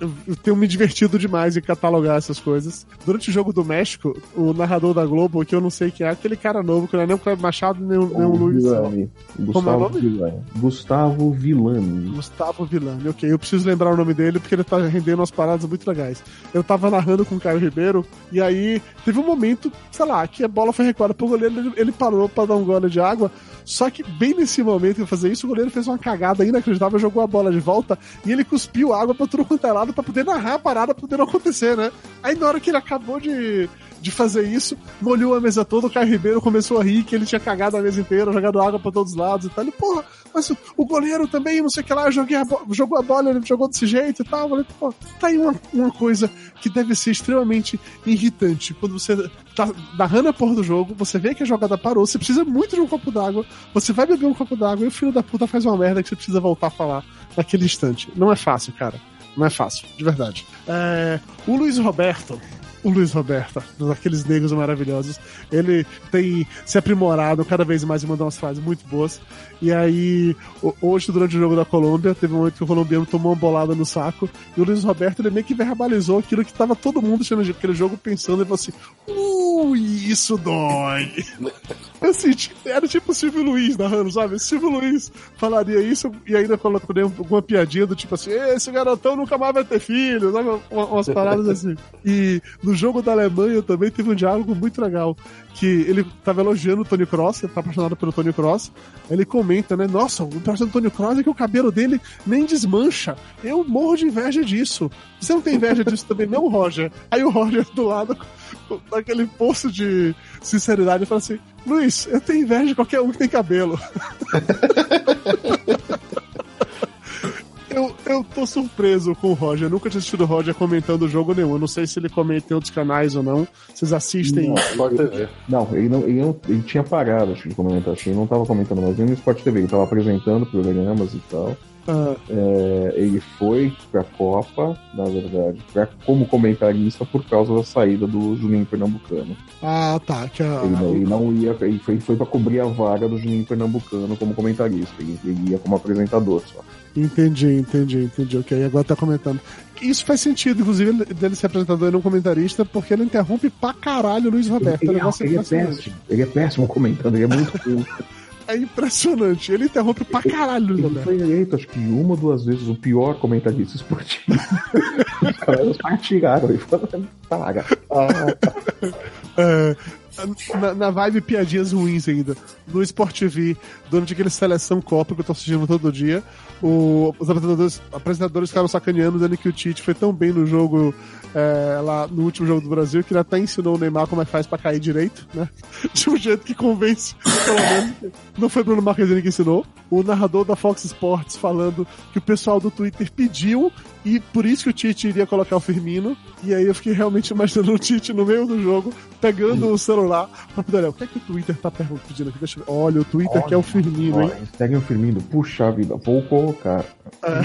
eu, tenho me divertido demais em catalogar essas coisas. Durante o jogo do México, o narrador da Globo, que eu não sei quem é, aquele cara novo, que não é nem o Cleber Machado, nem, o- nem o Luiz. Villani. Como é o Gustavo nome? Villani. Gustavo Villani. Gustavo Villani, ok. Eu preciso lembrar o nome dele porque ele tá rendendo umas paradas muito legais. Eu tava narrando com o Caio Ribeiro e aí teve um momento, sei lá, que a bola foi recuada pro goleiro, ele, ele parou pra dar um gole de água. Só que bem nesse momento eu fazer isso, o goleiro fez uma cagada inacreditável, jogou a bola de volta e ele cuspiu água pra tudo quanto lado pra poder narrar a parada pra poder não acontecer, né? Aí na hora que ele acabou de, de fazer isso, molhou a mesa toda, o Caio Ribeiro começou a rir que ele tinha cagado a mesa inteira, jogado água pra todos os lados e tal. Ele, porra, mas o, goleiro também, não sei o que lá, joguei a jogou a bola, ele jogou desse jeito e tal. Eu falei, tá aí uma, uma coisa que deve ser extremamente irritante. Quando você tá narrando a porra do jogo, você vê que a jogada parou, você precisa muito de um copo d'água, você vai beber um copo d'água e o filho da puta faz uma merda que você precisa voltar a falar naquele instante. Não é fácil, cara. Não é fácil, de verdade. É, o Luiz Roberto, o Luiz Roberto, daqueles negros maravilhosos, ele tem se aprimorado cada vez mais e mandou umas frases muito boas. E aí, hoje, durante o jogo da Colômbia, teve um momento que o colombiano tomou uma bolada no saco, e o Luiz Roberto ele meio que verbalizou aquilo que tava todo mundo achando aquele jogo pensando e falou assim: Ui, isso dói. assim, era tipo o Silvio Luiz narrando, sabe? Silvio Luiz falaria isso e ainda colocou alguma piadinha do tipo assim: esse garotão nunca mais vai ter filho, sabe? Umas paradas assim. E no jogo da Alemanha também teve um diálogo muito legal. Que ele tava elogiando o Tony Cross, ele tá apaixonado pelo Tony Cross. Ele comenta, né? Nossa, o personagem do Tony Cross é que o cabelo dele nem desmancha. Eu morro de inveja disso. Você não tem inveja disso também, não, Roger? Aí o Roger do lado, daquele poço de sinceridade, fala assim: Luiz, eu tenho inveja de qualquer um que tem cabelo. eu, eu tô surpreso com o Roger. Eu nunca tinha assistido o Roger comentando o jogo nenhum. Eu não sei se ele comenta em outros canais ou não. Vocês assistem? Não, Sport TV. Não, ele, não, ele, não, ele tinha parado acho, de comentar. Acho ele não tava comentando mais nem no Sport TV. Ele tava apresentando programas e tal. Ah. É, ele foi pra Copa, na verdade, pra, como comentarista por causa da saída do Juninho Pernambucano. Ah, tá. Que a... ele, ele, não ia, ele foi, foi pra cobrir a vaga do Juninho Pernambucano como comentarista. Ele, ele ia como apresentador só. Entendi, entendi, entendi. Ok, agora tá comentando. Isso faz sentido, inclusive, dele ser apresentador e não comentarista, porque ele interrompe pra caralho o Luiz Roberto. Ele, ele, é, ele é péssimo. Ele é péssimo comentando, ele é muito ruim. É impressionante. Ele interrompe pra caralho, Luiz Roberto. Ele foi eleito, acho que uma ou duas vezes, o pior comentarista esportivo. Os caras partilharam e falaram, paga. Ah. É, na, na, vibe piadinhas ruins ainda. No Sport TV, durante aquele seleção Copa que eu tô assistindo todo dia, o, os apresentadores, apresentadores ficaram sacaneando, dizendo que o Tite foi tão bem no jogo, é, lá no último jogo do Brasil, que ele até ensinou o Neymar como é que faz pra cair direito, né? De um jeito que convence, pelo menos. Não foi Bruno Marquezine que ensinou. O narrador da Fox Sports falando que o pessoal do Twitter pediu e por isso que o Tite iria colocar o Firmino. E aí eu fiquei realmente imaginando o Tite no meio do jogo, pegando o celular pra poder o que é que o Twitter tá pedindo aqui? Deixa eu ver. Olha, o Twitter Olha, quer o Firmino, hein? Segue o Firmino, puxa vida, vou colocar. É.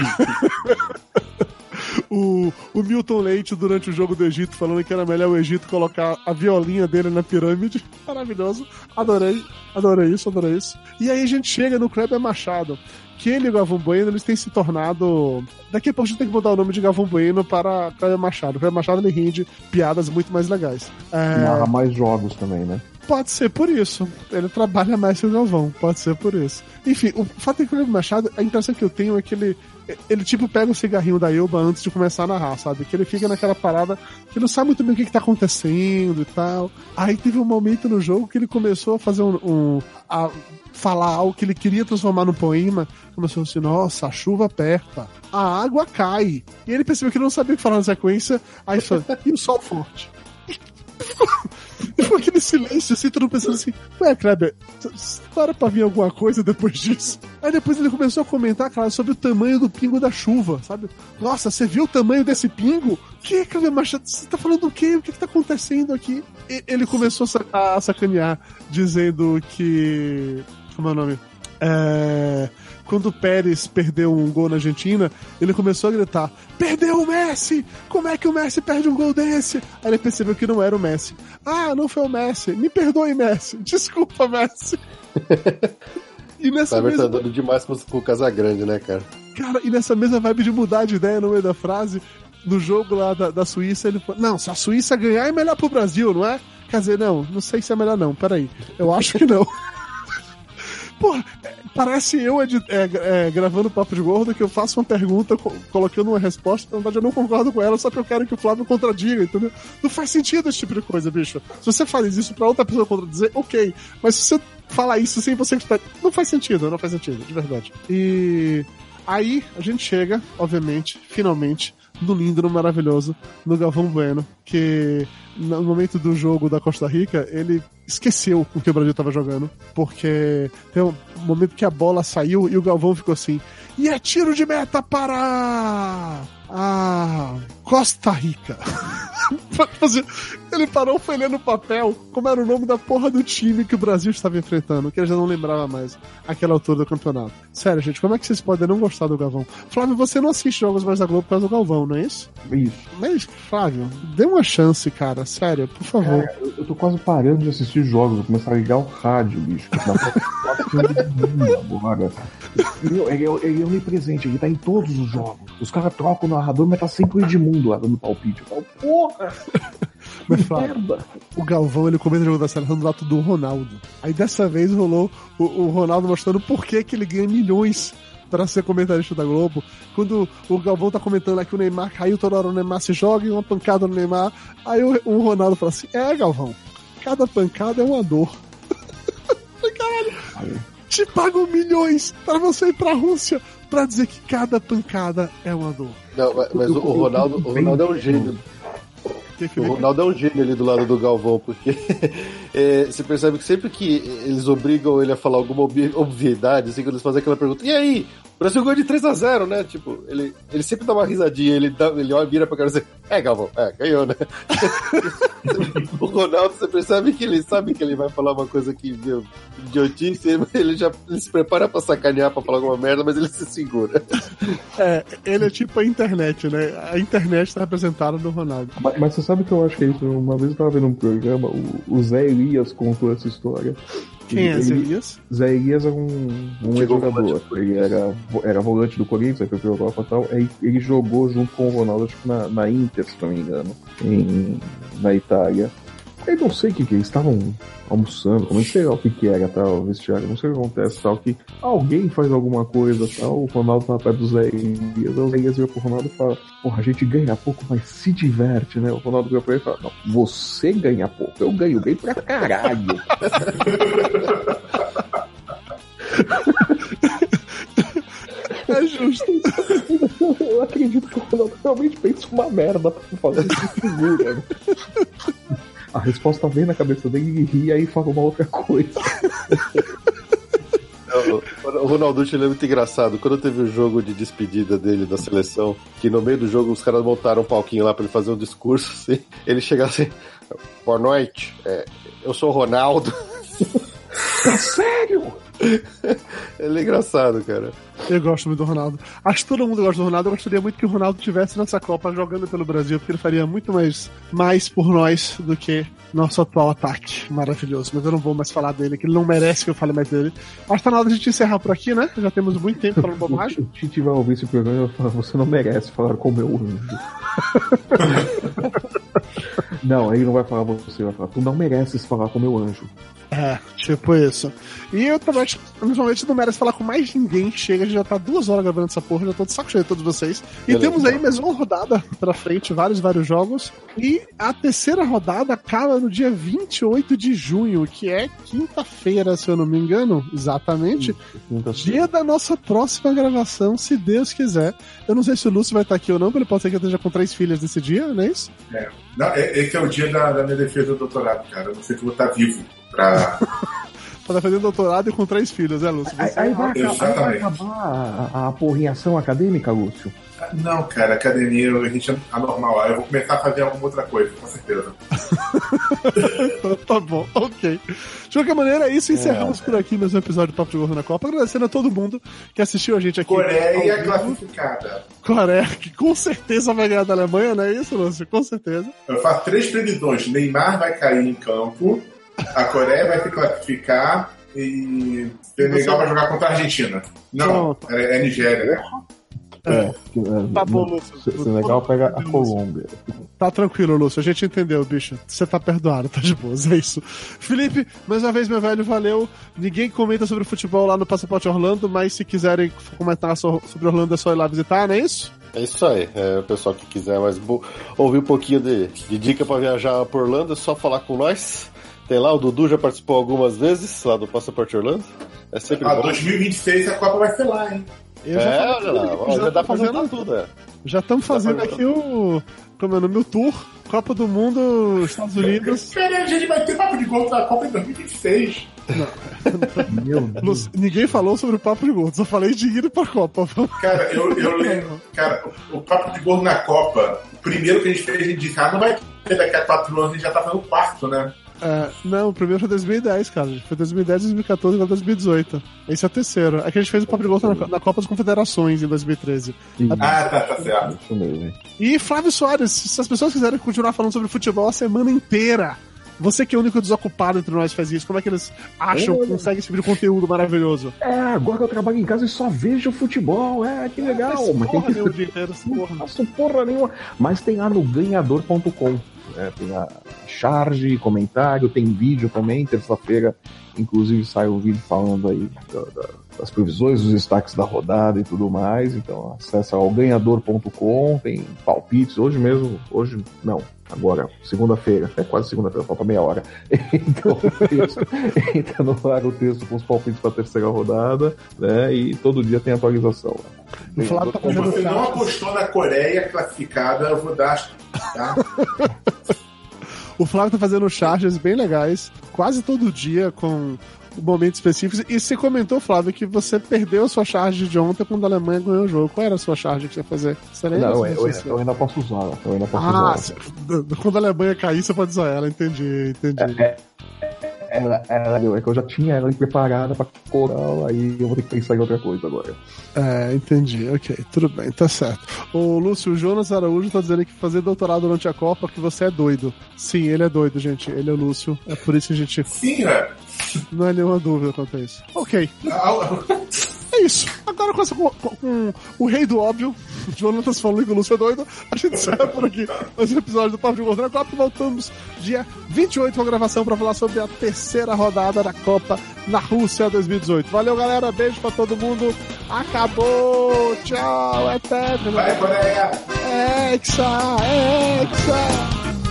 o, o Milton Leite durante o jogo do Egito falando que era melhor o Egito colocar a violinha dele na pirâmide. Maravilhoso. Adorei, adorei isso, adorei isso. E aí a gente chega no Kleber Machado, que ele e o Galvão Bueno eles têm se tornado. Daqui a pouco a gente tem que mudar o nome de Galvão Bueno para Kleber Machado. Kleber Machado ele rende piadas muito mais legais. É... Narra mais jogos também, né? Pode ser por isso. Ele trabalha mais que o Galvão. Pode ser por isso. Enfim, o fato é que o Machado, a impressão que eu tenho é que ele ele tipo pega o cigarrinho da Elba antes de começar a narrar, sabe? Que ele fica naquela parada que não sabe muito bem o que, que tá acontecendo e tal. Aí teve um momento no jogo que ele começou a fazer um. um a falar algo que ele queria transformar num poema. Começou assim, nossa, a chuva aperta, a água cai. E ele percebeu que não sabia o que falar na sequência, aí falou, e o sol forte. Ficou aquele silêncio assim, todo mundo pensando assim, ué, Kleber, para pra vir alguma coisa depois disso. Aí depois ele começou a comentar, cara, sobre o tamanho do pingo da chuva, sabe? Nossa, você viu o tamanho desse pingo? Que, Kleber Machado, você tá falando do quê? O que que tá acontecendo aqui? E ele começou a sacanear, dizendo que. Como é o nome? É quando o Pérez perdeu um gol na Argentina, ele começou a gritar: Perdeu o Messi! Como é que o Messi perde um gol desse? Aí ele percebeu que não era o Messi. Ah, não foi o Messi. Me perdoe, Messi. Desculpa, Messi. e nessa tá mesma... dando demais com o Casagrande, né, cara? Cara, e nessa mesma vibe de mudar de ideia no meio da frase, no jogo lá da, da Suíça, ele falou: Não, se a Suíça ganhar é melhor pro Brasil, não é? Quer dizer, não, não sei se é melhor não, peraí. Eu acho que não. Porra, parece eu é, é, gravando Papo de Gordo que eu faço uma pergunta co colocando uma resposta, na verdade eu não concordo com ela, só que eu quero que o Flávio contradiga, entendeu? Não faz sentido esse tipo de coisa, bicho. Se você faz isso pra outra pessoa contradizer, ok. Mas se você falar isso sem você acreditar, não faz sentido, não faz sentido, de verdade. E aí a gente chega, obviamente, finalmente, no lindo, no maravilhoso, no Galvão Bueno, que no momento do jogo da Costa Rica, ele esqueceu o que o Brasil tava jogando. Porque tem um momento que a bola saiu e o Galvão ficou assim. E é tiro de meta para a Costa Rica. ele parou, foi ler no papel como era o nome da porra do time que o Brasil estava enfrentando, que ele já não lembrava mais aquela altura do campeonato. Sério, gente, como é que vocês podem não gostar do Galvão? Flávio, você não assiste jogos mais da Globo por causa do Galvão, não é isso? Isso. Mas, Flávio, dê uma chance, cara. Sério, por favor. Cara, eu, eu tô quase parando de assistir jogos, vou começar a ligar o rádio, bicho. agora. Ele, ele, ele é onipresente, ele tá em todos os jogos. Os caras trocam o narrador, mas tá sempre o Edmundo lá dando palpite. Eu falo, porra! Mas, Flávio, o Galvão ele comenta o jogo da seleção do lado do Ronaldo. Aí dessa vez rolou o, o Ronaldo mostrando por que, que ele ganha milhões para ser comentarista da Globo. Quando o Galvão tá comentando aqui o Neymar caiu, toda hora o Neymar se joga e uma pancada no Neymar. Aí o, o Ronaldo fala assim: É, Galvão, cada pancada é uma dor. Caralho, te pagam milhões para você ir pra Rússia pra dizer que cada pancada é uma dor. Não, mas, mas o, o Ronaldo, o Ronaldo é um gênio. O Ronaldo é um gênio ali do lado do Galvão, porque é, você percebe que sempre que eles obrigam ele a falar alguma obviedade, assim, quando eles fazem aquela pergunta, e aí? O Brasil ganhou de 3x0, né? Tipo, ele, ele sempre dá uma risadinha, ele, dá, ele olha, vira pra cara e diz, é, Galvão, é, ganhou, né? o Ronaldo, você percebe que ele sabe que ele vai falar uma coisa que, meu, idiotice, ele já ele se prepara pra sacanear, pra falar alguma merda, mas ele se segura. É, ele é tipo a internet, né? A internet tá representada no Ronaldo. Mas, mas você sabe que eu acho que é isso? Uma vez eu tava vendo um programa, o, o Zé Elias contou essa história. Quem é Zé Elias? Zé Elias é um, um jogador. Ele era, era volante do Corinthians, aí foi pra Europa e tal. Aí ele jogou junto com o Ronaldo, acho que na, na Inter, se não me engano, em, na Itália. Eu não sei o que que eles estavam almoçando, não sei lá o que que era tal, vestiário, não sei o que acontece tal, que alguém faz alguma coisa tal, o Ronaldo tá perto do Zé Elias, o Zé Elias vira pro Ronaldo e fala, porra, a gente ganha pouco, mas se diverte, né? O Ronaldo vira pra ele e fala, não, você ganha pouco, eu ganho bem pra caralho. É justo. Eu acredito que o Ronaldo realmente pensa uma merda pra fazer isso segura. A resposta vem na cabeça dele, ele ri e aí fala uma outra coisa. O Ronaldo ele é muito engraçado. Quando teve o jogo de despedida dele da seleção, que no meio do jogo os caras montaram um palquinho lá pra ele fazer um discurso, assim, ele chega assim, boa noite, é, eu sou o Ronaldo. Sério? Ele é engraçado, cara. Eu gosto muito do Ronaldo. Acho que todo mundo gosta do Ronaldo. Eu gostaria muito que o Ronaldo tivesse nessa Copa jogando pelo Brasil, porque ele faria muito mais, mais por nós do que nosso atual ataque. Maravilhoso. Mas eu não vou mais falar dele, que ele não merece que eu fale mais dele. Acho que tá na hora de a gente encerrar por aqui, né? Já temos muito tempo falando bobagem. Tite vai ouvir esse programa e vai falar, você não merece falar com o meu anjo. não, ele não vai falar você, vai falar, tu não mereces falar com o meu anjo. É, tipo isso. E eu também acho que, principalmente, não merece falar com mais ninguém. Chega, a gente já tá duas horas gravando essa porra, já tô de saco cheio de todos vocês. E Beleza, temos aí então. mais uma rodada pra frente, vários, vários jogos. E a terceira rodada acaba no dia 28 de junho, que é quinta-feira, se eu não me engano. Exatamente. Dia da nossa próxima gravação, se Deus quiser. Eu não sei se o Lúcio vai estar aqui ou não, porque ele pode ser que eu esteja com três filhas nesse dia, não é isso? Não, é- esse é o dia da, da minha defesa do doutorado, cara. Eu não sei se eu vou estar vivo pra. Tá fazendo doutorado e com três filhos, é, Lúcio? Aí, Você- aí vai, acabar- aí vai acabar a, a porrinhação acadêmica, Lúcio? Não, cara, academia, a gente é anormal. Eu vou começar a fazer alguma outra coisa, com certeza. Tá bom, ok. De qualquer maneira, é isso. Encerramos por aqui mais um episódio do Papo de Gordo na Copa. Agradecendo a todo mundo que assistiu a gente aqui. Coreia classificada. Coreia, que com certeza vai ganhar da Alemanha, não é isso, Lúcio? Com certeza. Eu faço três previsões. Neymar vai cair em campo, a Coreia vai se classificar e Senegal vai jogar contra a Argentina. Não, é, é Nigéria, né? É. é, Tá bom, Lúcio. Se- Senegal pega a Colômbia. Tá tranquilo, Lúcio. A gente entendeu, bicho. Você tá perdoado, tá de boas. É isso. Felipe, mais uma vez, meu velho, valeu. Ninguém comenta sobre futebol lá no Passaporte Orlando, mas se quiserem comentar so- sobre Orlando é só ir lá visitar, não é isso? É isso aí. É, o pessoal que quiser mais ouvir um pouquinho de, de dica pra viajar por Orlando, é só falar com nós. Tem lá, o Dudu já participou algumas vezes lá do Passaporte Orlando. É sempre Ah, bom. 2026 a Copa vai ser lá, hein? Eu É, falei olha lá, ó, já dá pra fazendo- fazer tudo, é. Já estamos fazendo fazer- aqui o. como é o nome? O Tour, Copa do Mundo, Estados Unidos. Cara, a gente vai ter papo de gol na Copa em 2026. Meu Deus. Ninguém falou sobre o papo de gordo, só falei de ir pra Copa. Cara, eu, eu lembro. Cara, o, papo de gol na Copa, o primeiro que a gente fez, a gente disse, ah, não vai ter daqui a quatro anos, a gente já tá fazendo quarto, né? É, não, o primeiro foi 2010, cara. Foi 2010, 2014 e agora 2018. Esse é o terceiro. É que a gente fez o gordo na, na Copa das Confederações em 2013. Ah, tá, tá certo. Isso mesmo, hein? E Flávio Soares, se as pessoas quiserem continuar falando sobre futebol a semana inteira, você que é o único desocupado entre nós que faz isso, como é que eles acham que conseguem esse tipo de conteúdo maravilhoso? É, agora eu trabalho em casa e só vejo futebol. É, que legal. Esse Mas tem porra, que meu dia inteiro, esse Não porra. faço porra nenhuma. Mas tem lá no ganhador.com. né? tem a charge, comentário, tem vídeo também. Terça-feira, inclusive, sai um vídeo falando aí da- da- das previsões, dos destaques da rodada e tudo mais. Então acessa ao ganhador.com, tem palpites. Hoje mesmo, hoje não. Agora, segunda-feira, é quase segunda-feira, falta meia hora. Então, o texto, entra no ar o texto com os palpites para a terceira rodada, né? E todo dia tem atualização. O Flávio tá Se fazendo você não apostou na Coreia classificada, eu vou dar. Tá? O Flávio tá fazendo charges bem legais, quase todo dia, com momentos específicos. E você comentou, Flávio, que você perdeu a sua charge de ontem quando a Alemanha ganhou o jogo. Qual era a sua charge que você ia fazer? Você lembra? Não, eu, eu, eu ainda posso usar, eu ainda posso Ah, usar. quando a Alemanha cair, você pode usar ela, entendi, entendi. Ela, ela, é que eu já tinha ela preparada pra coral, aí eu vou ter que pensar em outra coisa agora. É, entendi, ok, tudo bem, tá certo. O Lúcio o Jonas Araújo tá dizendo que fazer doutorado durante a Copa que você é doido. Sim, ele é doido, gente. Ele é o Lúcio. É por isso que a gente Sim, né? não é nenhuma dúvida quanto a isso. Ok, Ah, é isso. Agora com, essa, com, com o rei do óbvio, o Jonas falando que o Lúcio é doido, a gente sai por aqui mais um episódio do Papo de na Copa e voltamos dia 28 com a gravação pra falar sobre a terceira rodada da Copa na Rússia 2018. Valeu, galera. Beijo pra todo mundo. Acabou. Tchau. É. Vai, Coreia! Hexa. Hexa.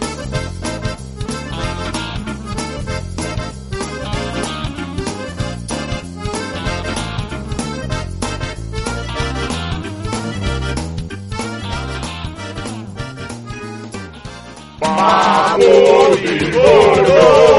Mambo de Gordo.